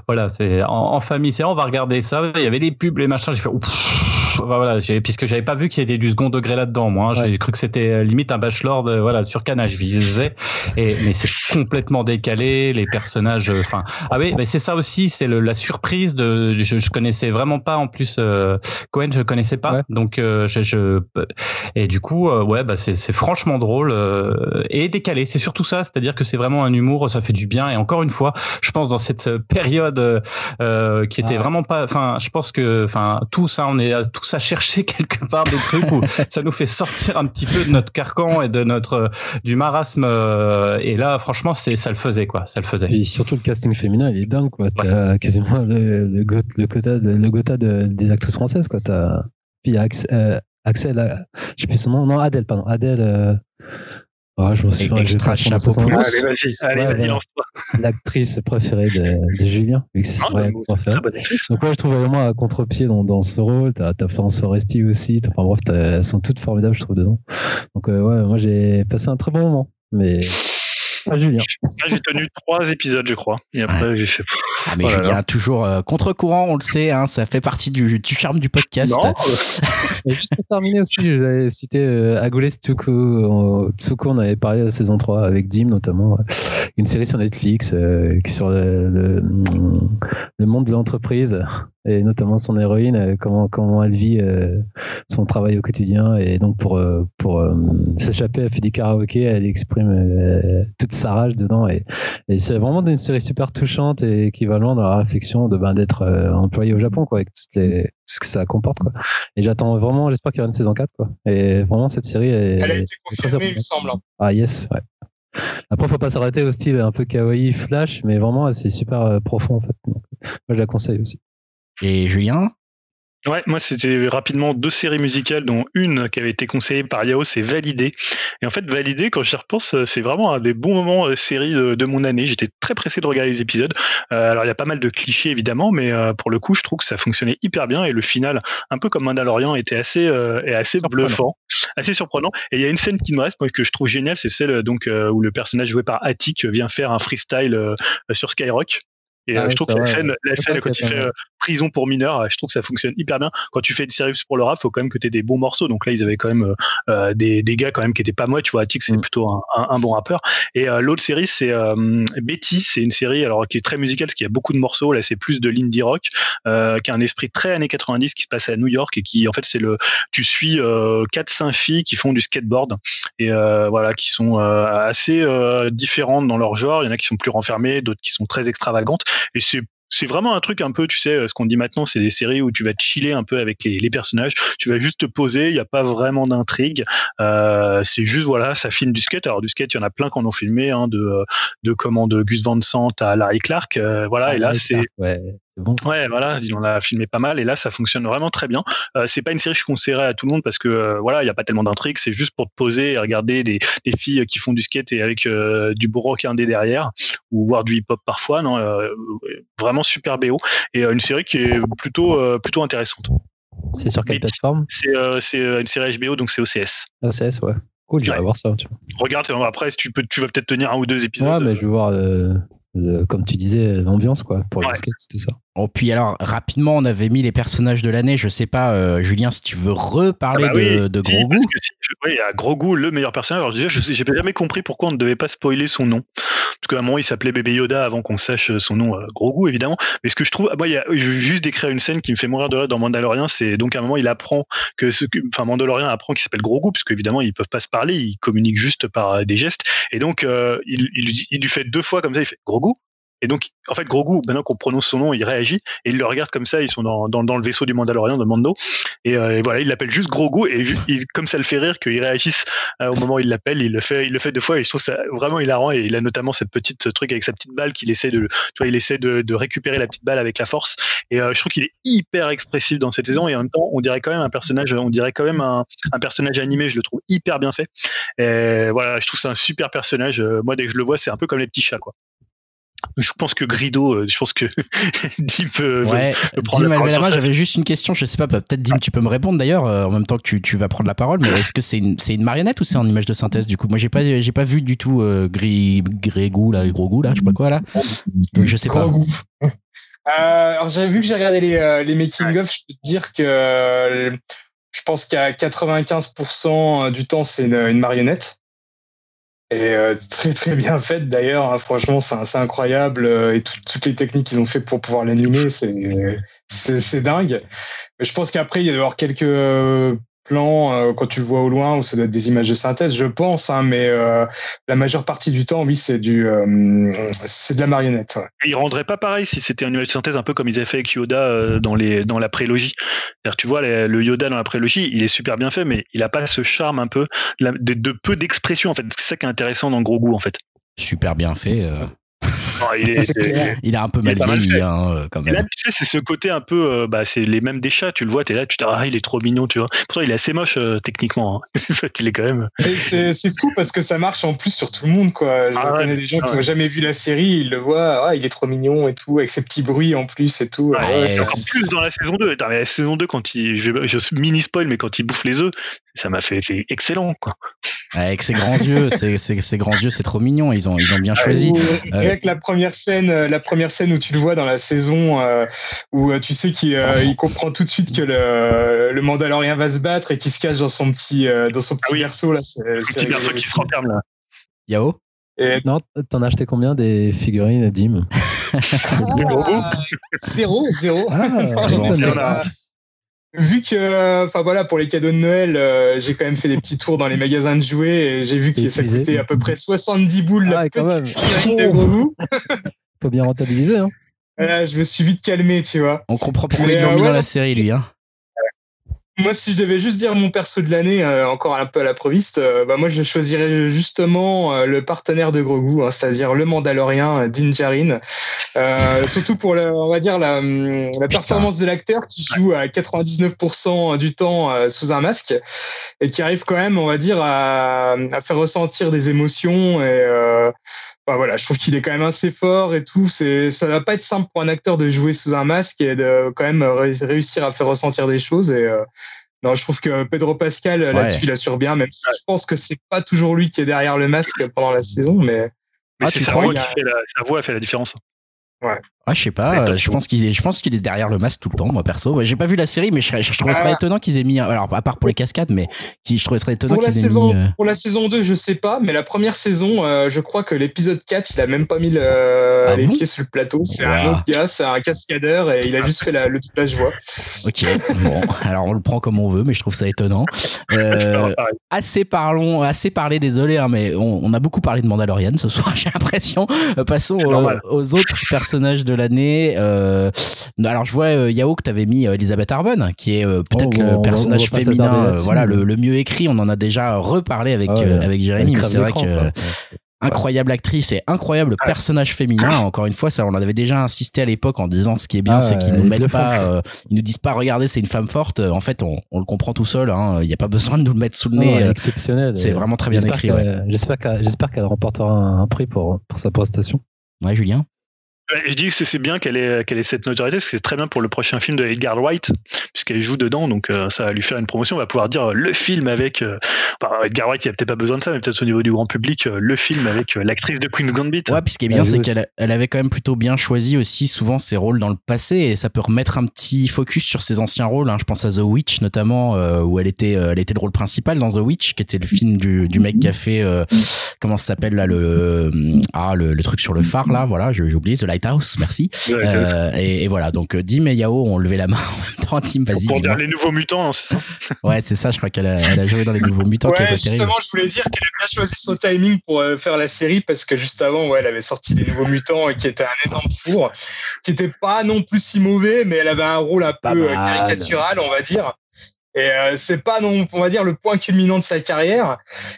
voilà c'est en, famille, c'est on va regarder ça. Il y avait les pubs, les machins. J'ai fait, voilà, puisque j'avais pas vu qu'il y avait du second degré là-dedans. Moi, hein. j'ai cru que c'était euh, limite un bachelor de, voilà sur Canal. Je visais, et mais c'est complètement décalé. Les personnages, euh, enfin, ah oui, mais c'est ça aussi, c'est la surprise de. Je, je, connaissais vraiment pas en plus euh, Cohen, je connaissais pas, donc je, je, et du coup, ouais, bah c'est franchement drôle et décalé. C'est surtout ça, c'est-à-dire que c'est vraiment un humour, ça fait du bien. Et encore une fois, je pense dans cette période euh, qui était vraiment pas. Enfin, je pense que, enfin, tout ça, on est tous à chercher *laughs* quelque part des trucs où *laughs* ça nous fait sortir un petit peu de notre carcan et de notre du marasme. Euh, et là, franchement, c'est ça le faisait quoi, ça le faisait. Et surtout le casting féminin, il est dingue quoi. T'as quasiment le, le, le, quota, le quota des actrices françaises quoi. T'as puis Axel, euh, Axel, je sais plus son nom, non Adèle, pardon, Adèle. Oh, je me suis extra chapeau poulos. Allez, vas-y, allez. L'actrice préférée de, de, Julien, vu que c'est vrai préférée. Donc, moi, je trouve vraiment à contre-pied dans, dans ce rôle. T'as as France Foresti aussi. Enfin, bref, elles sont toutes formidables, je trouve, dedans. Donc, euh, ouais, moi, j'ai passé un très bon moment. Mais Julien. J'ai tenu trois épisodes, je crois. Et après, j'ai fait. Ah, mais oh Julien, toujours euh, contre-courant, on le sait, hein, ça fait partie du, du charme du podcast. Non, *laughs* et juste pour terminer aussi, j'avais cité euh, Agule Tsuko. Tsuko, on avait parlé à la saison 3 avec Dim, notamment. Une série sur Netflix euh, sur le, le, monde de l'entreprise et notamment son héroïne, euh, comment, comment elle vit euh, son travail au quotidien. Et donc, pour, euh, pour s'échapper, elle fait du karaoké, elle exprime toute sa rage dedans. Et, et c'est vraiment une série super touchante et qui va loin dans la réflexion de ben, d'être employé au Japon, quoi, avec toutes les, tout ce que ça comporte. Quoi. Et j'attends vraiment, j'espère qu'il y aura une saison 4. Quoi. Et vraiment, cette série est. Elle a été confirmée, il me semble. Hein. Ah, yes, ouais. Après, faut pas s'arrêter au style un peu kawaii flash, mais vraiment, c'est super profond en fait. moi, je la conseille aussi. Et Julien Ouais, moi c'était rapidement deux séries musicales, dont une qui avait été conseillée par Yao, c'est Validé. Et en fait, Validé, quand j'y repense, euh, c'est vraiment un des bons moments euh, série de, mon année. J'étais très pressé de regarder les épisodes. Euh, alors il y a pas mal de clichés évidemment, mais pour le coup, je trouve que ça fonctionnait hyper bien et le final, un peu comme Mandalorian, était assez et assez bluffant, assez surprenant. Et il y a une scène qui me reste, moi, que je trouve géniale, c'est celle donc où le personnage joué par Attic vient faire un freestyle sur Skyrock. Et ah je trouve que la scène, la scène quand prison pour mineurs, je trouve que ça fonctionne hyper bien. Quand tu fais une série pour le rap, faut quand même que tu aies des bons morceaux. Donc là, ils avaient quand même euh, euh, des, des gars quand même qui étaient pas moi. Tu vois, Attic, c'est mm. plutôt un, un, bon rappeur. Et euh, l'autre série, c'est Betty. C'est une série alors qui est très musicale parce qu'il y a beaucoup de morceaux. Là, c'est plus de l'indie rock, qui a un esprit très années 90 qui se passe à New York et qui en fait c'est le tu suis quatre cinq filles qui font du skateboard et voilà qui sont assez différentes dans leur genre. Il y en a qui sont plus renfermées, d'autres qui sont très extravagantes. Et c'est c'est vraiment un truc un peu, tu sais, ce qu'on dit maintenant, c'est des séries où tu vas te chiller un peu avec les, les personnages, tu vas juste te poser, il n'y a pas vraiment d'intrigue, euh, c'est juste voilà, ça filme du skate. Alors du skate, il y en a plein qui en ont filmé, hein, de de comment de Gus Van Sant à Larry Clark, euh, voilà, ah, et là c'est ouais. Bon? Ouais, voilà, on l'a filmé pas mal et là ça fonctionne vraiment très bien. Euh, c'est pas une série que je conseillerais à tout le monde parce que euh, voilà, il y a pas tellement d'intrigue, c'est juste pour te poser et regarder des, des filles qui font du skate et avec euh, du un indé derrière ou voir du hip-hop parfois. Non, vraiment super BO et une série qui est plutôt plutôt intéressante. C'est sur quelle plateforme? C'est une série HBO donc c'est OCS. OCS, ouais. Cool, j'irai voir ça. Tu Regarde, après, tu, peux, tu vas peut-être tenir un ou deux épisodes. Ouais, mais je vais voir comme tu disais, l'ambiance quoi, pour le skate, tout ça. Oh, puis alors, rapidement, on avait mis les personnages de l'année. Je sais pas, euh, Julien, si tu veux reparler ah bah de, de Grogu. Oui, y a Grogu, le meilleur personnage. Alors, déjà, je n'ai jamais compris pourquoi on ne devait pas spoiler son nom. Parce qu'à un moment, il s'appelait Bébé Yoda avant qu'on sache son nom, euh, évidemment. Mais ce que je trouve, moi, il y a, je juste décrire une scène qui me fait mourir de rire dans Mandalorian. C'est donc à un moment, il apprend que ce enfin, Mandalorian apprend qu'il s'appelle Grogu, parce qu'évidemment, ils peuvent pas se parler, ils communiquent juste par euh, des gestes. Et donc, il, il, il, lui fait deux fois comme ça, il fait Grogu. Et donc, en fait, Grogu, maintenant qu'on prononce son nom, il réagit et il le regarde comme ça. Ils sont dans, le vaisseau du Mandalorian de Mando. Et, euh, et voilà, il l'appelle juste Grogu. Et comme ça le fait rire qu'il réagisse euh, au moment où il l'appelle, il le fait, le fait deux fois. Et je trouve ça vraiment hilarant. Et il a notamment cette petite truc avec sa petite balle qu'il essaie de, tu il essaie de, récupérer la petite balle avec la force. Et euh, je trouve qu'il est hyper expressif dans cette saison. Et en même temps, on dirait quand même un personnage, on dirait quand même un personnage animé. Je le trouve hyper bien fait. Et voilà, je trouve c'est un super personnage. Moi, dès que je le vois, c'est un peu comme les petits chats, quoi. Je pense que Grido, euh, je pense que *laughs* Dim peut, ouais, Dim la J'avais juste une question, je sais pas, peut-être Dim, tu peux me répondre d'ailleurs, euh, en même temps que tu, tu vas prendre la parole, mais est-ce que c'est une, une, marionnette ou c'est en image de synthèse du coup? Moi, j'ai pas, j'ai pas vu du tout euh, Gris, Grégou, là, gros goût, là, je sais pas quoi, là. Donc, je sais pas. Euh, alors, j'ai vu que j'ai regardé les, les making-of, je peux te dire que je pense qu'à 95% du temps, c'est une, une marionnette. Et euh, *laughs* très très bien faite d'ailleurs. Hein. franchement, c'est incroyable euh, et toutes les techniques qu'ils ont fait pour pouvoir l'animer, c'est dingue. Mais je pense qu'après il y a avoir quelques plan euh, quand tu le vois au loin ou ça doit être des images de synthèse je pense hein, mais euh, la majeure partie du temps oui c'est du euh, c'est de la marionnette ouais. il rendrait pas pareil si c'était une image de synthèse un peu comme ils avaient fait avec Yoda dans les dans la prélogie tu vois le Yoda dans la prélogie il est super bien fait mais il a pas ce charme un peu de, de peu d'expression en fait. C'est ça qui est intéressant dans Gros Goût en fait. Super bien fait il, est, il, a un peu mal vieilli, hein, quand même. là, tu sais, c'est ce côté un peu, euh, bah, c'est les mêmes des chats, tu le vois, tu es là, tu te dis, ah, il est trop mignon, tu vois. Pourtant, il est assez moche, euh, techniquement. Hein. *laughs* en fait, il est quand même. C'est fou parce que ça marche en plus sur tout le monde, quoi. Je ah connais des gens qui n'ont jamais vu la série, ils le voient, ah, il est trop mignon et tout, avec ses petits bruits en plus et tout. Ouais, c'est encore plus dans la saison 2. Dans la saison 2, quand il, je, je mini spoil, mais quand il bouffe les œufs, ça m'a fait, c'est excellent, quoi. Avec ses grands yeux, ses, grands yeux, c'est trop mignon. Ils ont, ils ont bien choisi. Avec la première scène, euh, la première scène où tu le vois dans la saison, euh, où euh, tu sais qu'il il comprend tout de suite que le, le Mandalorien va se battre et qu'il se cache dans son petit, dans son petit ah berceau là. C'est petit berceau qui se renferme là. Yao? Et... Non, t'en as acheté combien des figurines, Dim? *laughs* *laughs* Ah, Zéro, zéro. Ah, *laughs* vu que, enfin voilà, pour les cadeaux de Noël, euh, j'ai quand même fait des petits tours dans les magasins de jouets et j'ai vu que ça coûtait à peu près 70 boules ah, la petite de gros Faut bien rentabiliser. Hein. je me suis vite calmé, tu vois. On comprend pourquoi il euh, dans la série, lui. Hein. Moi, si je devais juste dire mon perso de l'année, euh, encore un peu à la proviste, euh, bah moi je choisirais justement euh, le partenaire de Grogu, hein, c'est-à-dire le Mandalorien Din Djarin. *laughs* surtout pour, le, on va dire, la, la performance de l'acteur qui joue à 99% du temps sous un masque et qui arrive quand même, on va dire, à, à faire ressentir des émotions et bah voilà, je trouve qu'il est quand même assez fort et tout. C'est, ça va pas être simple pour un acteur de jouer sous un masque et de quand même réussir à faire ressentir des choses. Et euh, non, je trouve que Pedro Pascal là-dessus il assure bien, même si je pense que c'est pas toujours lui qui est derrière le masque pendant la saison, mais. Mais ah, c'est sa voix qui fait la, sa voix fait la différence. Ouais. Ah, je sais pas, euh, je pense qu'il est, je pense qu'il est derrière le masque tout le temps, moi perso. j'ai pas vu la série, mais je, je, trouverais ça ah. étonnant qu'ils aient mis, alors à part pour les cascades, mais je trouverais ça étonnant qu'ils aient mis. Euh, pour la saison 2, je sais pas, mais la première saison, euh, je crois que l'épisode 4, il a même pas mis le, ah les pieds sur le plateau. C'est un autre gars, c'est un cascadeur et il a juste fait la, le doublage voix. Ok, bon, alors on le prend comme on veut, mais je trouve ça étonnant. assez parlons, assez parlé, désolé, hein, mais on, on, a beaucoup parlé de Mandalorian ce soir, *laughs* j'ai l'impression. Passons aux, aux, autres personnages de l'année. alors je vois Yao que t'avais mis Elisabeth Arben, qui est peut-être oh, le personnage féminin, voilà, le, mieux écrit. On en a déjà reparlé avec ah avec Jérémy, mais c'est vrai que incroyable actrice et incroyable personnage féminin. Encore une fois, ça, on en avait déjà insisté à l'époque en disant ce qui est bien, ah, c'est qu'ils nous mettent pas, euh, ils nous disent pas, regardez, c'est une femme forte. En fait, on, on le comprend tout seul. Hein. Il n'y a pas besoin de nous le mettre sous le nez. Euh, exceptionnel. C'est vraiment très bien écrit. J'espère qu'elle remportera un, prix pour, pour sa prestation. Ouais, Julien. Je dis que c'est bien qu'elle ait, qu'elle ait cette notoriété, parce que c'est très bien pour le prochain film de Edgar Wright, puisqu'elle joue dedans, donc euh, ça va lui faire une promotion. On va pouvoir dire le film avec. Euh, Edgar Wright, il n'y a peut-être pas besoin de ça, mais peut-être au niveau du grand public, euh, le film avec l'actrice de Queen's Gambit. Ouais, puis ce qui est bien, c'est qu'elle elle avait quand même plutôt bien choisi aussi souvent ses rôles dans le passé, et ça peut remettre un petit focus sur ses anciens rôles. Hein. Je pense à The Witch notamment, où elle était, elle était le rôle principal dans The Witch, qui était le film du, du mec qui a fait. comment ça s'appelle là le, ah, le, le, truc sur le phare là, voilà, j'ai oublié, The Lighthouse, merci. Euh, et, voilà, donc euh, Dim et Yao ont levé la main en même temps. Dim, vas-y. Pour dire les nouveaux mutants, hein, c'est ça *laughs* Ouais, c'est ça, je crois qu'elle a, joué dans les nouveaux mutants. Ouais, justement, je voulais dire qu'elle a bien choisi son timing pour euh, faire la série parce que juste avant, ouais, elle avait sorti les nouveaux mutants qui était un énorme four, qui était pas non plus si mauvais, mais elle avait un rôle un peu caricatural, on va dire. Et euh, c'est pas non, on va dire le point culminant de sa carrière.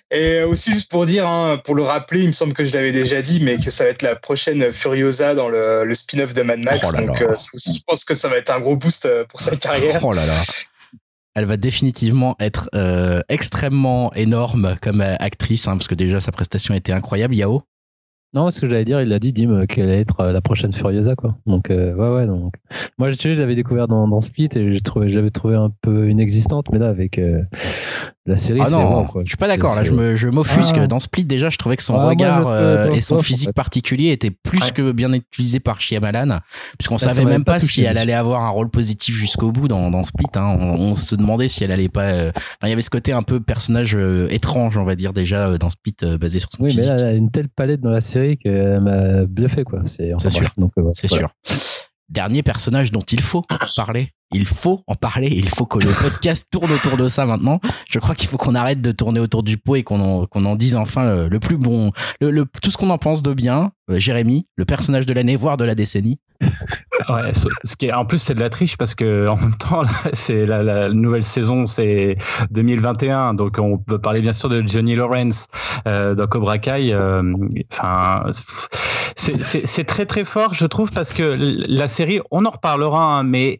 Et aussi juste pour dire, hein, pour le rappeler, il me semble que je l'avais déjà dit, mais que ça va être la prochaine Furiosa dans le, le spin-off de Mad Max. Oh donc euh, je pense que ça va être un gros boost euh, pour sa carrière. Oh là là. Elle va définitivement être euh, extrêmement énorme comme actrice, hein, parce que déjà sa prestation était incroyable. Yao? Non, ce que j'allais dire, il a dit, Dim, qu'elle allait être euh, la prochaine Furiosa, quoi. Donc, euh, ouais, ouais. Donc, moi, je, l'avais découvert dans, dans Split et j'ai trouvé, j'avais trouvé un peu inexistante, mais là, avec euh, la série, ah non, quoi. Je suis pas d'accord. Là, je m'offusque. Ah. Dans Split, déjà, je trouvais que son ah, regard et son physique particulier était plus que bien utilisé par Shyamalan, puisqu'on savait même pas, si elle allait avoir un rôle positif jusqu'au bout dans, dans Split. Hein. On, se demandait si elle allait pas. il y avait ce côté un peu personnage étrange, on va dire déjà dans Split, basé sur son oui, physique. mais là, elle a une telle palette dans la série qu'elle m'a bluffé quoi. C'est sûr. Euh, c'est sûr. Dernier personnage dont il faut parler. Il faut en parler. Il faut que le *laughs* podcast tourne autour de ça maintenant. Je crois qu'il faut qu'on arrête de tourner autour du pot et qu'on en, qu'on en dise enfin le, plus bon, le, tout ce qu'on en pense de bien. Euh, Jérémy, le personnage de l'année, voire de la décennie. *laughs* Ouais, ce qui est, en plus c'est de la triche parce que *laughs* en même temps c'est la, nouvelle saison c'est 2021 donc on peut parler bien sûr de Johnny Lawrence euh, dans Cobra Kai euh, enfin c'est très très fort je trouve parce que la série on en reparlera hein, mais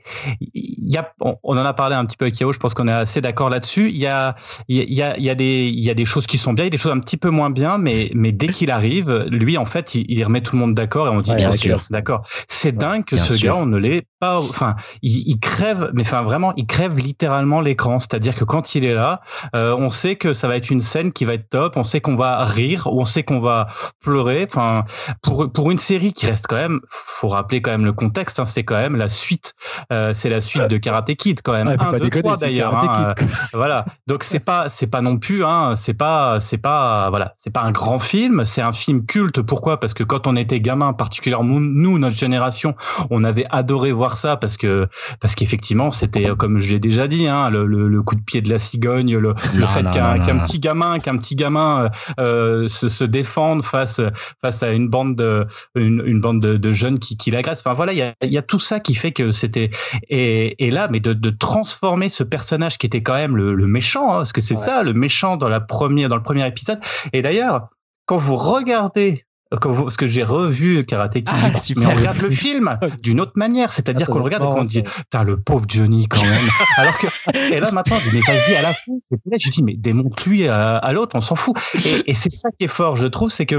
il y a on, en a parlé un petit peu avec Yao je pense qu'on est assez d'accord là-dessus il y a il y a, il y a des il y a des choses qui sont bien il y a des choses un petit peu moins bien mais mais dès qu'il arrive lui en fait il, remet tout le monde d'accord et on dit bien sûr d'accord c'est dingue que ce gars, on ne l'est pas. Enfin, il, crève, mais enfin vraiment, il crève littéralement l'écran. C'est-à-dire que quand il est là, euh, on sait que ça va être une scène qui va être top. On sait qu'on va rire, ou on sait qu'on va pleurer. Enfin, pour pour une série qui reste quand même, faut rappeler quand même le contexte. Hein, c'est quand même la suite. Euh, c'est la suite de Karate Kid quand même. un, deux, trois d'ailleurs. Hein, euh, *laughs* voilà. Donc c'est pas c'est pas non plus. Hein, c'est pas c'est pas voilà. C'est pas un grand film. C'est un film culte. Pourquoi? Parce que quand on était gamin, particulièrement nous, notre génération, on avait adoré voir ça parce que parce qu'effectivement c'était comme je l'ai déjà dit hein, le, le, coup de pied de la cigogne le, fait qu'un petit gamin qu'un petit gamin euh, se, se défende face face à une bande de une, une bande de, de, jeunes qui, qui l'agressent enfin voilà il y a, y a tout ça qui fait que c'était et, et là mais de, de transformer ce personnage qui était quand même le, le méchant hein, parce que c'est ça le méchant dans la première dans le premier épisode et d'ailleurs quand vous regardez parce que j'ai revu Karate Kid, ah, mais on *laughs* regarde le film d'une autre manière, c'est-à-dire ah, qu'on regarde et qu'on dit, t'as le pauvre Johnny quand même. *laughs* Alors que, et là maintenant, je dis, mais vas-y à la fin. je dis, mais démonte-lui à, l'autre, on s'en fout. Et, c'est ça qui est fort, je trouve, c'est que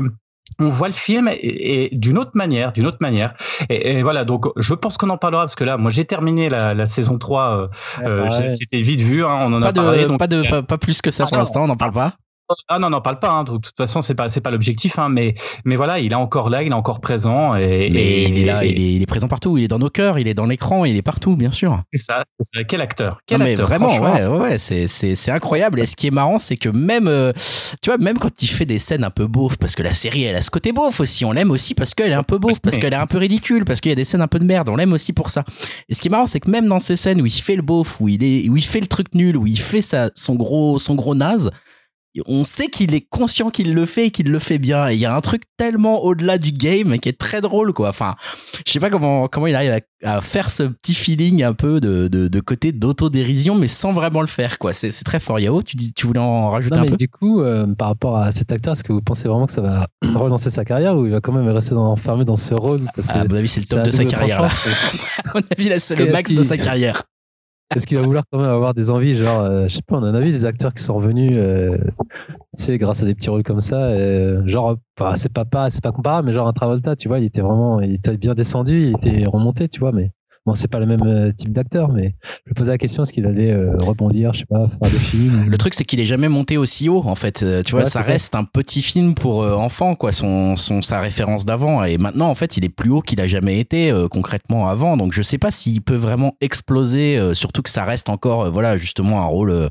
on voit le film et, d'une autre manière, d'une autre manière. Et, voilà, donc je pense qu'on en parlera parce que là, moi j'ai terminé la, saison 3, euh, euh, bah c'était vite vu, hein, on en pas a parlé. donc, pas, de, pas, plus que ça pour l'instant, on n'en parle pas. Ah non, n'en parle pas. Hein. De toute façon, c'est pas c'est pas l'objectif. Hein. Mais mais voilà, il est encore là, il est encore présent. Et, mais il est là, il, est, il, est, présent partout. Il est dans nos cœurs, il est dans l'écran, il est partout, bien sûr. C'est ça. Quel acteur Quel mais vraiment, ouais, ouais, c'est incroyable. Et ce qui est marrant, c'est que même euh, tu vois, même quand il fait des scènes un peu beauf, parce que la série, elle a ce côté beauf aussi. On l'aime aussi parce qu'elle est un peu beauf, parce qu'elle est un peu ridicule, parce qu'il y a des scènes un peu de merde. On l'aime aussi pour ça. Et ce qui est marrant, c'est que même dans ces scènes où il fait le beauf, où il est, où il fait le truc nul, où il fait sa, son gros son gros naze on sait qu'il est conscient qu'il le fait et qu'il le fait bien. Et il y a un truc tellement au-delà du game qui est très drôle, quoi. Enfin, je sais pas comment, comment il arrive à, faire ce petit feeling un peu de, de, de côté d'autodérision, mais sans vraiment le faire, quoi. C'est très fort. Yao, tu, dis, tu voulais en rajouter un peu? Du coup, euh, par rapport à cet acteur, est-ce que vous pensez vraiment que ça va *clears throat* relancer sa carrière ou il va quand même rester enfermé dans ce rôle? Parce À mon avis, c'est le top de sa carrière. Là. *laughs* à mon avis, c'est le max de sa carrière. Est-ce qu'il va vouloir quand même avoir des envies, genre, euh, je sais pas, on en a vu des acteurs qui sont revenus, euh, tu sais, grâce à des petits rôles comme ça, genre, c'est pas, pas, c'est pas comparable, mais genre un Travolta, tu vois, il était vraiment, il était bien descendu, il était remonté, tu vois, mais Bon, c'est pas le même euh, type d'acteur, mais je posais la question est-ce qu'il allait euh, rebondir, je sais pas, faire des films Le truc, c'est qu'il est jamais monté aussi haut, en fait. Euh, tu vois, ça reste un petit film pour enfants, quoi, son, son, sa référence d'avant. Et maintenant, en fait, il est plus haut qu'il a jamais été concrètement avant. Donc, je sais pas s'il peut vraiment exploser, surtout que ça reste encore, voilà, justement, un rôle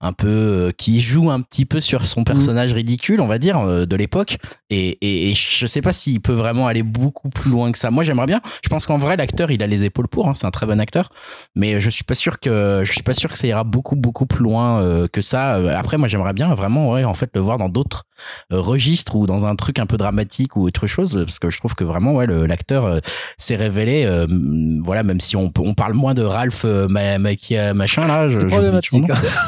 un peu euh, qui joue un petit peu sur son mm. personnage ridicule, on va dire, euh, de l'époque. Et, et, je sais pas s'il peut vraiment aller beaucoup plus loin que ça. Moi, j'aimerais bien. Je pense qu'en vrai, l'acteur, il a les épaules pour. Hein, c'est un très bon acteur, mais je suis pas sûr que je suis pas sûr que ça ira beaucoup beaucoup plus loin euh, que ça. Après, moi, j'aimerais bien vraiment, ouais, en fait, le voir dans d'autres registres ou dans un truc un peu dramatique ou autre chose, parce que je trouve que vraiment, ouais, l'acteur s'est révélé. voilà, même si on, on parle moins de Ralph machin là,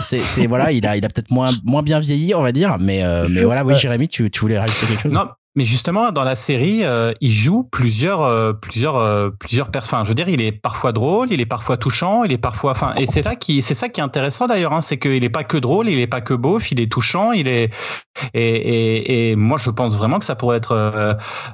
c'est voilà, il a, il a peut-être moins, moins bien vieilli, on va dire. Mais, euh, mais voilà, oui, Jérémy, tu, tu voulais rajouter quelque chose? Non, mais justement, dans la série, euh, il joue plusieurs, euh, plusieurs, euh, plusieurs personnes. Je veux dire, il est parfois drôle, il est parfois touchant, il est parfois. Enfin, et c'est ça qui, c'est ça qui est intéressant d'ailleurs, hein, c'est qu'il n'est pas que drôle, il n'est pas que beauf, il est touchant, il est. Et, moi, je pense vraiment que ça pourrait être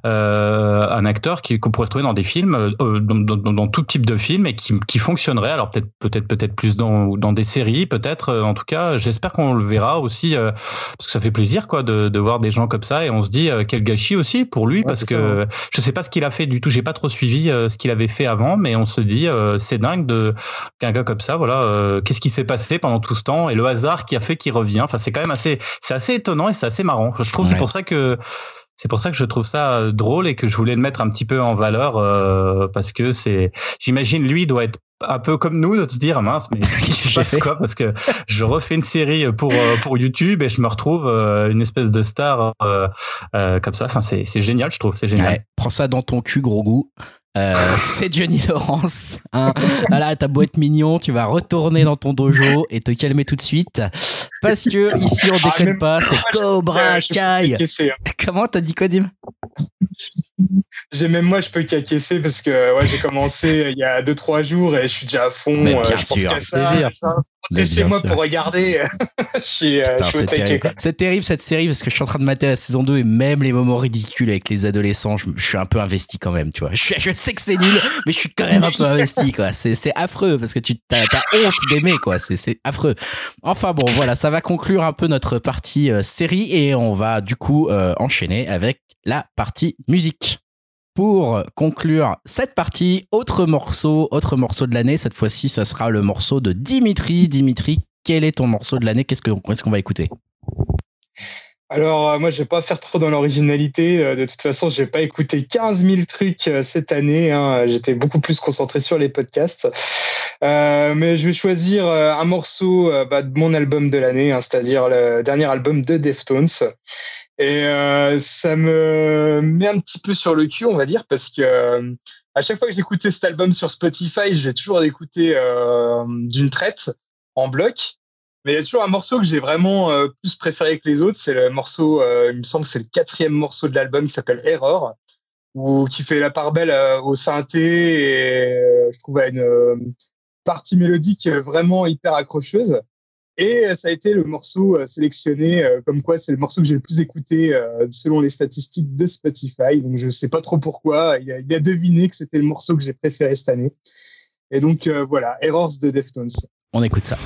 euh, un acteur qu'on pourrait trouver dans des films, dans, tout type de films, et qui, fonctionnerait. Alors peut-être, peut-être, peut-être plus dans, dans des séries, peut-être. En tout cas, j'espère qu'on le verra aussi, parce que ça fait plaisir, quoi, de, de voir des gens comme ça, et on se dit quel gâchis aussi pour lui parce que je sais pas ce qu'il a fait du tout. J'ai pas trop suivi euh, ce qu'il avait fait avant, mais on se dit euh, c'est dingue de qu'un gars comme ça, voilà, euh, qu'est-ce qui s'est passé pendant tout ce temps et le hasard qui a fait qu'il revient. Enfin, c'est quand même assez, c'est assez étonnant et c'est assez marrant. Je trouve c'est pour ça que c'est pour ça que je trouve ça drôle et que je voulais le mettre un petit peu en valeur parce que c'est, j'imagine lui doit être un peu comme nous de se dire mince mais *laughs* qu'est-ce qui se passe quoi parce que je refais une série pour euh, pour YouTube et je me retrouve euh, une espèce de star euh, comme ça. Enfin c'est c'est génial je trouve c'est génial. Prends ça dans ton cul gros goût *laughs* c'est Johnny Lawrence. Hein. Voilà, t'as beau être mignon, tu vas retourner dans ton dojo et te calmer tout de suite. Parce que ici, on ah, déconne pas, c'est Cobra Kai. Hein. Comment t'as dit quoi, Dim? J'ai même moi je peux qu'acquiescer parce que ouais j'ai commencé il y a 2-3 jours et je suis déjà à fond Mais euh, bien je sûr. pense ça, chez moi pour regarder. *laughs* Je suis, euh, c'est terrible. cette série parce que je suis en train de mater la saison 2 et même les moments ridicules avec les adolescents je, suis un peu investi quand même tu vois. Je, je sais que c'est nul mais je suis quand même un peu *laughs* investi quoi. C'est affreux parce que tu as, honte d'aimer quoi. C'est affreux. Enfin bon voilà ça va conclure un peu notre partie euh, série et on va du coup enchaîner avec la partie musique. Pour conclure cette partie, autre morceau, autre morceau de l'année. Cette fois-ci, ça sera le morceau de Dimitri. Dimitri, quel est ton morceau de l'année? Qu'est-ce qu'on va écouter? Alors euh, moi je vais pas faire trop dans l'originalité. Euh, de toute façon, j'ai pas écouté 15 000 trucs euh, cette année. Hein. J'étais beaucoup plus concentré sur les podcasts. mais je vais choisir un morceau bah, de mon album de l'année, hein, c'est-à-dire le dernier album de Deftones. Et euh, ça me met un petit peu sur le cul, on va dire, parce que euh, à chaque fois que j'écoutais cet album sur Spotify, j'ai toujours écouté euh, d'une traite, en bloc. Mais il y a toujours un morceau que j'ai vraiment euh, plus préféré que les autres. C'est le morceau, euh, il me semble que c'est le quatrième morceau de l'album qui s'appelle Error, ou qui fait la part belle au synthé et je trouve à une partie mélodique vraiment hyper accrocheuse. Et ça a été le morceau euh, sélectionné, euh, comme quoi c'est le morceau que j'ai le plus écouté euh, selon les statistiques de Spotify. Donc je sais pas trop pourquoi. Il a, il a deviné que c'était le morceau que j'ai préféré cette année. Et donc voilà, Errors de Deftones. On écoute ça.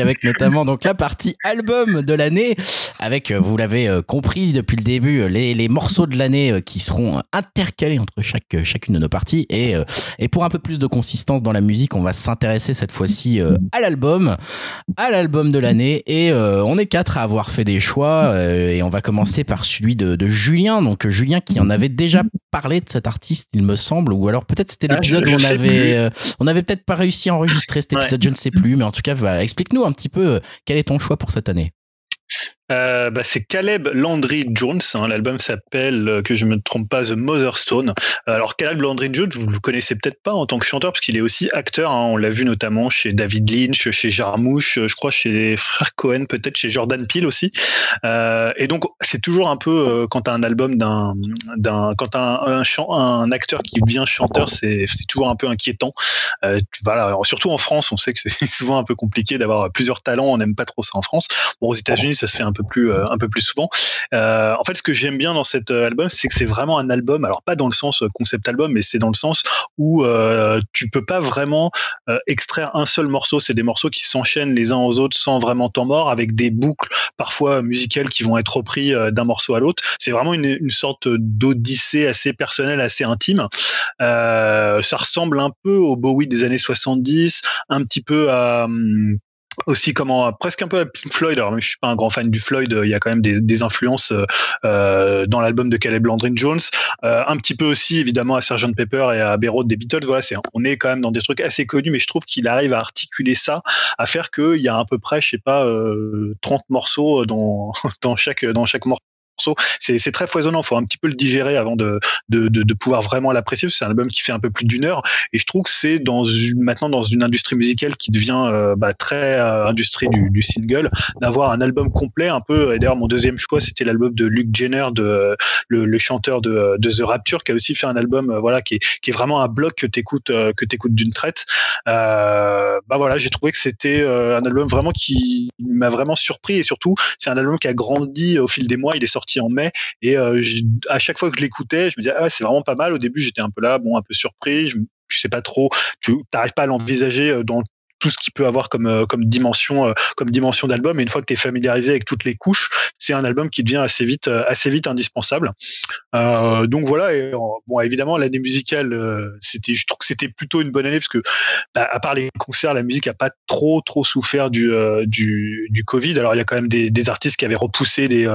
Avec notamment donc la partie album de l'année avec, vous l'avez compris depuis le début, les, les morceaux de l'année qui seront intercalés entre chaque, chacune de nos parties et, et pour un peu plus de consistance dans la musique, on va s'intéresser cette fois-ci à l'album, à l'album de l'année et on est quatre à avoir fait des choix et on va commencer par celui de, de Julien. Donc Julien qui en avait déjà parlé de cet artiste, il me semble, ou alors peut-être c'était ah, l'épisode où on avait, euh, on avait peut-être pas réussi à enregistrer cet épisode, je ne sais plus, mais en tout cas, explique-nous un petit peu euh, quel est ton choix pour cette année? Euh, bah, c'est Caleb Landry Jones. Hein. L'album s'appelle, euh, que je me trompe pas, The Mother Stone. Alors Caleb Landry Jones, vous le connaissez peut-être pas en tant que chanteur, parce qu'il est aussi acteur. Hein. On l'a vu notamment chez David Lynch, chez Jarmouche, je crois chez les frères Cohen, peut-être chez Jordan Peele aussi. Euh, et donc c'est toujours un peu euh, quand as un album d'un, d'un, quand as un, un, acteur qui devient chanteur, c'est, toujours un peu inquiétant. Euh, voilà, surtout en France, on sait que c'est *laughs* souvent un peu compliqué d'avoir plusieurs talents. On n'aime pas trop ça en France. Bon, aux États-Unis, ça se fait un peu plus euh, un peu plus souvent. Euh, en fait, ce que j'aime bien dans cet euh, album, c'est que c'est vraiment un album. Alors pas dans le sens concept album, mais c'est dans le sens où tu peux pas vraiment extraire un seul morceau. C'est des morceaux qui s'enchaînent les uns aux autres sans vraiment temps mort, avec des boucles parfois musicales qui vont être repris d'un morceau à l'autre. C'est vraiment une, sorte d'odyssée assez personnelle, assez intime. Ça ressemble un peu au Bowie des années 70, un petit peu à hum, aussi comment presque un peu à Pink Floyd. Alors je suis pas un grand fan du Floyd il y a quand même des, influences euh, dans l'album de Caleb Landry Jones. Euh, un petit peu aussi évidemment à Sgt. Pepper et à Abbey des Beatles. Voilà c'est on est quand même dans des trucs assez connus mais je trouve qu'il arrive à articuler ça à faire qu'il y a à peu près je sais pas euh, 30 morceaux dans *laughs* dans chaque dans chaque morceau c'est très foisonnant. Faut un petit peu le digérer avant de, de, de, pouvoir vraiment l'apprécier. C'est un album qui fait un peu plus d'une heure. Et je trouve que c'est dans une, maintenant dans une industrie musicale qui devient euh, bah, très euh, industrie du, du single, d'avoir un album complet un peu. Et d'ailleurs, mon deuxième choix, c'était l'album de Luke Jenner, de, le, le, chanteur de, de The Rapture, qui a aussi fait un album euh, voilà, qui, est, qui est vraiment un bloc que tu écoutes, que écoutes d'une traite. Euh, bah voilà, j'ai trouvé que c'était un album vraiment qui m'a vraiment surpris. Et surtout, c'est un album qui a grandi au fil des mois. Il est sorti en mai. Et euh, à chaque fois que je l'écoutais, je me disais, ah, c'est vraiment pas mal. Au début, j'étais un peu là, bon, un peu surpris. Je, je sais pas trop, tu n'arrives pas à l'envisager euh, dans tout ce qu'il peut avoir comme euh, comme dimension euh, comme dimension d'album. Et une fois que tu es familiarisé avec toutes les couches c'est un album qui devient assez vite euh, assez vite indispensable. Euh, donc voilà et, bon évidemment l'année musicale c'était je trouve que c'était plutôt une bonne année parce que bah, à part les concerts la musique a pas trop trop souffert du du, du Covid. Alors il y a quand même des, des artistes qui avaient repoussé des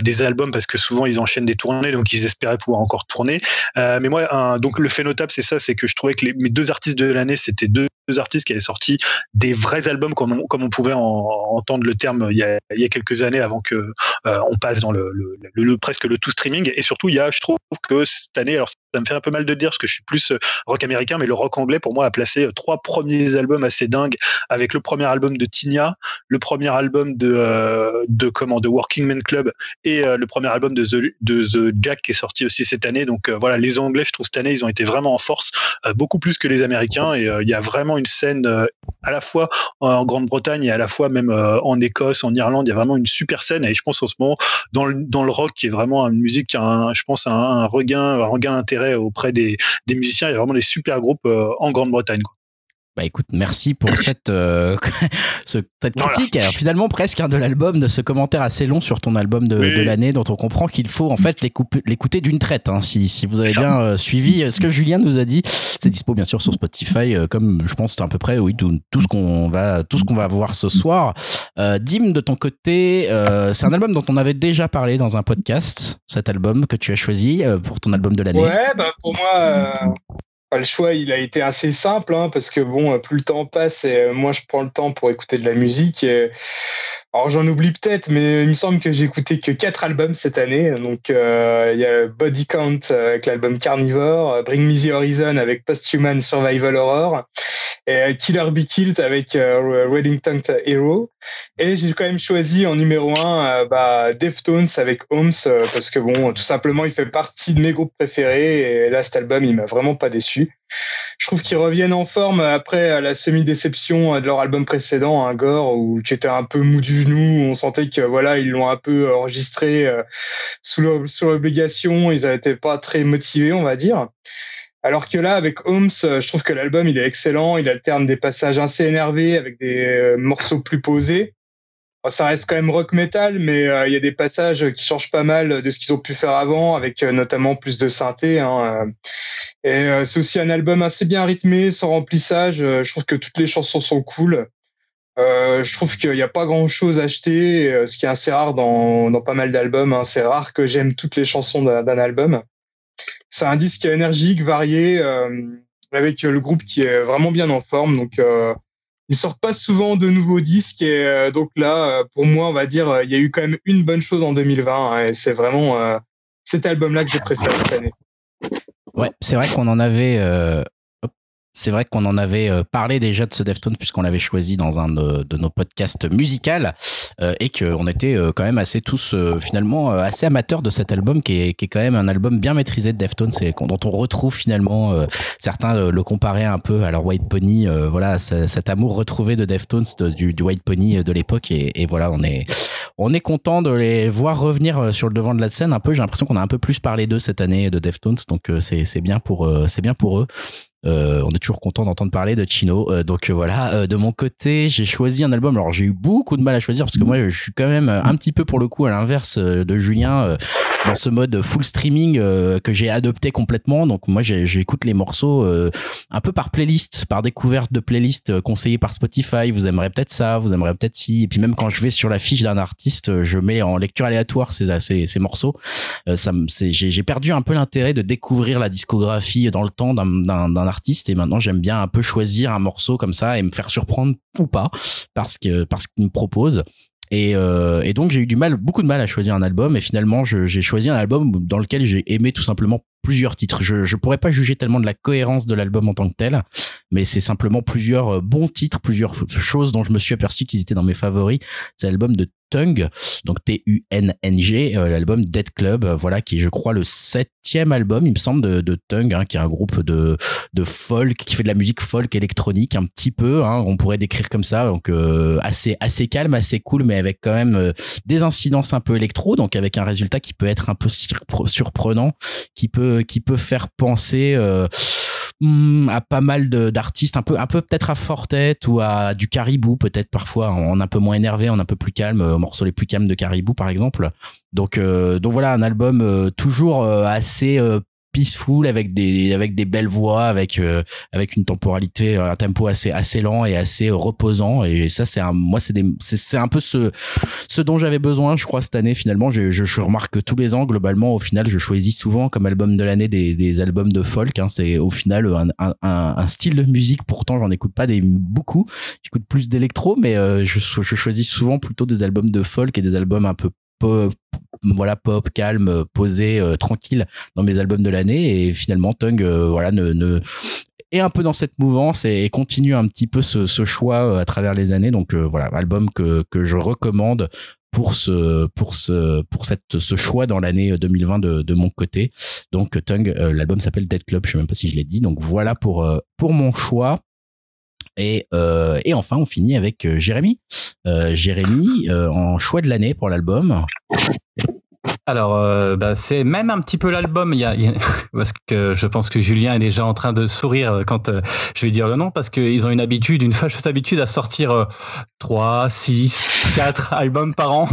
des albums parce que souvent ils enchaînent des tournées donc ils espéraient pouvoir encore tourner. Mais moi un, donc le fait notable c'est ça c'est que je trouvais que les, mes deux artistes de l'année c'était deux artistes qui avaient sorti des vrais albums comme on, pouvait en, entendre le terme il y, a, quelques années avant que euh, on passe dans le, presque le tout streaming. Et surtout, il y a, je trouve que cette année, ça me fait un peu mal de dire parce que je suis plus euh, rock américain, mais le rock anglais pour moi a placé euh, trois premiers albums assez dingues avec le premier album de Tinia, le premier album de de comment de Working Men Club et le premier album de The, de Jack qui est sorti aussi cette année. Donc voilà, les Anglais, je trouve cette année ils ont été vraiment en force, beaucoup plus que les Américains et il y a vraiment une scène à la fois en Grande-Bretagne et à la fois même en Écosse, en Irlande, il y a vraiment une super scène et je pense en ce moment dans le dans le rock qui est vraiment une musique qui a un, je pense un, un regain un regain auprès des, musiciens. Il y vraiment des super groupes euh, en Grande-Bretagne. Bah écoute, merci pour *coughs* cette, euh, *laughs* cette critique, Alors, finalement presque hein, de l'album, de ce commentaire assez long sur ton album de, de l'année, dont on comprend qu'il faut en fait l'écouter d'une traite. Hein, si, si vous avez bien euh, suivi ce que Julien nous a dit, c'est dispo bien sûr sur Spotify, comme je pense à peu près oui tout, tout ce qu'on va tout ce qu'on va voir ce soir. Euh, Dim, de ton côté, c'est un album dont on avait déjà parlé dans un podcast. Cet album que tu as choisi pour ton album de l'année. Ouais, bah pour moi, le choix, il a été assez simple, hein, parce que bon, plus le temps passe et euh, moi je prends le temps pour écouter de la musique. Alors j'en oublie peut-être, mais il me semble que j'ai écouté que quatre albums cette année. Donc euh, il y a Body Count avec l'album Carnivore, Bring Me the Horizon avec Posthuman Survival Horror, et Killer Be Killed avec euh, Wedding Tongue Hero. Et j'ai quand même choisi en numéro un euh, bah, Deftones avec Holmes parce que bon, tout simplement, il fait partie de mes groupes préférés. Et là, cet album, il m'a vraiment pas déçu. Je trouve qu'ils reviennent en forme après la semi-déception de leur album précédent, un Gore, où qui était un peu mou du genou. On sentait que voilà, ils l'ont un peu enregistré euh, sous l'obligation. Ils n'étaient pas très motivés, on va dire. Alors que là, avec Holmes, je trouve que l'album il est excellent. Il alterne des passages assez énervés avec des morceaux plus posés. Ça reste quand même rock metal, mais il y a des passages qui changent pas mal de ce qu'ils ont pu faire avant, avec notamment plus de synthé. Hein. Et c'est aussi un album assez bien rythmé, sans remplissage. Je trouve que toutes les chansons sont cool. Euh, je trouve qu'il n'y a pas grand chose à acheter, euh, ce qui est assez rare dans, pas mal d'albums. Hein. C'est rare que j'aime toutes les chansons d'un album. C'est un disque énergique, varié, euh, avec le groupe qui est vraiment bien en forme. Donc, euh, ils sortent pas souvent de nouveaux disques. Et euh, donc là, pour moi, on va dire, il y a eu quand même une bonne chose en 2020. Hein, et c'est vraiment cet album-là que j'ai préféré cette année. Ouais, c'est vrai qu'on en avait c'est vrai qu'on en avait euh, parlé déjà de ce Deftones puisqu'on l'avait choisi dans un de, nos podcasts musicaux euh, et qu'on était euh, quand même assez tous finalement assez amateurs de cet album qui est, qui est quand même un album bien maîtrisé de Deftones et dont on retrouve finalement certains le comparaient un peu à leur White Pony voilà cet amour retrouvé de Deftones du, White Pony de l'époque et, voilà on est on est content de les voir revenir sur le devant de la scène un peu. J'ai l'impression qu'on a un peu plus parlé d'eux cette année de Deftones donc c'est bien pour c'est bien pour eux euh, on est toujours content d'entendre parler de Chino. Euh, donc euh, voilà, de mon côté, j'ai choisi un album. Alors j'ai eu beaucoup de mal à choisir parce que moi, je suis quand même un petit peu pour le coup à l'inverse de Julien dans ce mode full streaming que j'ai adopté complètement. Donc moi, j'écoute les morceaux un peu par playlist, par découverte de playlist conseillées par Spotify. Vous aimerez peut-être ça, vous aimerez peut-être si. Et puis même quand je vais sur la fiche d'un artiste, je mets en lecture aléatoire ces, ces, ces morceaux. ça, j'ai perdu un peu l'intérêt de découvrir la discographie dans le temps d'un artiste et maintenant j'aime bien un peu choisir un morceau comme ça et me faire surprendre ou pas parce que parce qu'il me propose. Et, euh, et, donc j'ai eu du mal, beaucoup de mal à choisir un album et finalement j'ai choisi un album dans lequel j'ai aimé tout simplement plusieurs titres. Je je pourrais pas juger tellement de la cohérence de l'album en tant que tel, mais c'est simplement plusieurs euh, bons titres, plusieurs choses dont je me suis aperçu qu'ils étaient dans mes favoris. C'est l'album de Tung, donc T-U-N-N-G, euh, l'album Dead Club, euh, voilà, qui est, je crois, le septième album, il me semble, de, de Tung, hein, qui est un groupe de, de folk, qui fait de la musique folk électronique, un petit peu, hein, on pourrait décrire comme ça, donc assez, assez calme, assez cool, mais avec quand même des incidences un peu électro, donc avec un résultat qui peut être un peu surprenant, qui peut, qui peut faire penser Hmm, à pas mal d'artistes, un peu, un peu peut-être à Fortet ou à du Caribou, peut-être parfois en un peu moins énervé, en un peu plus calme, euh, morceaux les plus calmes de Caribou par exemple. Donc, euh, donc voilà, un album euh, toujours assez peaceful avec des avec des belles voix avec euh, avec une temporalité un tempo assez assez lent et assez reposant. Et ça c'est un moi c'est c'est un peu ce ce dont j'avais besoin je crois cette année finalement. Je, je, remarque tous les ans globalement au final je choisis souvent comme album de l'année des, des albums de folk hein, c'est au final un, un, un, style de musique. Pourtant j'en écoute pas des beaucoup. J'écoute plus d'électro mais euh, je, je choisis souvent plutôt des albums de folk et des albums un peu pop, voilà pop calme posé euh, tranquille dans mes albums de l'année. Et finalement Tung euh, voilà ne, ne est un peu dans cette mouvance et, continue un petit peu ce, ce choix euh, à travers les années. Donc voilà album que, que je recommande pour ce pour ce pour cette ce choix dans l'année 2020 de, de mon côté. Donc Tung l'album s'appelle Dead Club. Je sais même pas si je l'ai dit. Donc voilà pour pour mon choix et, euh, et enfin, on finit avec euh, Jérémy. Euh, Jérémy, euh, en choix de l'année pour l'album. Alors, euh, bah, c'est même un petit peu l'album. *laughs* Parce que je pense que Julien est déjà en train de sourire quand je vais dire le nom, parce qu'ils ont une habitude, une fâcheuse habitude à sortir 3, 6, 4 albums par an.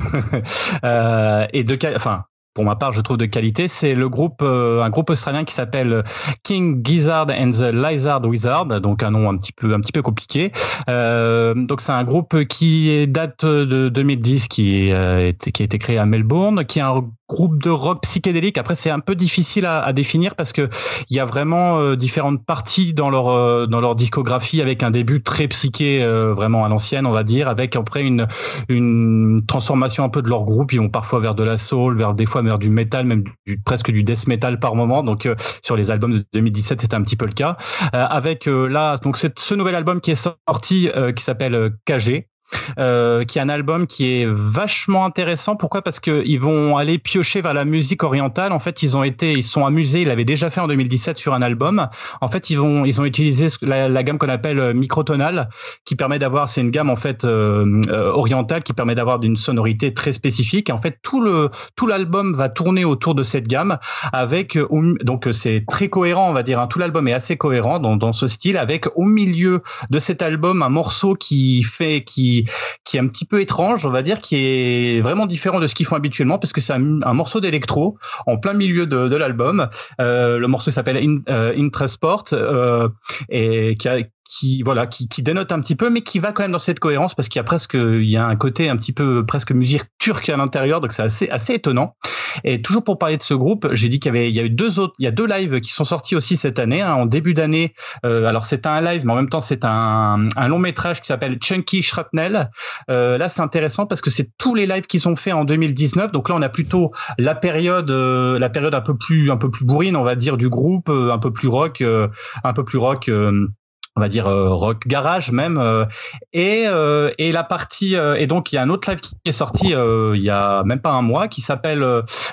*laughs* et de, enfin, pour ma part, je trouve de qualité, c'est le groupe, euh, un groupe australien qui s'appelle King Gizzard and the Lizard Wizard, donc un nom un petit peu, un petit peu compliqué. Euh, donc c'est un groupe qui date de 2010, qui, euh, qui a été créé à Melbourne, qui est un groupe de rock psychédélique. Après, c'est un peu difficile à, à, définir parce que il y a vraiment euh, différentes parties dans leur euh, dans leur discographie avec un début très psyché, euh, vraiment à l'ancienne, on va dire, avec après une une transformation un peu de leur groupe. Ils vont parfois vers de la soul, vers des fois vers du metal, même presque du death metal par moment. Donc sur les albums de 2017, c'était un petit peu le cas. avec là, donc c'est ce nouvel album qui est sorti qui s'appelle KG euh, qui est un album qui est vachement intéressant. Pourquoi? Parce qu'ils vont aller piocher vers la musique orientale. En fait, ils ont été, ils sont amusés. Ils l'avaient déjà fait en 2017 sur un album. En fait, ils vont, ils ont utilisé la, gamme qu'on appelle euh, microtonale, qui permet d'avoir, c'est une gamme en fait euh, orientale qui permet d'avoir une sonorité très spécifique. En fait, tout le tout l'album va tourner autour de cette gamme avec donc c'est très cohérent, on va dire. Hein. Tout l'album est assez cohérent dans ce style, avec au milieu de cet album un morceau qui fait qui qui est un petit peu étrange, on va dire, qui est vraiment différent de ce qu'ils font habituellement, parce que c'est un, morceau d'électro en plein milieu de, l'album. Euh, le morceau s'appelle In, euh, Intersport euh, et qui a, qui voilà qui, qui, dénote un petit peu mais qui va quand même dans cette cohérence parce qu'il y a presque il y a un côté un petit peu presque musique turque à l'intérieur donc c'est assez assez étonnant. Et toujours pour parler de ce groupe j'ai dit qu'il y avait il y a eu deux autres il y a deux lives qui sont sortis aussi cette année hein, en début d'année. Euh, alors c'est un live mais en même temps c'est un, un long métrage qui s'appelle Chunky Shrapnel. Euh, là c'est intéressant parce que c'est tous les lives qui sont faits en 2019 donc là on a plutôt la période euh, la période un peu plus un peu plus bourrine on va dire du groupe euh, un peu plus rock euh, un peu plus rock on va dire euh, rock garage même euh, et euh, et la partie et donc il y a un autre live qui est sorti il y a même pas un mois qui s'appelle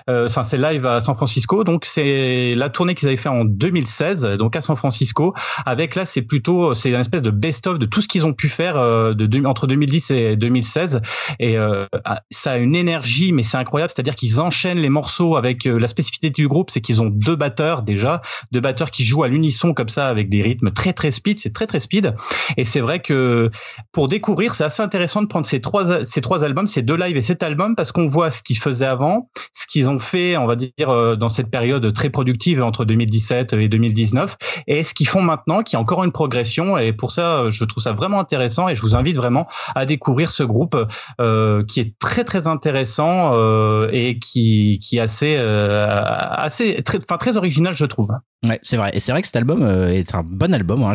enfin c'est live à San Francisco. Donc c'est la tournée qu'ils avaient fait en 2016 donc à San Francisco. Avec là c'est plutôt c'est une espèce de best of de tout ce qu'ils ont pu faire de, entre 2010 et 2016 et ah, ça a une énergie mais c'est incroyable. C'est-à-dire qu'ils enchaînent les morceaux avec la spécificité du groupe c'est qu'ils ont deux batteurs déjà. Deux batteurs qui jouent à l'unisson comme ça avec des rythmes très très speed très très speed. Et c'est vrai que pour découvrir, c'est assez intéressant de prendre ces trois, ces trois albums, ces deux lives et cet album, parce qu'on voit ce qu'ils faisaient avant, ce qu'ils ont fait, on va dire, euh, dans cette période très productive entre 2017 et 2019, et ce qu'ils font maintenant, qui est encore une progression. Et pour ça, je trouve ça vraiment intéressant et je vous invite vraiment à découvrir ce groupe euh, qui est très très intéressant euh, et qui, qui est assez, assez très, très original, je trouve. Ouais, c'est vrai. Et c'est vrai que cet album est un bon album. Hein.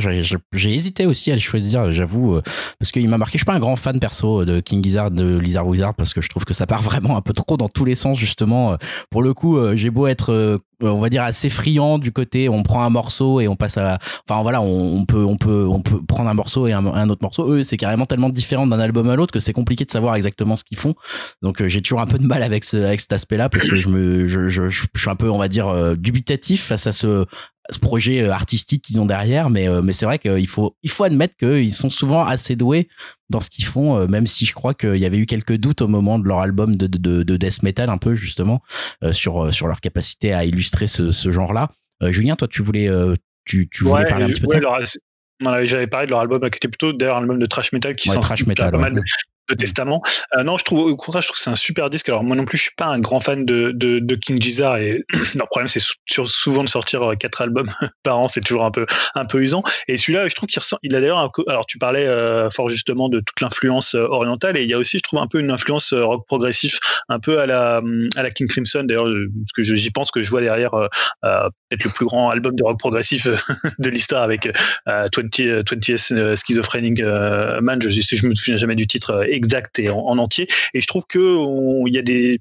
J'ai hésité aussi à le choisir, j'avoue, euh, parce qu'il m'a marqué. Je suis pas un grand fan perso de King Gizzard, de Lizard Wizard, parce que je trouve que ça part *laughs* vraiment un peu trop dans tous les sens, justement. Euh, pour le coup, j'ai beau être on va dire assez friand du côté on prend un morceau et on passe à enfin voilà on, peut on peut on peut prendre un morceau et un, autre morceau eux c'est carrément tellement différent d'un album à l'autre que c'est compliqué de savoir exactement ce qu'ils font donc j'ai toujours un peu de mal avec ce avec cet aspect là parce que je me je, je suis un peu on va dire dubitatif face à ce ce projet euh, artistique qu'ils ont derrière, mais, euh, mais c'est vrai qu'il faut, il faut admettre qu'ils sont souvent assez doués dans ce qu'ils font, euh, même si je crois qu'il y avait eu quelques doutes au moment de leur album de, de, de death metal, un peu justement, sur, sur leur capacité à illustrer ce, ce genre-là. Julien, toi, tu voulais, tu, tu voulais parler un petit peu de ça? J'avais parlé de leur album qui était plutôt d'ailleurs un album de trash metal qui ouais, trash metal, pas mal de Testament. Euh, non, je trouve au contraire, je trouve que c'est un super disque. Alors moi non plus, je suis pas un grand fan de, de, de King Gizzard et *clears throat* leur problème c'est souvent de sortir euh, quatre albums *laughs* par an, c'est toujours un peu un peu usant. Et celui-là, je trouve qu'il ressent. Il a d'ailleurs, alors tu parlais euh, fort justement de toute l'influence orientale et il y a aussi, je trouve, un peu une influence rock progressif, un peu à la à la King Crimson. D'ailleurs, parce que j'y pense que je vois derrière peut-être le plus grand album de rock progressif *laughs* de l'histoire avec 20 20 Schizophrenic Man. Je, je me souviens jamais du titre exact et en, entier. Et je trouve que il y a des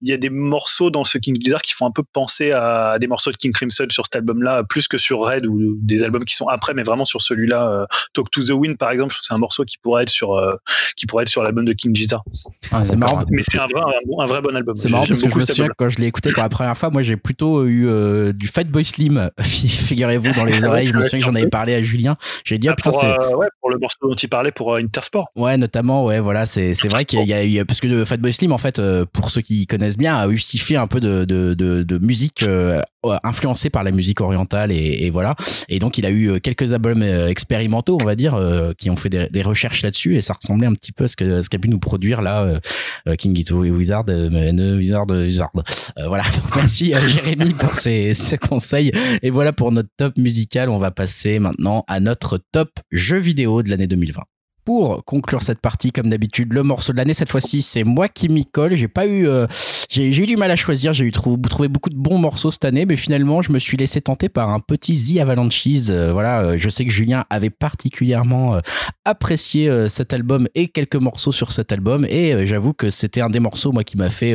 il y a des morceaux dans ce King Gizzard qui font un peu penser à des morceaux de King Crimson sur cet album-là, plus que sur Red ou des albums qui sont après, mais vraiment sur celui-là. Euh, Talk to the Wind, par exemple, je trouve que c'est un morceau qui pourrait être sur euh, qui pourrait être sur l'album de King Gizzard. c'est marrant, mais c'est un vrai, un, vrai bon album. C'est marrant parce que je me souviens quand je l'ai écouté pour la première fois, moi j'ai plutôt eu euh, du Fatboy Slim, *laughs* figurez-vous, dans les oreilles. Je me souviens que j'en avais parlé à Julien. J'ai dit ah, ah putain c'est ouais, pour le morceau dont il parlait pour Intersport. Ouais, notamment ouais voilà c'est c'est vrai qu'il y, a eu parce que Fatboy Slim en fait pour ceux qui connaissent bien a eu un peu de de, de, musique euh, influencée par la musique orientale et, voilà. Et donc il a eu quelques albums euh, expérimentaux on va dire euh, qui ont fait des, recherches là-dessus. Et ça ressemblait un petit peu à ce que ce qu'a pu nous produire là King Gito Wizard Wizard Wizard. Voilà. *laughs* Merci Jérémy pour ces, ces conseils. Et voilà pour notre top musical. On va passer maintenant à notre top jeu vidéo de l'année 2020 pour conclure cette partie, comme d'habitude, le morceau de l'année. Cette fois-ci, c'est moi qui m'y colle. J'ai pas eu, euh, j'ai eu du mal à choisir. J'ai eu trouvé beaucoup de bons morceaux cette année, mais finalement, je me suis laissé tenter par un petit The Avalanches. Euh, voilà, euh, je sais que Julien avait particulièrement apprécié cet album et quelques morceaux sur cet album, et j'avoue que c'était un des morceaux moi qui m'a fait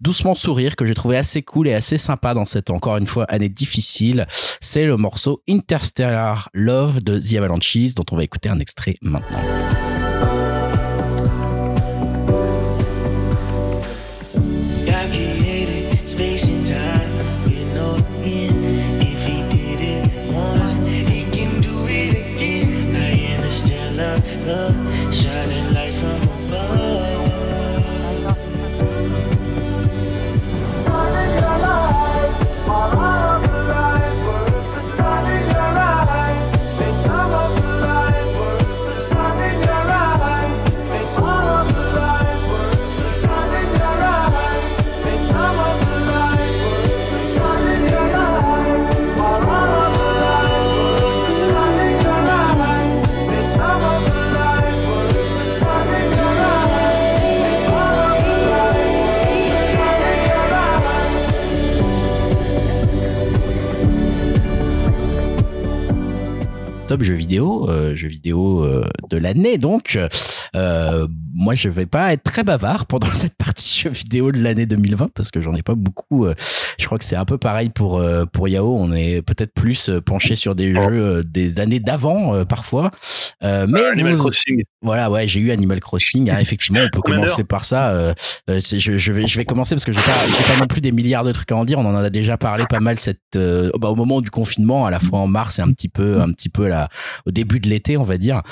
doucement sourire, que j'ai trouvé assez cool et assez sympa dans cette encore une fois année difficile. C'est le morceau Interstellar Love de The Avalanches, dont on va écouter un extrait maintenant. Top jeu vidéo, jeu vidéo de l'année donc. moi, je vais pas être très bavard pendant *laughs* cette partie jeu vidéo de l'année 2020 parce que j'en ai pas beaucoup. je crois que c'est un peu pareil pour pour Yao. On est peut-être plus penché sur des oh. jeux des années d'avant parfois. mais Animal Crossing. Voilà, ouais, j'ai eu Animal Crossing. Hein, effectivement, on peut commencer par ça. je, je, vais je vais commencer parce que j'ai pas j'ai pas non plus des milliards de trucs à en dire. On en a déjà parlé pas mal cette bah, au moment du confinement, à la fois en mars et un petit peu un petit peu là au début de l'été, on va dire.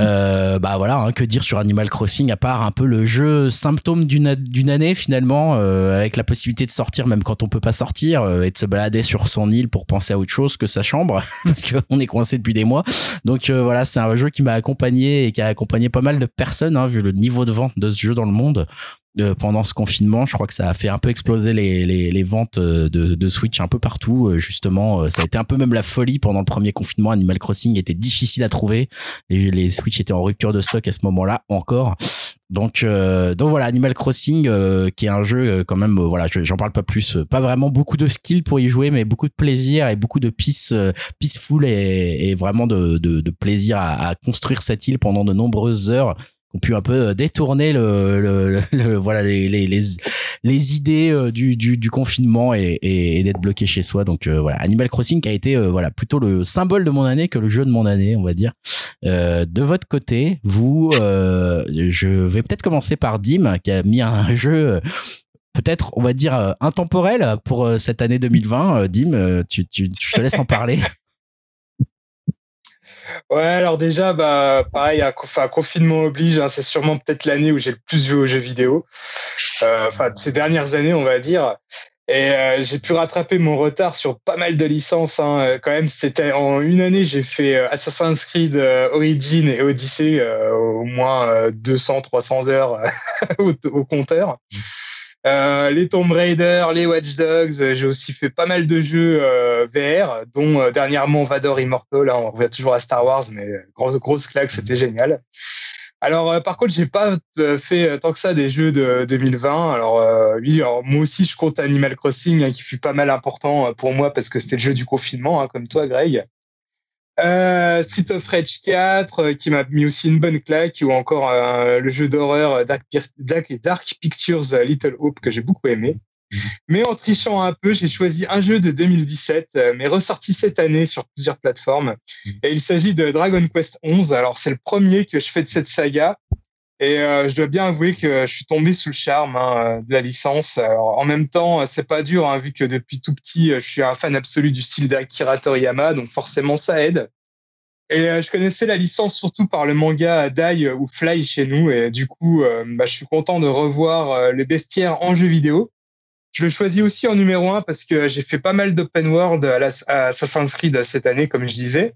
Euh, bah voilà, hein, que dire sur Animal Crossing à part un peu le jeu symptôme d'une année finalement, euh, avec la possibilité de sortir même quand on peut pas sortir euh, et de se balader sur son île pour penser à autre chose que sa chambre *laughs* parce qu'on est coincé depuis des mois. Donc voilà, c'est un jeu qui m'a accompagné et qui a accompagné pas mal de personnes hein, vu le niveau de vente de ce jeu dans le monde pendant ce confinement. Je crois que ça a fait un peu exploser les, les, les ventes euh, de, de, Switch un peu partout. Euh, justement, euh, ça a été un peu même la folie pendant le premier confinement. Animal Crossing était difficile à trouver. Les, les Switch étaient en rupture de stock à ce moment-là encore. Donc, donc voilà, Animal Crossing, qui est un jeu quand même, voilà, j'en parle pas plus, pas vraiment beaucoup de skill pour y jouer, mais beaucoup de plaisir et beaucoup de peace, peaceful et, et vraiment de, de, de plaisir à, à, construire cette île pendant de nombreuses heures ont pu un peu euh, détourner le, *laughs* le, voilà les, les, les, les idées euh, du, du, du confinement et, et, d'être bloqué chez soi. Donc euh, voilà, Animal Crossing a été voilà plutôt le symbole de mon année que le jeu de mon année, on va dire. Euh, de votre côté, vous, je vais peut-être commencer par Dim qui a mis un *laughs* jeu peut-être, on va dire, intemporel pour cette année 2020. Dim, tu, tu, je te laisse en parler. *laughs* Ouais, alors déjà, bah, pareil, un, confinement oblige, hein, c'est sûrement peut-être l'année où j'ai le plus joué aux jeux vidéo. Euh, enfin, ces dernières années, on va dire. Et euh, j'ai pu rattraper mon retard sur pas mal de licences. Hein. Quand même, c'était en une année, j'ai fait euh, Assassin's Creed Origin et Odyssey, au moins 200, 300 heures *laughs* au, compteur. Euh, les Tomb Raider, les Watch Dogs. Euh, j'ai aussi fait pas mal de jeux euh, VR, dont dernièrement Vador Immortal. Hein, on revient toujours à Star Wars, mais grosse grosse claque, c'était génial. Alors par contre, j'ai pas fait tant que ça des jeux de 2020. Alors oui, moi aussi je compte Animal Crossing hein, qui fut pas mal important pour moi parce que c'était le jeu du confinement, hein, comme toi, Greg. Euh, Street of Rage 4 euh, qui m'a mis aussi une bonne claque ou encore euh, le jeu d'horreur Dark, Dark, Pictures Little Hope que j'ai beaucoup aimé. Mais en trichant un peu, j'ai choisi un jeu de 2017, mais ressorti cette année sur plusieurs plateformes. Et il s'agit de Dragon Quest 11. Alors c'est le premier que je fais de cette saga. Et je dois bien avouer que je suis tombé sous le charme hein, de la licence. En même temps, c'est pas dur, hein, vu que depuis tout petit, je suis un fan absolu du style d'Akira Toriyama, donc forcément ça aide. Et je connaissais la licence surtout par le manga Dai ou Fly chez nous, et du coup, bah, je suis content de revoir les bestiaires en jeu vidéo. Je le choisis aussi en numéro un parce que j'ai fait pas mal d'open world à Assassin's Creed cette année, comme je disais.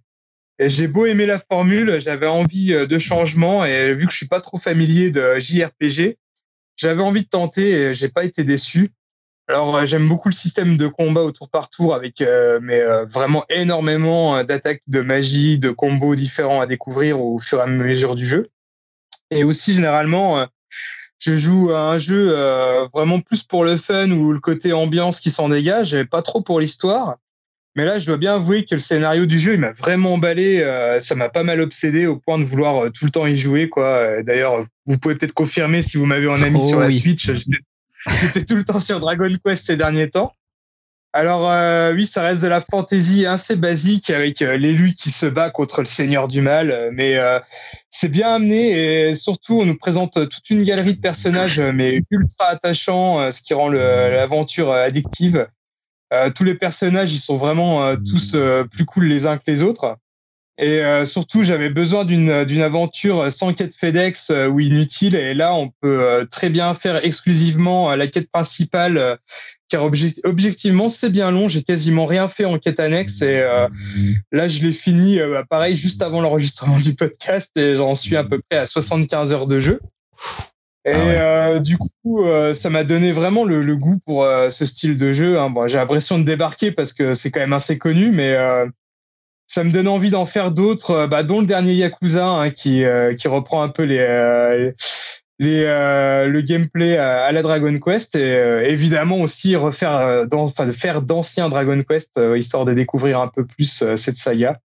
J'ai beau aimer la formule, j'avais envie euh, de changement et vu que je suis pas trop familier de JRPG, j'avais envie de tenter et j'ai pas été déçu. Alors euh, j'aime beaucoup le système de combat au tour par tour avec euh, mais vraiment énormément d'attaques, de magie, de combos différents à découvrir au fur et à mesure du jeu. Et aussi généralement je joue à un jeu vraiment plus pour le fun ou le côté ambiance qui s'en dégage, et pas trop pour l'histoire. Mais là, je dois bien avouer que le scénario du jeu, il m'a vraiment emballé. Euh, ça m'a pas mal obsédé au point de vouloir euh, tout le temps y jouer. quoi. Euh, d'ailleurs, vous pouvez peut-être confirmer si vous m'avez en ami sur la oh Switch. *laughs* J'étais tout le temps sur Dragon Quest ces derniers temps. Alors oui, ça reste de la fantaisie assez basique avec l'élu qui se bat contre le Seigneur du Mal, mais c'est bien amené et surtout on nous présente toute une galerie de personnages mais ultra attachants, ce qui rend l'aventure addictive. Euh, tous les personnages, ils sont vraiment euh, tous euh, plus cool les uns que les autres. Et surtout, j'avais besoin d'une d'une aventure sans quête FedEx ou inutile. Et là, on peut très bien faire exclusivement la quête principale, car objectivement, c'est bien long. J'ai quasiment rien fait en quête annexe. Et là, je l'ai fini, bah, pareil, juste avant l'enregistrement *laughs* du podcast. Et j'en suis à peu près à 75 heures de jeu. Et ah euh, du coup, euh, ça m'a donné vraiment le, le goût pour euh, ce style de jeu. Hein. Bon, j'ai l'impression de débarquer parce que c'est quand même assez connu, mais ça me donne envie d'en faire d'autres, bah, dont le dernier Yakuza hein, qui qui reprend un peu les les le gameplay à, la Dragon Quest et évidemment aussi refaire dans, enfin faire d'anciens Dragon Quest histoire de découvrir un peu plus cette saga.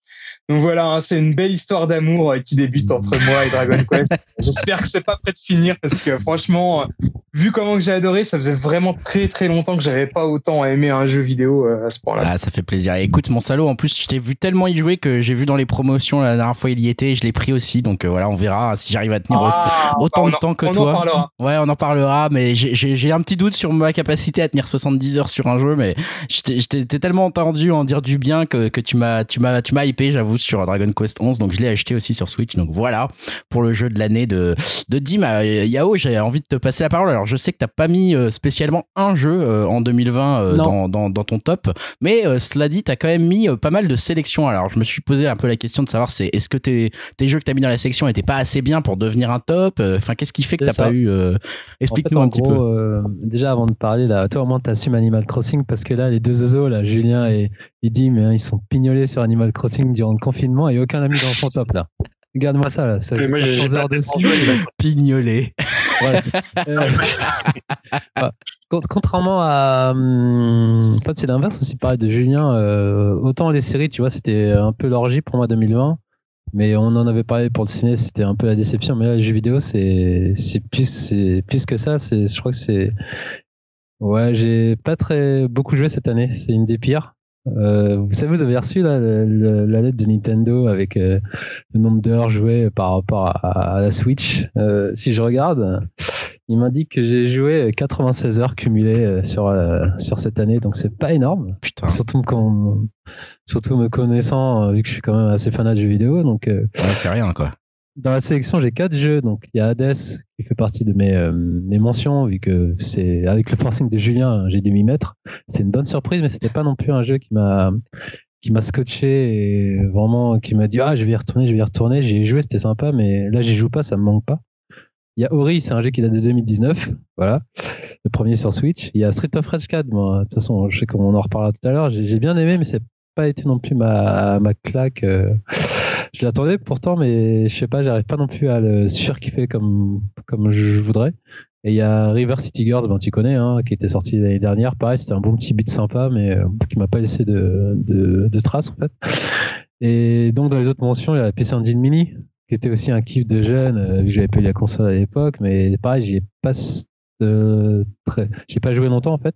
Donc voilà, hein, c'est une belle histoire d'amour qui débute entre *laughs* moi et Dragon Quest. J'espère que c'est pas prêt de finir parce que franchement, vu comment que j'ai adoré, ça faisait vraiment très très longtemps que j'avais pas autant aimé un jeu vidéo à ce point-là. Ah, ça fait plaisir. écoute, mon salaud, en plus, je t'ai vu tellement y jouer que j'ai vu dans les promotions la dernière fois il y était, je l'ai pris aussi. Donc voilà, on verra si j'arrive à tenir ah, autant bah, de temps que on toi. En parlera. Ouais, on en parlera, mais j'ai un petit doute sur ma capacité à tenir 70 heures sur un jeu, mais j'étais tellement entendu en dire du bien que, que tu m'as tu m'as tu m'as hypé, j'avoue, sur Dragon Quest 11, donc je l'ai acheté aussi sur Switch. Donc voilà pour le jeu de l'année de de Dim. Euh, Yao, j'ai envie de te passer la parole. Alors je sais que t'as pas mis euh, spécialement un jeu euh, en 2020 dans, dans, dans, ton top, mais cela dit, t'as quand même mis pas mal de sélections. Alors je me suis posé un peu la question de savoir c'est est-ce que tes tes jeux que t'as mis dans la sélection étaient pas assez bien pour devenir un top Enfin, qu'est-ce qui fait que t'as pas eu Explique-nous un petit peu. déjà avant de parler là, toi au moins t'assumes Animal Crossing parce que là les deux oiseaux là, Julien et, et Dim, hein, ils sont pignolés sur Animal Crossing durant le confinement et aucun ami dans son top là. Regarde-moi ça là. Ça moi, j'ai heures dessus. Pignolé. *laughs* Contrairement à. Hum, en fait, c'est l'inverse aussi, pareil de Julien. Euh, autant les séries, tu vois, c'était un peu l'orgie pour moi 2020. Mais on en avait parlé pour le ciné, c'était un peu la déception. Mais là, les jeux vidéo, c'est plus, plus que ça. Je crois que c'est. Ouais, j'ai pas très beaucoup joué cette année. C'est une des pires. Euh, vous savez, vous avez reçu la lettre de Nintendo avec euh, le nombre d'heures jouées par rapport à, la Switch. Euh, si je regarde, il m'indique que j'ai joué 96 heures cumulées sur, sur cette année, donc c'est pas énorme. Putain. Surtout, quand, surtout me connaissant, vu que je suis quand même assez fanat de jeux vidéo. Donc, ouais, c'est rien quoi dans la sélection, j'ai quatre jeux. Donc, il y a Hades qui fait partie de mes, euh, mentions, vu que c'est avec le forcing de Julien, j'ai dû m'y mettre. C'est une bonne surprise, mais c'était pas non plus un jeu qui m'a qui m'a scotché et vraiment qui m'a dit ah je vais y retourner, je vais y retourner. J'ai joué, c'était sympa, mais là j'y joue pas, ça me manque pas. Il y a Ori, c'est un jeu qui date de 2019, voilà, le premier sur Switch. Il y a Street of Rage 4, moi, de toute façon, je sais qu'on en reparlera tout à l'heure. J'ai bien aimé, mais c'est pas été non plus ma, ma claque. Euh, je l'attendais pourtant, mais je sais pas, j'arrive pas non plus à le surkiffer comme, comme je voudrais. Et il y a River City Girls, ben, tu connais, hein, qui était sorti l'année dernière. Pareil, c'était un bon petit beat sympa, mais euh, qui m'a pas laissé de, de, traces, en fait. Et donc, dans les autres mentions, il y a la PC Engine Mini, qui était aussi un kiff de jeune, euh, vu que j'avais pas eu la console à l'époque, mais pareil, j'y ai pas, euh, j'ai pas joué longtemps, en fait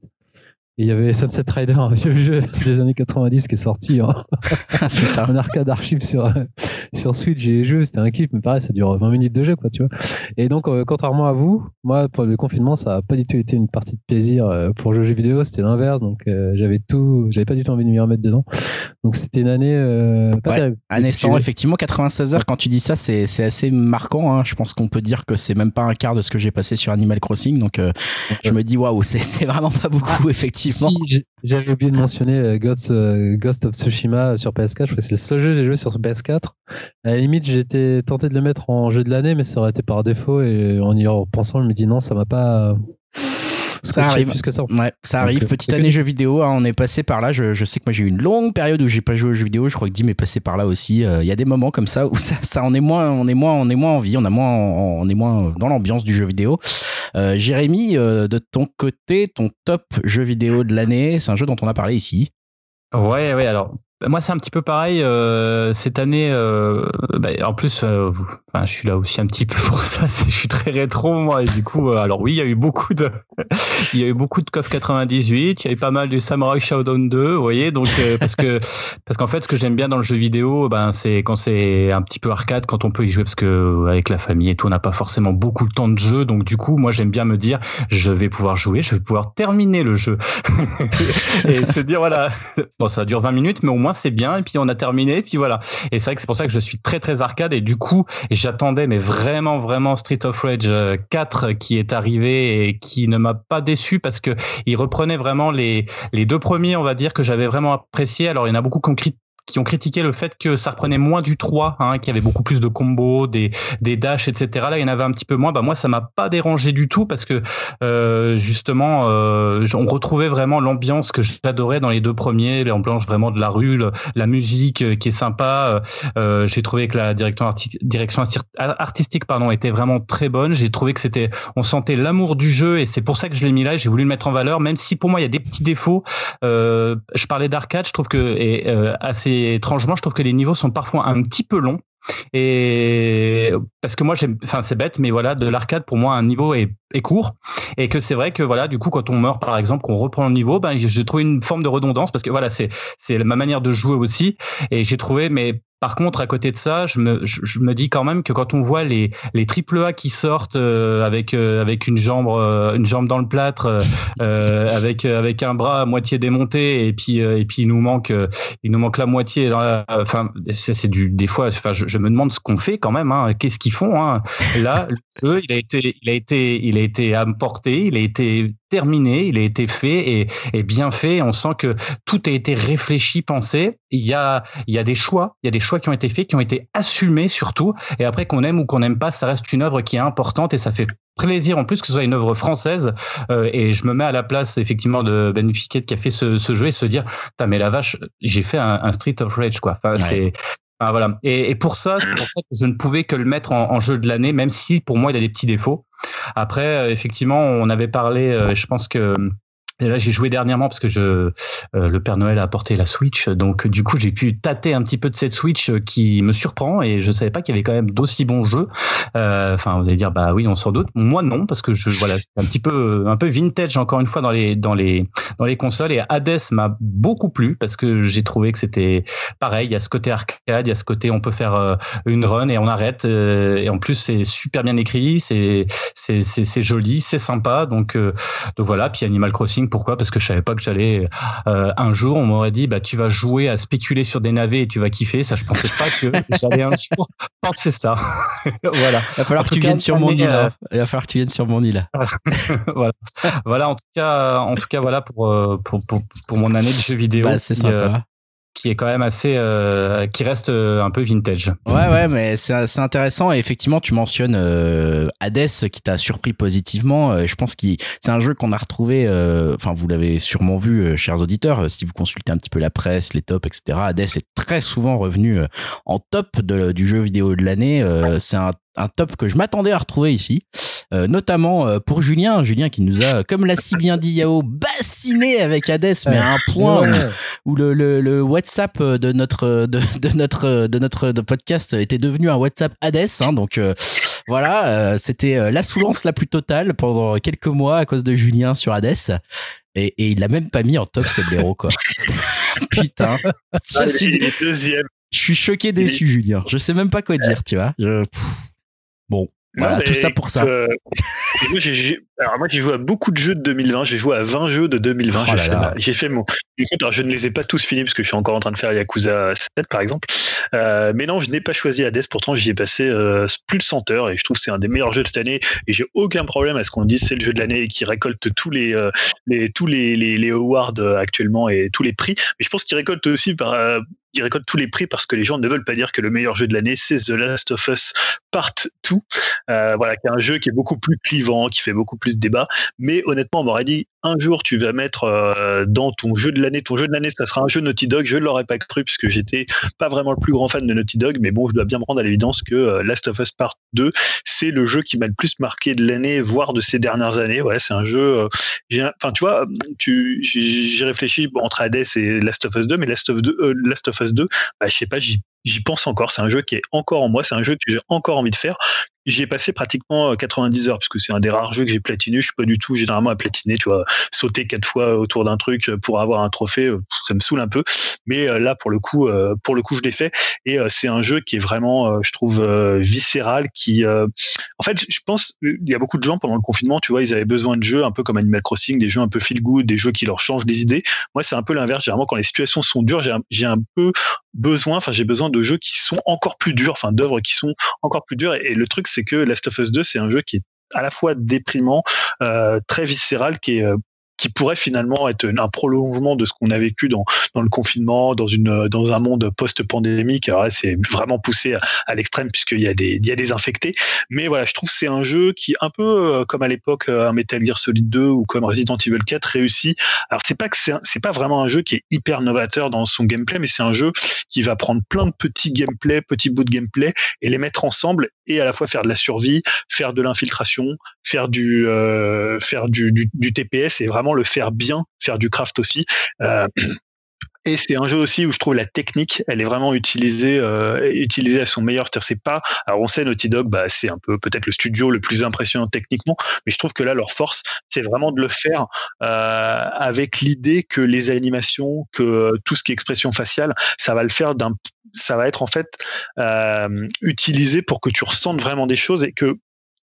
il y avait Sunset Rider, un vieux jeu *laughs* des années 90 qui est sorti *laughs* en, en arcade archive sur, *laughs* sur Switch. J'ai joué, c'était un kiff, mais pareil, ça dure 20 minutes de jeu, quoi, tu vois. Et donc, euh, contrairement à vous, moi, pour le confinement, ça n'a pas du tout été une partie de plaisir euh, pour jouer aux jeux vidéo, c'était l'inverse. Donc, euh, j'avais tout, j'avais pas du tout envie de m'y remettre dedans. Donc, c'était une année pas terrible. Année sans, effectivement, 96 heures, quand tu dis ça, c'est, c'est assez marquant. Hein. Je pense qu'on peut dire que c'est même pas un quart de ce que j'ai passé sur Animal Crossing. Donc, je me dis, waouh, c'est, c'est vraiment pas beaucoup, effectivement. Si, j'avais oublié de mentionner euh, Ghost, euh, Ghost, of Tsushima sur PS4. Je crois que c'est le seul jeu que j'ai joué sur PS4. À la limite, j'étais tenté de le mettre en jeu de l'année, mais ça aurait été par défaut. Et en y repensant, je me dis non, ça m'a pas ça arrive. Plus que ça. Ouais, ça arrive. Petite année jeux vidéo, hein, on est passé par là. Je, je sais que moi j'ai eu une longue période où j'ai pas joué aux jeux vidéo. Je crois que Dim est passé par là aussi. Euh, il y a des moments comme ça où ça, ça on est moins, on est moins, on est moins en vie, on a moins, on est moins dans l'ambiance du jeu vidéo. Euh, Jérémy, euh, de ton côté, ton top jeu vidéo de l'année, c'est un jeu dont on a parlé ici. Ouais, ouais. Alors moi, c'est un petit peu pareil. Euh, cette année, euh, bah, en plus, euh, je suis là aussi un petit peu pour *laughs* ça. Je suis très rétro, moi. Et du coup, alors oui, il y a eu beaucoup de, *laughs* il y a eu beaucoup de KOF 98. Il y a eu pas mal de Samurai Shodown 2. Vous voyez, donc parce que *laughs* parce qu'en fait, ce que j'aime bien dans le jeu vidéo, ben c'est quand c'est un petit peu arcade, quand on peut y jouer, parce que avec la famille et tout, on n'a pas forcément beaucoup de temps de jeu. Donc du coup, moi, j'aime bien me dire, je vais pouvoir jouer, je vais pouvoir terminer le jeu et se dire voilà, bon, ça dure 20 minutes, mais au moins c'est bien, et puis on a terminé, et puis voilà. Et c'est vrai que c'est pour ça que je suis très très arcade, et du coup, j'attendais, mais vraiment vraiment Street of Rage 4 euh, qui est arrivé et qui ne m'a pas déçu parce que il reprenait vraiment les, les deux premiers, on va dire, que j'avais vraiment apprécié. Alors il y en a beaucoup qui ont qui ont critiqué le fait que ça reprenait moins du 3, hein, qu'il y avait beaucoup plus de combos, des, des dashs, etc. Là, il y en avait un petit peu moins. Bah, moi, ça m'a pas dérangé du tout parce que euh, justement, euh, on retrouvait vraiment l'ambiance que j'adorais dans les deux premiers, l'ambiance vraiment de la rue, la musique euh, qui est sympa. Euh, j'ai trouvé que la direction, direction artistique pardon, était vraiment très bonne. J'ai trouvé que c'était, on sentait l'amour du jeu et c'est pour ça que je l'ai mis là. J'ai voulu le mettre en valeur, même si pour moi il y a des petits défauts. Euh, je parlais d'arcade, je trouve que est assez et étrangement, je trouve que les niveaux sont parfois un petit peu longs. Et parce que moi, j'aime, enfin, c'est bête, mais voilà, de l'arcade, pour moi, un niveau est, est court. Et que c'est vrai que, voilà, du coup, quand on meurt, par exemple, qu'on reprend le niveau, ben, j'ai trouvé une forme de redondance parce que, voilà, c'est, c'est ma manière de jouer aussi. Et j'ai trouvé, mais par contre, à côté de ça, je me, dis quand même que quand on voit les, triple A qui sortent euh, avec, euh, avec une jambe, euh, une jambe dans le plâtre, avec, un bras à moitié démonté, et puis, il nous manque, il nous manque la moitié. enfin, c'est du, des fois, je, me demande ce qu'on fait quand même. Hein, Qu'est-ce qu'ils font hein. Là, le jeu, il a été, il a été, il a été apporté, il a été terminé, il a été fait et, bien fait. On sent que tout a été réfléchi, pensé. Il y a des choix, il y a des choix qui ont été faits, qui ont été assumés surtout. Et après qu'on aime ou qu'on n'aime pas, ça reste une œuvre qui est importante et ça fait plaisir en plus que ce soit une œuvre française euh, et je me mets à la place effectivement de Ben Fiquet qui a fait ce, jeu et se dire mais la vache j'ai fait un, Street of Rage quoi enfin, c'est ah, voilà. Et, pour ça, c'est pour ça que je ne pouvais que le mettre en, jeu de l'année, même si pour moi il a des petits défauts. Après, euh, effectivement, on avait parlé, euh, je pense que et là, j'ai joué dernièrement parce que je, euh, le Père Noël a apporté la Switch. Donc, du coup, j'ai pu tâter un petit peu de cette Switch euh, qui me surprend et je savais pas qu'il y avait quand même d'aussi bons jeux. Euh, enfin, vous allez dire, bah oui, on s'en doute. Moi, non, parce que je, voilà, un petit peu, un peu vintage encore une fois dans les, dans les, dans les consoles. Et Hades m'a beaucoup plu parce que j'ai trouvé que c'était pareil. Il y a ce côté arcade, il y a ce côté on peut faire une run et on arrête. et en plus, c'est super bien écrit, c'est, c'est, c'est, joli, c'est sympa. Donc, donc voilà. Puis Animal Crossing pourquoi? Parce que je savais pas que j'allais euh, un jour, on m'aurait dit bah tu vas jouer à spéculer sur des navets et tu vas kiffer. Ça, je pensais pas que *laughs* j'allais un jour penser ça. *laughs* voilà. Il va falloir que tu viennes sur mon île. Euh, Il va falloir que tu viennes *laughs* sur mon île. voilà. Voilà. En tout cas, en tout cas, voilà pour euh, pour, pour, pour mon année de jeux vidéo. Bah, c'est sympa qui est quand même assez euh, qui reste euh, un peu vintage. Ouais ouais mais c'est intéressant. Et effectivement tu mentionnes euh, Hades qui t'a surpris positivement. Je pense que c'est un jeu qu'on a retrouvé enfin vous l'avez sûrement vu chers auditeurs si vous consultez un petit peu la presse les tops etc Hades est très souvent revenu en top du jeu vidéo de l'année. C'est un top que je m'attendais à retrouver ici, euh, notamment euh, pour Julien, Julien qui nous a, comme l'a si bien dit Yao, bassiné avec Hades, mais à un point où, le, le, le, WhatsApp de notre de, de, notre de notre podcast était devenu un WhatsApp Hades, hein, donc euh, voilà, c'était la soulance la plus totale pendant quelques mois à cause de Julien sur Hades. Et, et il l'a même pas mis en top ce blaireau quoi. *laughs* Putain. Ah, je suis choqué déçu Julien. Je sais même pas quoi dire, tu vois. Je... Bon, voilà, tout ça pour ça. Euh, alors moi j'ai joué à beaucoup de jeux de 2020, j'ai joué à 20 jeux de 2020, j'ai, fait, mon... alors, je ne les ai pas tous finis parce que je suis encore en train de faire Yakuza 7 par exemple, euh, mais non je n'ai pas choisi Hades, pourtant j'y ai passé euh, plus de 100 heures et je trouve que c'est un des meilleurs jeux de cette année et j'ai aucun problème à ce qu'on dise c'est le jeu de l'année et qui récolte tous les, les tous les, les, les, awards actuellement et tous les prix, mais je pense qu'il récolte aussi par, il récolte tous les prix parce que les gens ne veulent pas dire que le meilleur jeu de l'année c'est The Last of Us Part 2 euh, voilà qui est un jeu qui est beaucoup plus clivant qui fait beaucoup plus de débat mais honnêtement on m'aurait dit un jour tu vas mettre euh, dans ton jeu de l'année, ton jeu de l'année, ça sera un jeu Naughty Dog. Je ne l'aurais pas cru puisque j'étais pas vraiment le plus grand fan de Naughty Dog, mais bon, je dois bien me rendre à l'évidence que euh, Last of Us Part 2, c'est le jeu qui m'a le plus marqué de l'année, voire de ces dernières années. Ouais, c'est un jeu. Euh, enfin, tu vois, tu, j'ai réfléchi entre Hades et Last of Us 2, mais Last of, 2, Last of Us 2, bah, je sais pas, j'y j'y pense encore. C'est un jeu qui est encore en moi. C'est un jeu que j'ai encore envie de faire. J'y ai passé pratiquement 90 euh, heures parce que c'est un des rares jeux que j'ai platiné. Je suis pas du tout généralement à platiner, tu vois, sauter quatre fois autour d'un truc pour avoir un trophée, euh, ça me saoule un peu. Mais euh, là, pour le coup, pour le coup, je l'ai fait et c'est un jeu qui est vraiment, je trouve, viscéral. Qui, en fait, je pense, il y a beaucoup de gens pendant le confinement, tu vois, ils avaient besoin de jeux un peu comme Animal Crossing, des jeux un peu feel good, des jeux qui leur changent les idées. Moi, c'est un peu l'inverse. Généralement, quand les situations sont dures, j'ai un peu besoin, enfin, j'ai besoin de jeux qui sont encore plus durs, enfin, d'œuvres qui sont encore plus dures. Et le truc, c'est que Last of Us 2, c'est un jeu qui est à la fois déprimant, euh, très viscéral, qui est euh, qui pourrait finalement être un prolongement de ce qu'on a vécu dans, dans le confinement, dans, une, dans un monde post-pandémique. Alors c'est vraiment poussé à, l'extrême puisqu'il y, a des, il y a des infectés. Mais voilà, je trouve que c'est un jeu qui, un peu euh, comme à l'époque un Metal Gear Solid 2 ou comme Resident Evil 4, réussit. Alors c'est pas que c'est pas vraiment un jeu qui est hyper novateur dans son gameplay, mais c'est un jeu qui va prendre plein de petits gameplay, petits bouts de gameplay et les mettre ensemble et à la fois faire de la survie, faire de l'infiltration, faire du, euh, faire du, du, du TPS et vraiment le faire bien, faire du craft aussi. Euh, *clears throat* Et c'est un jeu aussi où je trouve la technique, elle est vraiment utilisée, euh, utilisée à son meilleur. C'est pas. Alors, on sait Naughty Dog, bah, c'est un peu peut-être le studio le plus impressionnant techniquement, mais je trouve que là, leur force, c'est vraiment de le faire euh, avec l'idée que les animations, que tout ce qui est expression faciale, ça va le faire d'un ça va être en fait euh, utilisé pour que tu ressentes vraiment des choses et que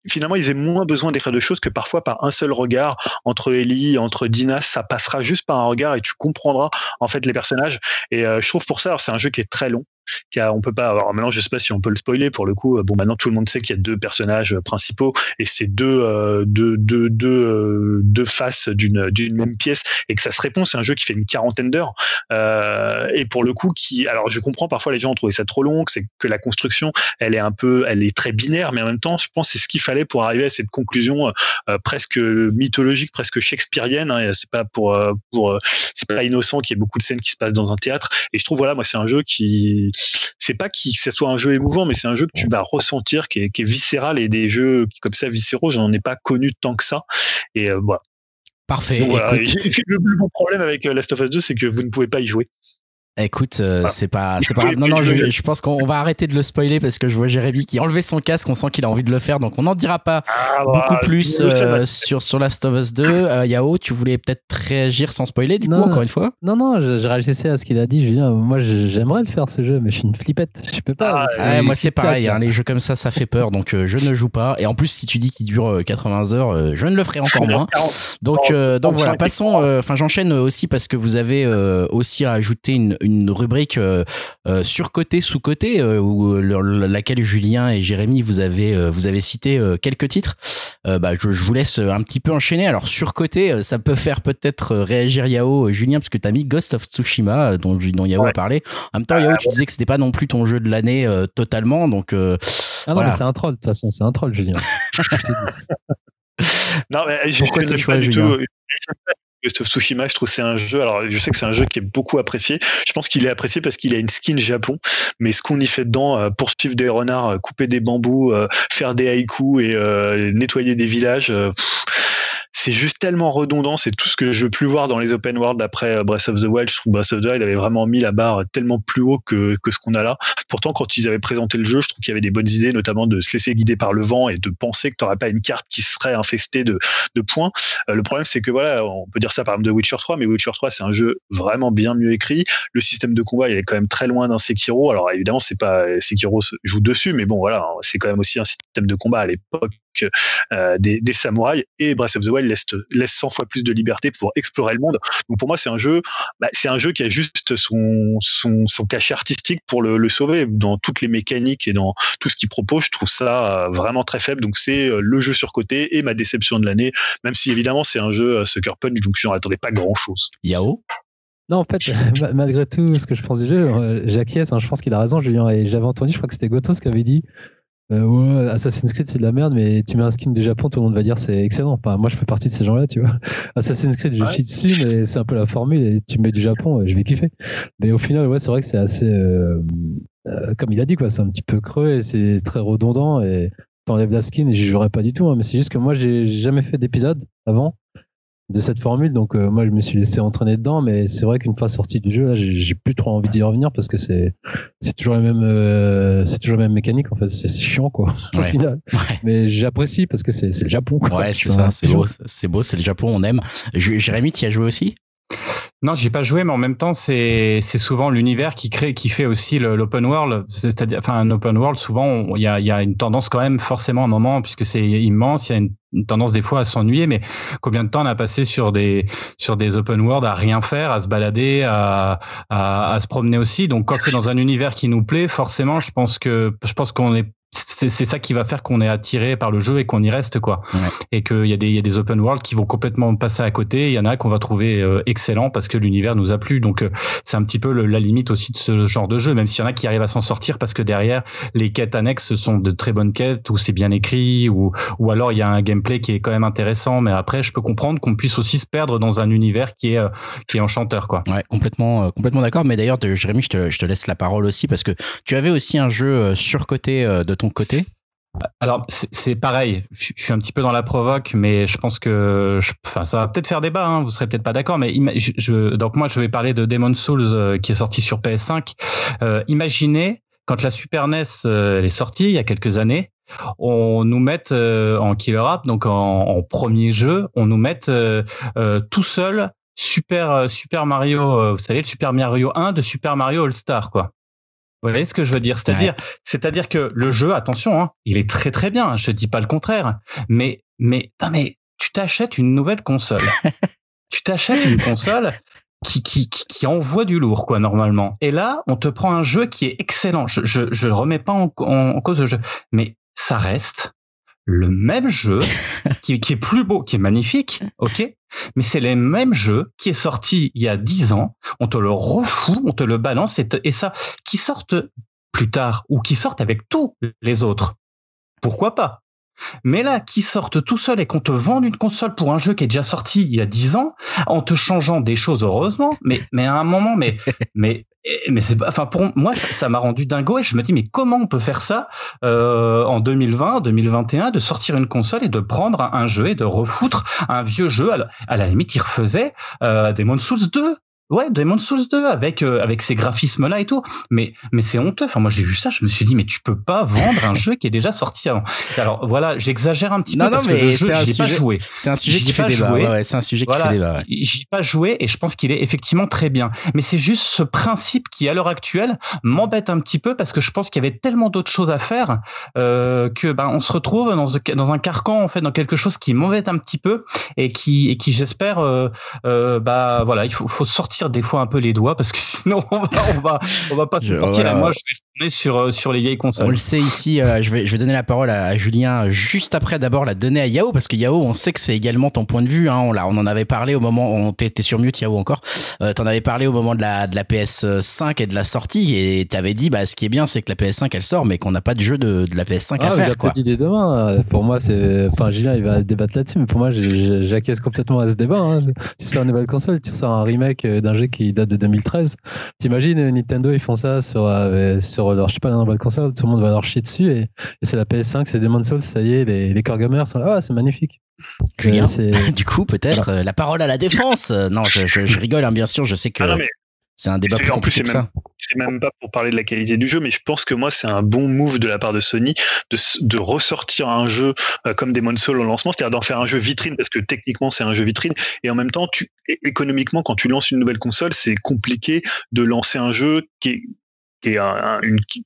finalement, ils aient moins besoin d'écrire de choses que parfois par un seul regard entre Ellie, entre Dina, ça passera juste par un regard et tu comprendras en fait les personnages. Et euh, je trouve pour ça, c'est un jeu qui est très long, on peut pas. Alors maintenant, je sais pas si on peut le spoiler pour le coup. Bon, maintenant tout le monde sait qu'il y a deux personnages principaux et c'est deux, euh, deux, deux, deux, euh, deux faces d'une d'une même pièce et que ça se répond. C'est un jeu qui fait une quarantaine d'heures euh, et pour le coup, qui. Alors, je comprends parfois les gens ont trouvé ça trop long, que c'est que la construction, elle est un peu, elle est très binaire, mais en même temps, je pense c'est ce qu'il fallait pour arriver à cette conclusion euh, presque mythologique, presque shakespearienne. Hein, c'est pas pour pour c'est pas innocent qu'il y ait beaucoup de scènes qui se passent dans un théâtre. Et je trouve voilà, moi c'est un jeu qui c'est pas que ce soit un jeu émouvant, mais c'est un jeu que tu vas ressentir, qui est, viscéral et des jeux comme ça viscéraux, j'en ai pas connu tant que ça. Et euh, voilà. Parfait. Le plus gros problème avec euh, Last of Us 2, c'est que vous ne pouvez pas y jouer. Écoute, euh, c'est pas, c'est pas *laughs* grave. Non, non, je, je pense qu'on va arrêter de le spoiler parce que je vois Jérémy qui a enlevé son casque. On sent qu'il a envie de le faire, donc on n'en dira pas ah, bah, beaucoup plus euh, sur sur Last of Us 2. Euh, Yao, tu voulais peut-être réagir sans spoiler du coup encore une fois? Non, non, je, réagissais à ce qu'il a dit. Julien, moi, j'aimerais le faire ce jeu, mais je suis une flippette. Je peux pas. Ah, moi, c'est pareil. Hein, les jeux comme ça, ça fait peur, donc je ne joue pas. Et en plus, si tu dis qu'il dure 80 heures, je ne le ferai encore moins. Donc, donc voilà. Passons. Enfin, j'enchaîne aussi parce que vous avez aussi rajouté une, une rubrique euh, euh, surcoté, sous-côté, euh, où laquelle Julien et Jérémy vous avez vous avez cité quelques titres. bah, je, vous laisse un petit peu enchaîner. Alors surcoté, ça peut faire peut-être réagir Yao, Julien, parce que tu as mis Ghost of Tsushima, dont, dont Yao a parlé. En même temps, Yao, tu disais que c'était pas non plus ton jeu de l'année totalement, donc. ah non, mais c'est un troll, de toute façon, c'est un troll, Julien. *laughs* non, mais Pourquoi ce choix, Julien Of Tsushima, je trouve c'est un jeu. Alors, je sais que c'est un jeu qui est beaucoup apprécié. Je pense qu'il est apprécié parce qu'il a une skin Japon, mais ce qu'on y fait dedans, euh, poursuivre des renards, euh, couper des bambous, euh, faire des haïkus et nettoyer des villages c'est juste tellement redondant, c'est tout ce que je veux plus voir dans les open world après euh, Breath of the Wild. Je trouve Breath of the Wild avait vraiment mis la barre tellement plus haut que, que ce qu'on a là. Pourtant, quand ils avaient présenté le jeu, je trouve qu'il y avait des bonnes idées, notamment de se laisser guider par le vent et de penser que tu n'aurais pas une carte qui serait infestée de, de points. Euh, le problème, c'est que voilà, on peut dire ça par exemple de Witcher 3, mais Witcher 3, c'est un jeu vraiment bien mieux écrit. Le système de combat, il est quand même très loin d'un Sekiro. Alors évidemment, c'est pas Sekiro joue dessus, mais bon, voilà, c'est quand même aussi un système de combat à l'époque euh, des, des samouraïs. Et Breath of the Wild laisse, laisse 100 fois plus de liberté pour explorer le monde. Donc pour moi, c'est un jeu, bah, c'est un jeu qui a juste son, son, son cachet artistique pour le, le, sauver. Dans toutes les mécaniques et dans tout ce qu'il propose, je trouve ça euh, vraiment très faible. Donc c'est euh, le jeu surcoté et ma déception de l'année, même si évidemment c'est un jeu Sucker Punch, donc je n'en attendais pas grand chose. Yao? Non, en fait, malgré tout ce que je pense du jeu, j'acquiesce, hein, je pense qu'il a raison, Julien. Et j'avais entendu, je crois que c'était Gotos qui avait dit euh, ouais, Assassin's Creed c'est de la merde, mais tu mets un skin du Japon, tout le monde va dire c'est excellent. Enfin, moi je fais partie de ces gens-là, tu vois. *laughs* Assassin's Creed, je suis dessus, mais c'est un peu la formule et tu mets du Japon, je vais kiffer. Mais au final, ouais, c'est vrai que c'est assez, euh, euh, comme il a dit, quoi, c'est un petit peu creux et c'est très redondant et t'enlèves la skin et j'y jouerais pas du tout. Hein, mais c'est juste que moi j'ai jamais fait d'épisode avant de cette formule. Donc euh, moi, je me suis laissé entraîner dedans, mais c'est vrai qu'une fois sorti du jeu, là, j'ai plus trop envie d'y revenir parce que c'est c'est toujours la même euh, c'est toujours la même mécanique en fait. C'est chiant quoi *laughs* au final. Mais j'apprécie parce que c'est le Japon. Quoi. Ouais, c'est ça, c'est beau, c'est beau, c'est le Japon, on aime. Jérémy, tu y as joué aussi? Non, j'ai pas joué, mais en même temps, c'est souvent l'univers qui crée, qui fait aussi l'open world. C'est-à-dire, enfin, un open world, souvent, il y a, une tendance quand même, forcément, à un moment, puisque c'est immense, il y a une, tendance des fois à s'ennuyer. Mais combien de temps on a passé sur des sur des open world à rien faire, à se balader, à à, à se promener aussi? Donc, quand c'est dans un univers qui nous plaît, forcément, je pense que je pense qu'on est c'est ça qui va faire qu'on est attiré par le jeu et qu'on y reste quoi. Et qu'il y a des y a des open world qui vont complètement passer à côté. Il y en a qu'on va trouver euh, excellent parce que l'univers nous a plu. Donc euh, c'est un petit peu la limite aussi de ce genre de jeu. Même s'il y en a qui arrivent à s'en sortir parce que derrière les quêtes annexes sont de très bonnes quêtes où c'est bien écrit ou ou alors il y a un gameplay qui est quand même intéressant. Mais après je peux comprendre qu'on puisse aussi se perdre dans un univers qui est euh, qui est enchanteur quoi. Ouais complètement complètement d'accord. Mais d'ailleurs Jérémy je te, je te laisse la parole aussi parce que tu avais aussi un jeu surcoté de côté alors c'est pareil, je suis un petit peu dans la provoque, mais je pense que, enfin, ça va peut-être faire débat. Hein, vous serez peut-être pas d'accord, mais je, donc moi je vais parler de Demon Souls euh, qui est sorti sur PS5. Euh, imaginez quand la Super NES euh, est sortie il y a quelques années, on nous met en killer app, donc en, premier jeu, on nous met tout seul Super Super Mario, vous savez le Super Mario 1 de Super Mario All Star quoi. Vous voyez ce que je veux dire? C'est-à-dire, c'est-à-dire que le jeu, attention, hein, il est très très bien. Je dis pas le contraire, mais mais mais tu t'achètes une nouvelle console. *laughs* tu t'achètes une console qui, qui, qui, envoie du lourd, quoi, normalement. Et là, on te prend un jeu qui est excellent. Je, je, je remets pas en, en, cause le jeu, mais ça reste le même jeu *laughs* qui, qui, est plus beau, qui est magnifique, ok, mais c'est le même jeu qui est sorti il y a dix ans. On te le refout, on te le balance et, et ça, qui sorte plus tard ou qui sortent avec tous les autres. Pourquoi pas? Mais là, qui sortent tout seul et qu'on te vende une console pour un jeu qui est déjà sorti il y a 10 ans, en te changeant des choses heureusement, mais, mais à un moment, mais, *laughs* mais mais c'est enfin pour moi ça m'a rendu dingo et je me dis mais comment on peut faire ça euh, en 2020 2021 de sortir une console et de prendre un, jeu et de refoutre un vieux jeu? À la, limite il refaisait euh, Demon's Souls 2 Ouais, Demon's Souls 2 avec euh, avec ces graphismes là et tout. Mais mais c'est honteux. Enfin moi j'ai vu ça, je me suis dit mais tu peux pas vendre un *laughs* jeu qui est déjà sorti avant. Alors voilà, j'exagère un petit peu parce que le jeu j'y pas joué. C'est un sujet qui fait débat. Ouais, c'est un sujet qui fait débat. J'y pas joué et je pense qu'il est effectivement très bien. Mais c'est juste ce principe qui à l'heure actuelle m'embête un petit peu parce que je pense qu'il y avait tellement d'autres choses à faire euh, que ben on se retrouve dans dans un carcan en fait dans quelque chose qui m'embête un petit peu et qui et qui j'espère euh, euh, bah voilà il faut faut sortir des fois un peu les doigts parce que *laughs* sinon on va on va on va pas se sortir. moi, je vais tourner sur euh, sur les vieilles consoles. On le sait ici. Euh, je vais je vais donner la parole à, Julien juste après. D'abord la donner à Yao parce que Yao, on sait que c'est également ton point de vue. Hein, on l'a on en avait parlé au moment. On t'es sur mute Yao encore. Euh, T'en avais parlé au moment de la de la PS5 et de la sortie et t'avais dit bah ce qui est bien c'est que la PS5 elle sort mais qu'on n'a pas de jeu de, de la PS5 ah, à faire. Dit dès demain. Pour moi c'est enfin Julien il va débattre là-dessus mais pour moi j'acquiesce complètement à ce débat. Hein. Tu sors une nouvelle console, tu sors un remake d'un jeu qui date de 2013. T'imagines euh, Nintendo, ils font ça sur, euh, sur leur, je sais pas, dans console, tout le monde va leur chier dessus et, c'est la PS5, c'est Demon's Souls, ça y est, les, les core gamers sont là, ah, c'est magnifique. Julien, *laughs* du coup, peut-être euh, la parole à la défense. non, je, je, rigole, hein, bien sûr, je sais que ah c'est un débat plus compliqué que ça. c'est même pas pour parler de la qualité du jeu, mais je pense que moi, c'est un bon move de la part de Sony de, de ressortir un jeu euh, comme Demon's Souls au lancement, c'est-à-dire d'en faire un jeu vitrine, parce que techniquement, c'est un jeu vitrine, et en même temps, tu, économiquement, quand tu lances une nouvelle console, c'est compliqué de lancer un jeu qui est qui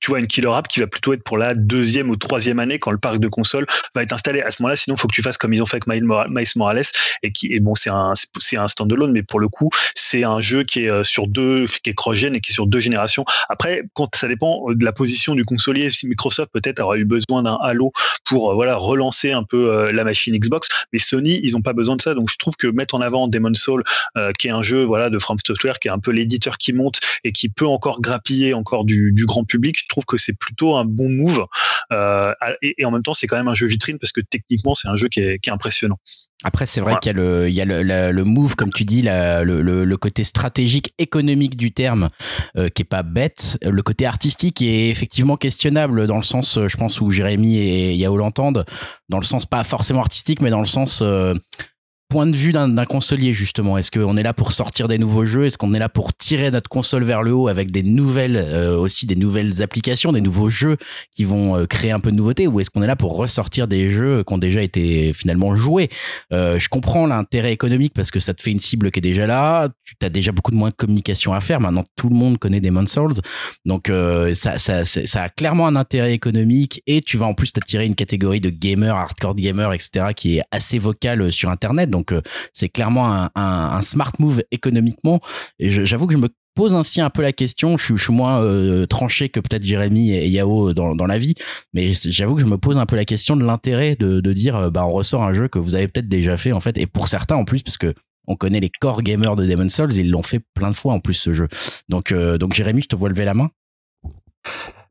tu vois, une killer app qui va plutôt être pour la deuxième ou troisième année quand le parc de consoles va être installé. À ce moment-là, sinon, il faut que tu fasses comme ils ont fait avec Miles Morales et qui, et bon, c'est un, c'est un standalone, mais pour le coup, c'est un jeu qui est euh, sur deux, qui est cross et qui est sur deux générations. Après, quand ça dépend euh, de la position du consolier, si Microsoft peut-être aurait eu besoin d'un Halo pour, euh, voilà, relancer un peu la machine Xbox, mais Sony, ils ont pas besoin de ça. Donc, je trouve que mettre en avant Demon's Soul, qui est un jeu, voilà, de From Software, qui est un peu l'éditeur qui monte et qui peut encore grappiller encore du, grand public, je trouve que c'est plutôt un bon move. Euh, et, en même temps, c'est quand même un jeu vitrine parce que techniquement, c'est un jeu qui est, impressionnant. Après, c'est vrai qu'il y a le, il y a le, move, comme tu dis, le, côté stratégique, économique du terme, euh, qui est pas bête. Le côté artistique est effectivement questionnable dans le sens, je pense, où Jérémy et Yao l'entendent, dans le sens pas forcément artistique, mais dans le sens euh, point de vue d'un consolier justement Est-ce qu'on est là pour sortir des nouveaux jeux? Est-ce qu'on est là pour tirer notre console vers le haut avec des nouvelles euh, aussi des nouvelles applications, des nouveaux jeux qui vont euh, créer un peu de nouveauté Ou est-ce qu'on est là pour ressortir des jeux qui ont déjà été finalement joués? Euh, Je comprends l'intérêt économique parce que ça te fait une cible qui est déjà là. Tu as déjà beaucoup de moins de communication à faire. Maintenant tout le monde connaît Demon's Souls, donc ça, ça, ça a clairement un intérêt économique et tu vas en plus t'attirer une catégorie de gamers, hardcore gamers, etc. qui est assez vocale sur Internet. Donc donc euh, c'est clairement un, smart move économiquement. Et j'avoue que je me pose ainsi un peu la question. Je suis, moins euh, tranché que peut-être Jérémy et Yao dans, la vie, mais j'avoue que je me pose un peu la question de l'intérêt de, dire euh, bah on ressort un jeu que vous avez peut-être déjà fait en fait, et pour certains en plus parce que on connaît les core gamers de Demon's Souls, ils l'ont fait plein de fois en plus ce jeu. Donc donc Jérémy, je te vois lever la main.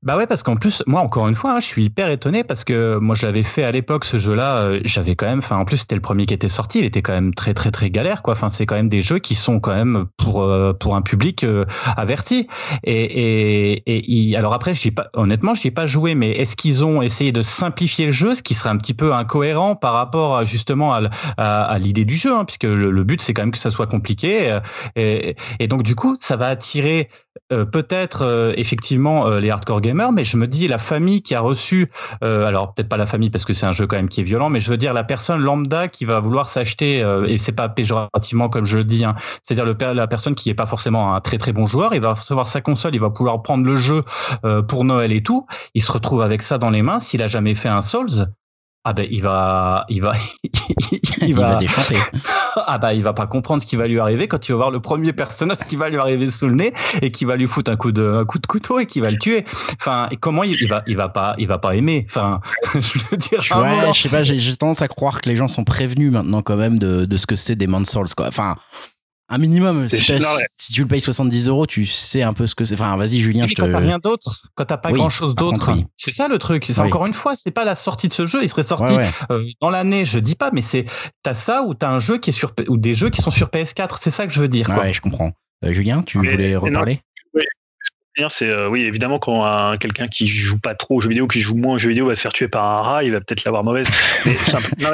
Bah ouais, parce qu'en plus, moi, encore une fois, hein, je suis hyper étonné parce que moi, je l'avais fait à l'époque, ce jeu-là. Euh, j'avais quand même, enfin, en plus, c'était le premier qui était sorti. Il était quand même très, très, très galère, quoi. Enfin, c'est quand même des jeux qui sont quand même pour, euh, pour un public euh, averti. Et, et, et alors après, je pas, honnêtement, je n'y ai pas joué, mais est-ce qu'ils ont essayé de simplifier le jeu, ce qui serait un petit peu incohérent par rapport à, justement à, l'idée du jeu, hein, puisque le, but, c'est quand même que ça soit compliqué. Et donc, du coup, ça va attirer euh, peut-être euh, effectivement euh, les hardcore gamers, mais je me dis la famille qui a reçu, alors peut-être pas la famille parce que c'est un jeu quand même qui est violent, mais je veux dire la personne lambda qui va vouloir s'acheter, et c'est pas péjorativement comme je le dis, hein, c'est-à-dire la personne qui est pas forcément un très très bon joueur, il va recevoir sa console, il va pouvoir prendre le jeu pour Noël et tout, il se retrouve avec ça dans les mains, s'il a jamais fait un Souls, ah ben il va il va *laughs* il, va, déchanter. *laughs* ah bah il va pas comprendre ce qui va lui arriver quand il va voir le premier personnage qui va lui arriver sous le nez et qui va lui foutre un coup de un coup de couteau et qui va le tuer. Enfin et comment il, va il va pas il va pas aimer. Enfin *laughs* je veux dire. Ouais, je sais pas j'ai tendance à croire que les gens sont prévenus maintenant quand même de, de ce que c'est des Souls quoi. Enfin un minimum. Si, tu le payes 70 euros, tu sais un peu ce que c'est. Enfin, vas-y, Julien, je te. Quand t'as rien d'autre, quand t'as pas grand chose d'autre, c'est ça le truc. C'est encore une fois, c'est pas la sortie de ce jeu. Il serait sorti euh, dans l'année, je dis pas, mais c'est t'as ça ou t'as un jeu qui est sur ou des jeux qui sont sur PS4. C'est ça que je veux dire. Ouais, je comprends. Euh, Julien, tu voulais reparler? C'est euh, oui évidemment quand quelqu'un qui joue pas trop aux jeux vidéo, qui joue moins aux jeux vidéo va se faire tuer par un rat, il va peut-être l'avoir mauvaise. Mais simplement,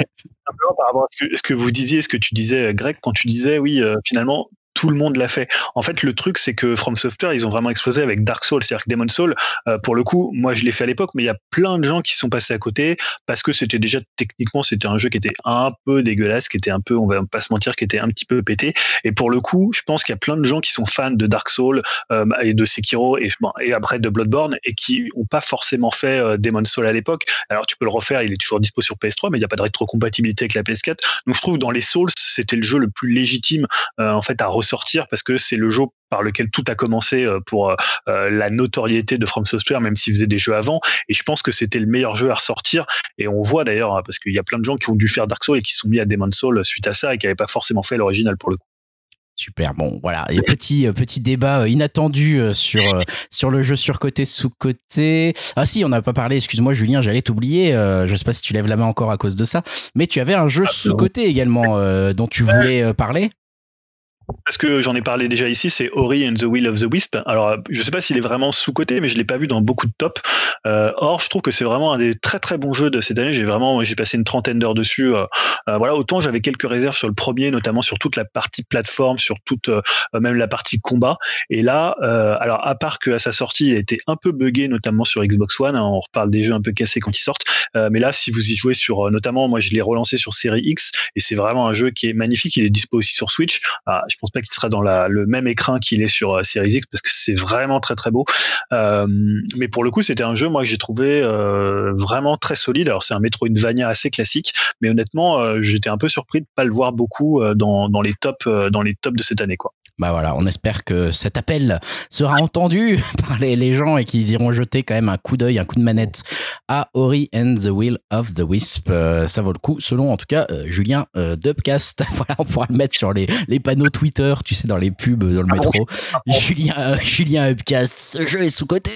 par rapport à ce que, vous disiez, ce que tu disais, Greg, quand tu disais oui finalement tout le monde l'a fait. En fait, le truc, c'est que From Software, ils ont vraiment explosé avec Dark Souls, c'est-à-dire que Demon Soul, euh, pour le coup, moi, je l'ai fait à l'époque, mais il y a plein de gens qui sont passés à côté parce que c'était déjà techniquement, c'était un jeu qui était un peu dégueulasse, qui était un peu, on va pas se mentir, qui était un petit peu pété. Et pour le coup, je pense qu'il y a plein de gens qui sont fans de Dark Souls euh, et de Sekiro et, après de Bloodborne et qui ont pas forcément fait euh, Demon Soul à l'époque. Alors, tu peux le refaire, il est toujours dispo sur PS3, mais il n'y a pas de rétrocompatibilité avec la PS4. Donc, je trouve dans les Souls, c'était le jeu le plus légitime en fait à ressortir parce que c'est le jeu par lequel tout a commencé euh, pour euh, euh, la notoriété de From Software, même s'ils faisaient des jeux avant. Et je pense que c'était le meilleur jeu à ressortir. Et on voit d'ailleurs, hein, parce qu'il y a plein de gens qui ont dû faire Dark Souls et qui sont mis à Demon Souls suite à ça et qui n'avaient pas forcément fait l'original pour le coup. Super. Bon, voilà, et petit petit débat inattendu sur sur le jeu surcoté sous-côté. Ah si, on n'a pas parlé. Excuse-moi, Julien, j'allais t'oublier. je sais pas si tu lèves la main encore à cause de ça, mais tu avais un jeu sous-côté également dont tu voulais parler parce que j'en ai parlé déjà ici, c'est Ori and the Will of the Wisp. Alors, je sais pas s'il est vraiment sous-côté, mais je l'ai pas vu dans beaucoup de top. Euh, or, je trouve que c'est vraiment un des très très bons jeux de cette année. J'ai vraiment, j'ai passé une trentaine d'heures dessus. Euh, euh, voilà, autant j'avais quelques réserves sur le premier, notamment sur toute la partie plateforme, sur toute même la partie combat. Et là, alors à part que à sa sortie, il était un peu buggé, notamment sur Xbox One. Hein, on reparle des jeux un peu cassés quand ils sortent. mais là, si vous y jouez sur, notamment, moi, je l'ai relancé sur série X, et c'est vraiment un jeu qui est magnifique. Il est dispo aussi sur Switch. Ah, pense pas qu'il sera dans le même écran qu'il est sur euh, Series X parce que c'est vraiment très très beau. Euh, mais pour le coup, c'était un jeu moi que j'ai trouvé euh, vraiment très solide. Alors c'est un Metroidvania assez classique, mais honnêtement, j'étais un peu surpris de pas le voir beaucoup dans, les tops dans les tops de cette année quoi. Bah voilà, on espère que cet appel sera entendu *laughs* par les, gens et qu'ils iront jeter quand même un coup d'œil, un coup de manette à Ori and the Will of the Wisp. ça vaut le coup, selon en tout cas Julien Dubcast. *laughs* Voilà, on pourra le mettre sur les, les panneaux Twitter tu sais, dans les pubs, dans le ah métro. *laughs* Julien, euh, Julien Upcast, ce jeu est sous-côté.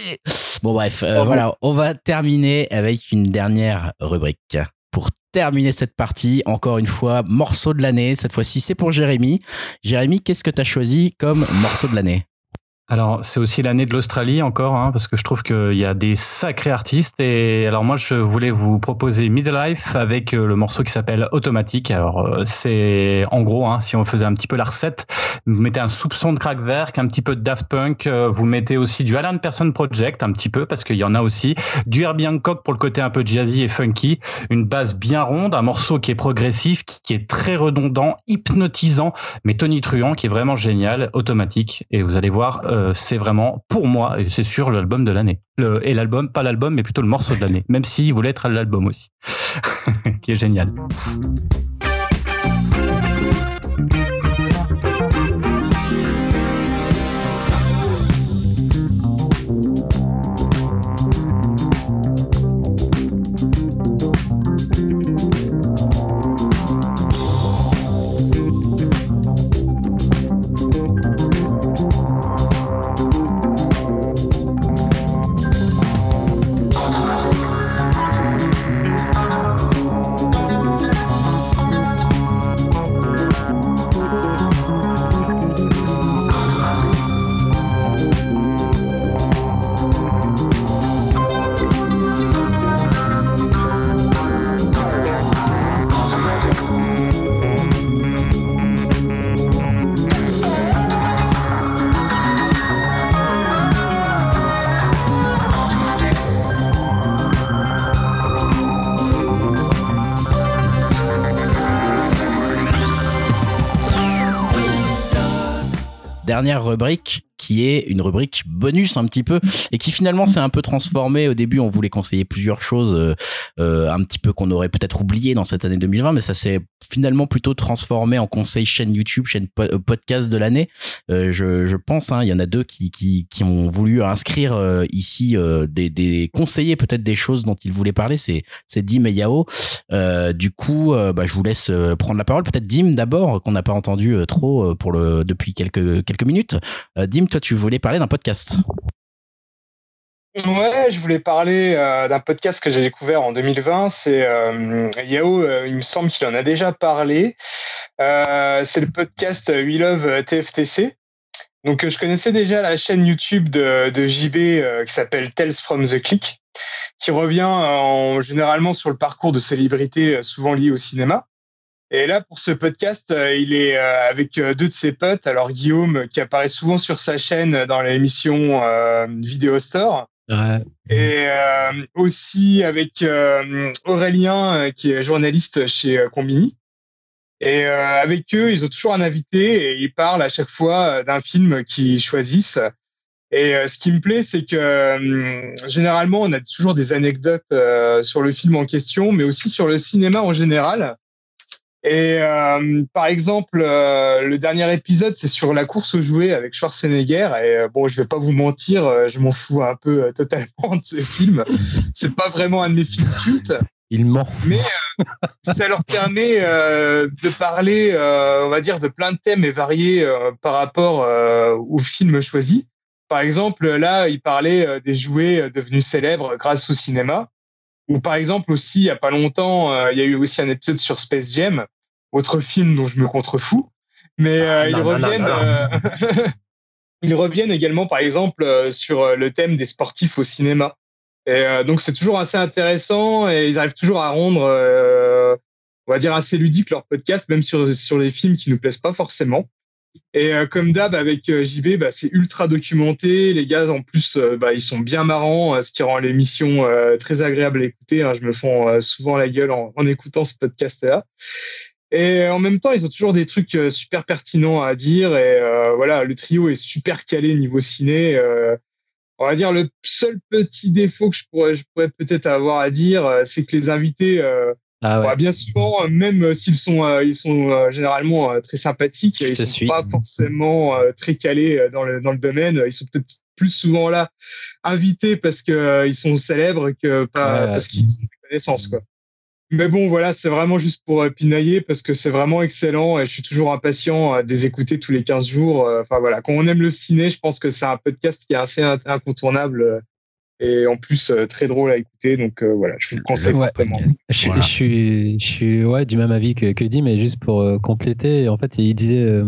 Bon, bref, euh, voilà, on va terminer avec une dernière rubrique. Pour terminer cette partie, encore une fois, morceau de l'année. Cette fois-ci, c'est pour Jérémy. Jérémy, qu'est-ce que tu as choisi comme morceau de l'année? Alors, c'est aussi l'année de l'Australie encore, hein, parce que je trouve qu'il y a des sacrés artistes. Et alors, moi, je voulais vous proposer Midlife avec euh, le morceau qui s'appelle Automatique. Alors, euh, c'est en gros, hein, si on faisait un petit peu la recette, vous mettez un soupçon de Kraftwerk, un petit peu de Daft Punk, euh, vous mettez aussi du Alan Person Project, un petit peu, parce qu'il y en a aussi, du Herbie Hancock pour le côté un peu jazzy et funky, une base bien ronde, un morceau qui est progressif, qui est très redondant, hypnotisant, mais Tony Truant qui est vraiment génial, automatique. Et vous allez voir, c'est vraiment, pour moi, c'est sûr, l'album de l'année. et l'album, pas l'album, mais plutôt le morceau de l'année, même s'il voulait être l'album aussi, *laughs* qui est génial. Dernière rubrique qui est une rubrique bonus un petit peu et qui finalement s'est un peu transformée. Au début, on voulait conseiller plusieurs choses euh, euh, un petit peu qu'on aurait peut-être oublié dans cette année 2020, mais ça s'est finalement plutôt transformé en conseil chaîne YouTube, chaîne euh, podcast de l'année. je, pense, hein, il y en a deux qui, qui, qui ont voulu inscrire ici des, des conseiller peut-être des choses dont ils voulaient parler. C'est c'est Dim et Yao. du coup, bah, je vous laisse prendre la parole. Peut-être Dim d'abord qu'on n'a pas entendu trop pour le depuis quelques quelques minutes. Dim, toi, tu voulais parler d'un podcast. Ouais, je voulais parler euh, d'un podcast que j'ai découvert en 2020. C'est euh, Yao, euh, il me semble qu'il en a déjà parlé. c'est le podcast We Love TFTC. Donc, je connaissais déjà la chaîne YouTube de, JB qui s'appelle Tales from the Click, qui revient en, généralement sur le parcours de célébrités souvent liées au cinéma. Et là, pour ce podcast, euh, il est euh, avec euh, deux de ses potes. Alors Guillaume, qui apparaît souvent sur sa chaîne dans l'émission Vidéo Store. Ouais. Et aussi avec Aurélien, qui est journaliste chez Combini. Et avec eux, ils ont toujours un invité et ils parlent à chaque fois d'un film qu'ils choisissent. Et ce qui me plaît, c'est que généralement, on a toujours des anecdotes sur le film en question, mais aussi sur le cinéma en général. Et euh, par exemple, euh, le dernier épisode, c'est sur la course aux jouets avec Schwarzenegger. Et euh, bon, je vais pas vous mentir, je m'en fous un peu totalement de ce film. C'est pas vraiment un de mes films cultes. Il ment. Mais ça leur permet de parler, on va dire, de plein de thèmes et variés par rapport au film choisi. Par exemple, là, il parlait des jouets devenus célèbres grâce au cinéma. Ou par exemple aussi, il y a pas longtemps, euh, il y a eu aussi un épisode sur Space Jam, autre film dont je me contrefous. Mais ah, euh, ils reviennent. Euh, *laughs* ils reviennent également, par exemple, sur le thème des sportifs au cinéma. Et donc c'est toujours assez intéressant et ils arrivent toujours à rendre, on va dire, assez ludique leur podcast, même sur sur les films qui nous plaisent pas forcément. Et euh, comme d'hab avec euh, JB, bah, c'est ultra documenté. Les gars, en plus, euh, bah, ils sont bien marrants, ce qui rend l'émission très agréable à écouter. Hein. Je me fends souvent la gueule en, en écoutant ce podcast-là. Et en même temps, ils ont toujours des trucs super pertinents à dire. Et voilà, le trio est super calé niveau ciné. on va dire le seul petit défaut que je pourrais, je pourrais peut-être avoir à dire, c'est que les invités ah ouais. bien souvent, même euh, s'ils sont, euh, ils sont euh, généralement très sympathiques, ils sont pas forcément très calés dans le dans le domaine. Ils sont peut-être plus souvent là invités parce que ils sont célèbres que pas parce qu'ils ont des connaissances quoi. Mais bon, voilà, c'est vraiment juste pour pinailler parce que c'est vraiment excellent et je suis toujours impatient de les écouter tous les 15 jours. Enfin voilà, quand on aime le ciné, je pense que c'est un podcast qui est assez incontournable et en plus euh, très drôle à écouter. Donc euh, voilà, je vous le conseille fortement. Je, je, suis, je suis ouais, du même avis que, que dit, mais juste pour euh, compléter, en fait, il disait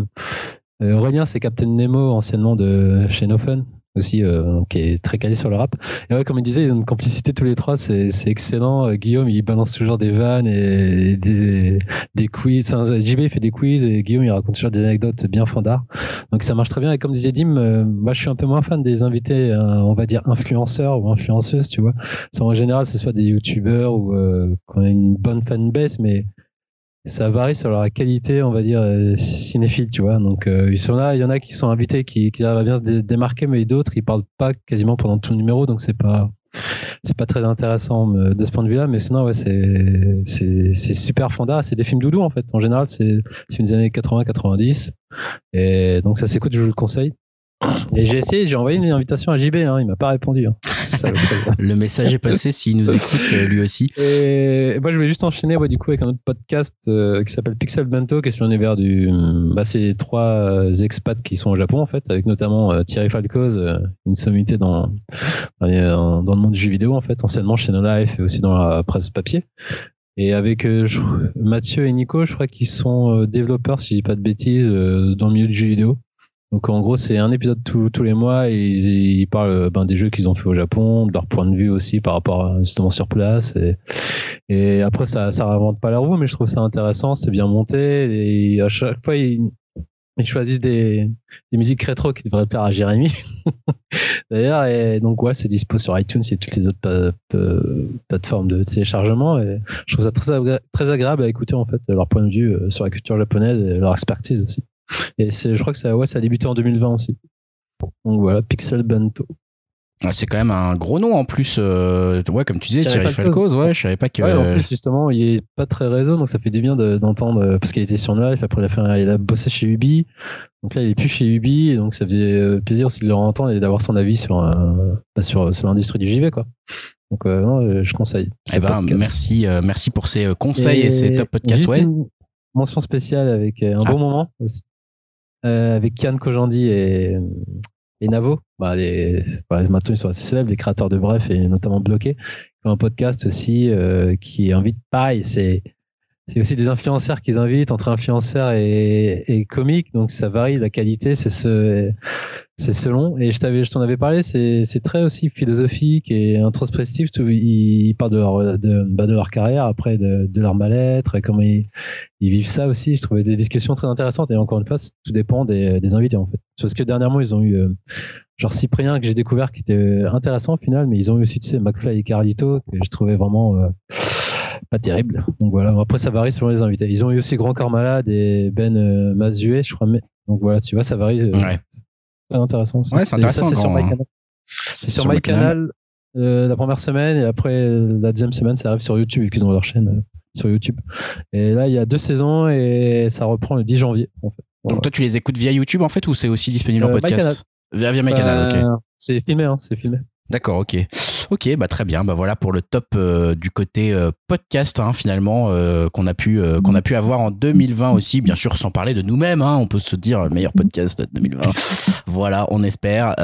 Aurélien, c'est Captain Nemo, anciennement de chez No Fun aussi, euh, qui est très calé sur le rap. Et ouais, comme il disait, ils ont une complicité tous les trois, c'est, excellent. Euh, Guillaume, il balance toujours des vannes et des, des quiz. Enfin, JB fait des quiz et Guillaume, il raconte toujours des anecdotes bien fandards. Donc ça marche très bien. Et comme disait Dim, euh, moi je suis un peu moins fan des invités, on va dire influenceurs ou influenceuses, tu vois. En général, c'est soit des youtubeurs ou qu'on a une bonne fanbase, mais ça varie sur la qualité, on va dire, euh, cinéphile, tu vois. Donc, euh, il y en a, il y en a qui sont invités, qui, qui arrivent à bien se démarquer, mais d'autres, ils parlent pas quasiment pendant tout le numéro, donc c'est pas, c'est pas très intéressant euh, de ce point de vue-là. Mais sinon, ouais, c'est, c'est, super fondard. C'est des films doudou, en fait. En général, c'est, c'est une années 80-90. Et donc, ça s'écoute, je vous le conseille. Et j'ai essayé, j'ai envoyé une invitation à JB, hein, il m'a pas répondu. Hein. le message est passé s'il nous écoute euh, lui aussi. Et, moi je voulais juste enchaîner ouais, du coup avec un autre podcast euh, qui s'appelle Pixel Bento, qui est sur l'univers du. Bah, c'est trois euh, expats qui sont au Japon en fait, avec notamment Thierry Falcoz, une sommité dans, dans, le monde du jeu vidéo en fait, anciennement chez No Life et aussi dans la presse papier. Et avec Mathieu et Nico, je crois qu'ils sont développeurs, si je dis pas de bêtises, dans le milieu du jeu vidéo. Donc en gros, c'est un épisode tous les mois et ils, parlent ben, des jeux qu'ils ont fait au Japon, de leur point de vue aussi par rapport justement sur place. Et, après, ça ça réinvente pas leur roue, mais je trouve ça intéressant, c'est bien monté. Et à chaque fois, ils, choisissent des, musiques rétro qui devraient plaire à Jérémy. *laughs* D'ailleurs, et donc ouais, c'est dispo sur iTunes et toutes les autres plateformes de téléchargement. Je trouve ça très, très agréable à écouter en fait, leur point de vue euh, sur la culture japonaise et leur expertise aussi. Et je crois que ça, ouais, ça a débuté en 2020 aussi. Donc voilà, Pixel Bento. Ah, c'est quand même un gros nom en plus. Euh, ouais, comme tu disais, Thierry Falcoz. Ouais, je savais pas que. Ouais, en plus, justement, il est pas très réseau, donc ça fait du bien d'entendre. Euh, parce qu'il était sur Live, après, il a, fait, il a bossé chez Ubi. Donc là, il est plus chez Ubi, donc ça faisait euh, plaisir aussi de le entendre et d'avoir son avis sur, sur, sur l'industrie du JV, quoi. Donc, non, je conseille. Eh ben, merci, merci pour ces conseils et, ces top podcasts. Ouais. Une mention spéciale avec un ah. bon moment aussi. Avec Kian Kojandi et, Navo, bah, bah, maintenant ils sont assez célèbres, les créateurs de Bref et notamment Bloqué, un podcast aussi euh, qui invite pareil, c'est c'est aussi des influenceurs qu'ils invitent entre influenceurs et, et comiques, donc ça varie la qualité, c'est ce, c'est selon. Et je t'en avais parlé, c'est, très aussi philosophique et introspectif. Ils, parlent de leur, de, bah de leur carrière, après de, leur mal-être et comment ils, vivent ça aussi. Je trouvais des discussions très intéressantes. Et encore une fois, tout dépend des, invités en fait. Parce que dernièrement, ils ont eu euh, genre Cyprien que j'ai découvert qui était intéressant au final, mais ils ont eu aussi tu sais McFly et Carlito que je trouvais vraiment euh, pas terrible. Donc voilà. Après, ça varie selon les invités. Ils ont eu aussi Grand Corps Malade et Ben euh, Mazué, je crois. Donc voilà, tu vois, ça varie. Euh, ouais. C'est intéressant. Ouais, c'est intéressant. C'est sur MyCanal. C'est sur, MyCanal euh, la première semaine et après la deuxième semaine, ça arrive sur YouTube vu qu'ils ont leur chaîne euh, sur YouTube. Et là, il y a deux saisons et ça reprend le 10 janvier. En fait. Donc toi, tu les écoutes via YouTube en fait ou c'est aussi disponible en podcast Via, via MyCanal, ok. C'est filmé, hein, c'est filmé. D'accord, ok. Ok, bah très bien. Bah voilà pour le top euh, du côté euh, podcast hein, finalement euh, qu'on a pu qu'on a pu avoir en 2020 aussi, bien sûr sans parler de nous-mêmes. Hein, on peut se dire meilleur podcast de 2020. *laughs* voilà, on espère.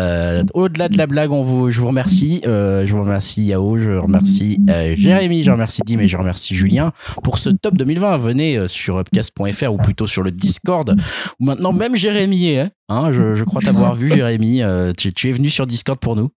Au-delà de la blague, on vous, je vous remercie. je vous remercie Yao, je remercie Jérémy, je remercie Dim et je remercie Julien pour ce top 2020. Venez sur upcast.fr ou plutôt sur le Discord où maintenant même Jérémy est. Hein, je, je, crois t'avoir vu Jérémy. Tu, tu es venu sur Discord pour nous.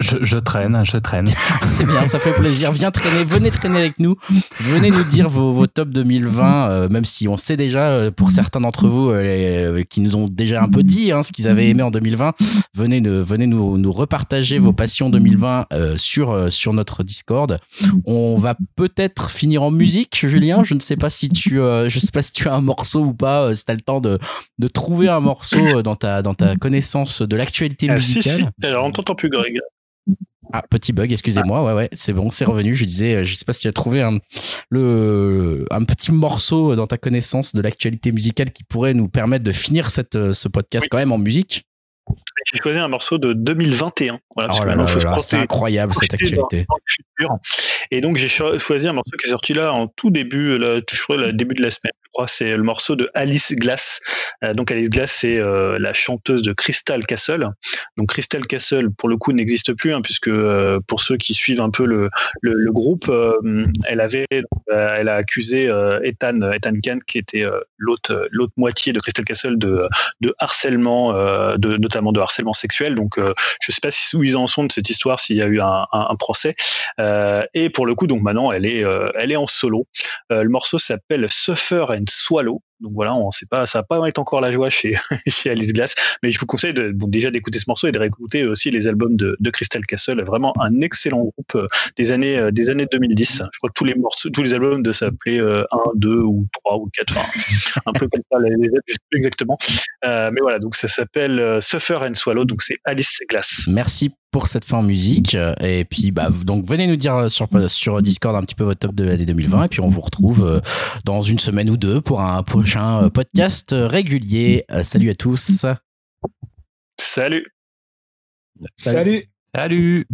Je, traîne, je traîne. *laughs* c'est bien, ça fait plaisir. Viens traîner, venez traîner avec nous. Venez nous dire vos, vos tops 2020, euh, même si on sait déjà, euh, pour certains d'entre vous euh, qui nous ont déjà un peu dit hein, ce qu'ils avaient aimé en 2020, venez, venez nous, nous repartager vos passions 2020 sur, sur notre Discord. On va peut-être finir en musique, Julien. Je ne sais pas si tu, je sais pas si tu as un morceau ou pas, si tu as le temps de, de trouver un morceau dans ta, dans ta connaissance de l'actualité musicale. Si, si. Alors, on t'entend plus, Greg. Ah, petit bug, excusez-moi. Ouais, ouais, c'est bon, c'est revenu. Je disais, euh, je sais pas si tu as trouvé un, le, un petit morceau dans ta connaissance de l'actualité musicale qui pourrait nous permettre de finir cette, euh, ce podcast quand même en musique. J'ai choisi un morceau de 2021. Voilà, oh c'est incroyable cette actualité. Et donc j'ai choisi un morceau qui est sorti là en tout début, là, je crois, le début de la semaine. Je crois c'est le morceau de Alice Glass. Euh, donc Alice Glass, c'est euh, la chanteuse de Crystal Castle. Donc Crystal Castle, pour le coup, n'existe plus, hein, puisque euh, pour ceux qui suivent un peu le, le, groupe, elle avait, elle a accusé Ethan, Ethan Kent, qui était l'autre, l'autre moitié de Crystal Castle, de, de harcèlement, de, notamment de harcèlement sexuel. Donc je sais pas si, où ils en sont de cette histoire, s'il y a eu un, un, un procès. Euh, et pour le coup, donc maintenant, elle est, euh, elle est en solo. Euh, le morceau s'appelle Suffer and Swallow. Donc voilà, on sait pas, ça va pas être encore la joie chez, *laughs* chez Alice Glass, mais je vous conseille de, déjà d'écouter ce morceau et de réécouter aussi les albums de, de Crystal Castle. Vraiment un excellent groupe des années, des années 2010. Je crois que tous les morceaux, tous les albums de s'appeler 1, 2 ou 3 ou 4, enfin, *laughs* un peu comme ça, les, les, je sais plus exactement. mais voilà, donc ça s'appelle Suffer and Swallow, donc c'est Alice Glass. Merci pour cette fin musique. Et puis, bah, donc, venez nous dire sur, sur Discord un petit peu votre top de l'année 2020. Et puis, on vous retrouve euh, dans une semaine ou deux pour un prochain euh, podcast régulier. Euh, salut à tous. Salut. Salut. Salut.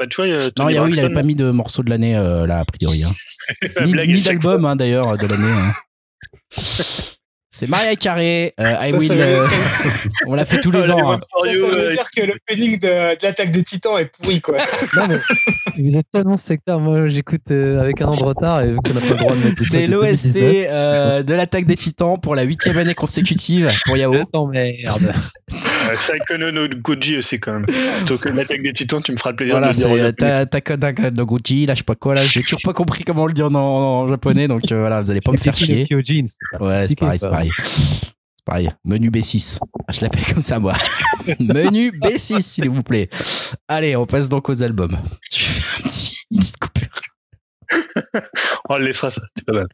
Pas de choix. non, Yao, il avait pas mis de morceau de l'année là, a priori. Hein. *laughs* ni, d'album hein, d'ailleurs de l'année. Hein. *laughs* C'est Maria Carré, euh, I Will. Euh, *laughs* on l'a fait tous les ans. Hein. Ça, veut dire que le de, de l'attaque des titans est pourri, quoi. non, mais vous êtes tellement sectaire. Moi, j'écoute euh, avec un an de retard et qu'on n'a pas le droit de mettre. C'est l'OST de l'attaque des titans pour la huitième année consécutive pour Yao. Attends, merde. Saikono no Goji aussi, quand même. Plutôt que l'attaque des titans, tu me feras le plaisir voilà, de dire. Voilà, c'est no Goji, là, je sais pas quoi, là. J'ai toujours pas compris comment on le dit en, japonais, donc voilà, vous allez pas me faire chier. Ouais, c'est pareil, c'est pareil pareil. C'est pareil. Menu B6. Ah, je l'appelle comme ça, moi. *laughs* Menu B6, s'il vous plaît. Allez, on passe donc aux albums. Je fais un petit, une petite coupure. *laughs* on le laissera ça, c'est pas mal.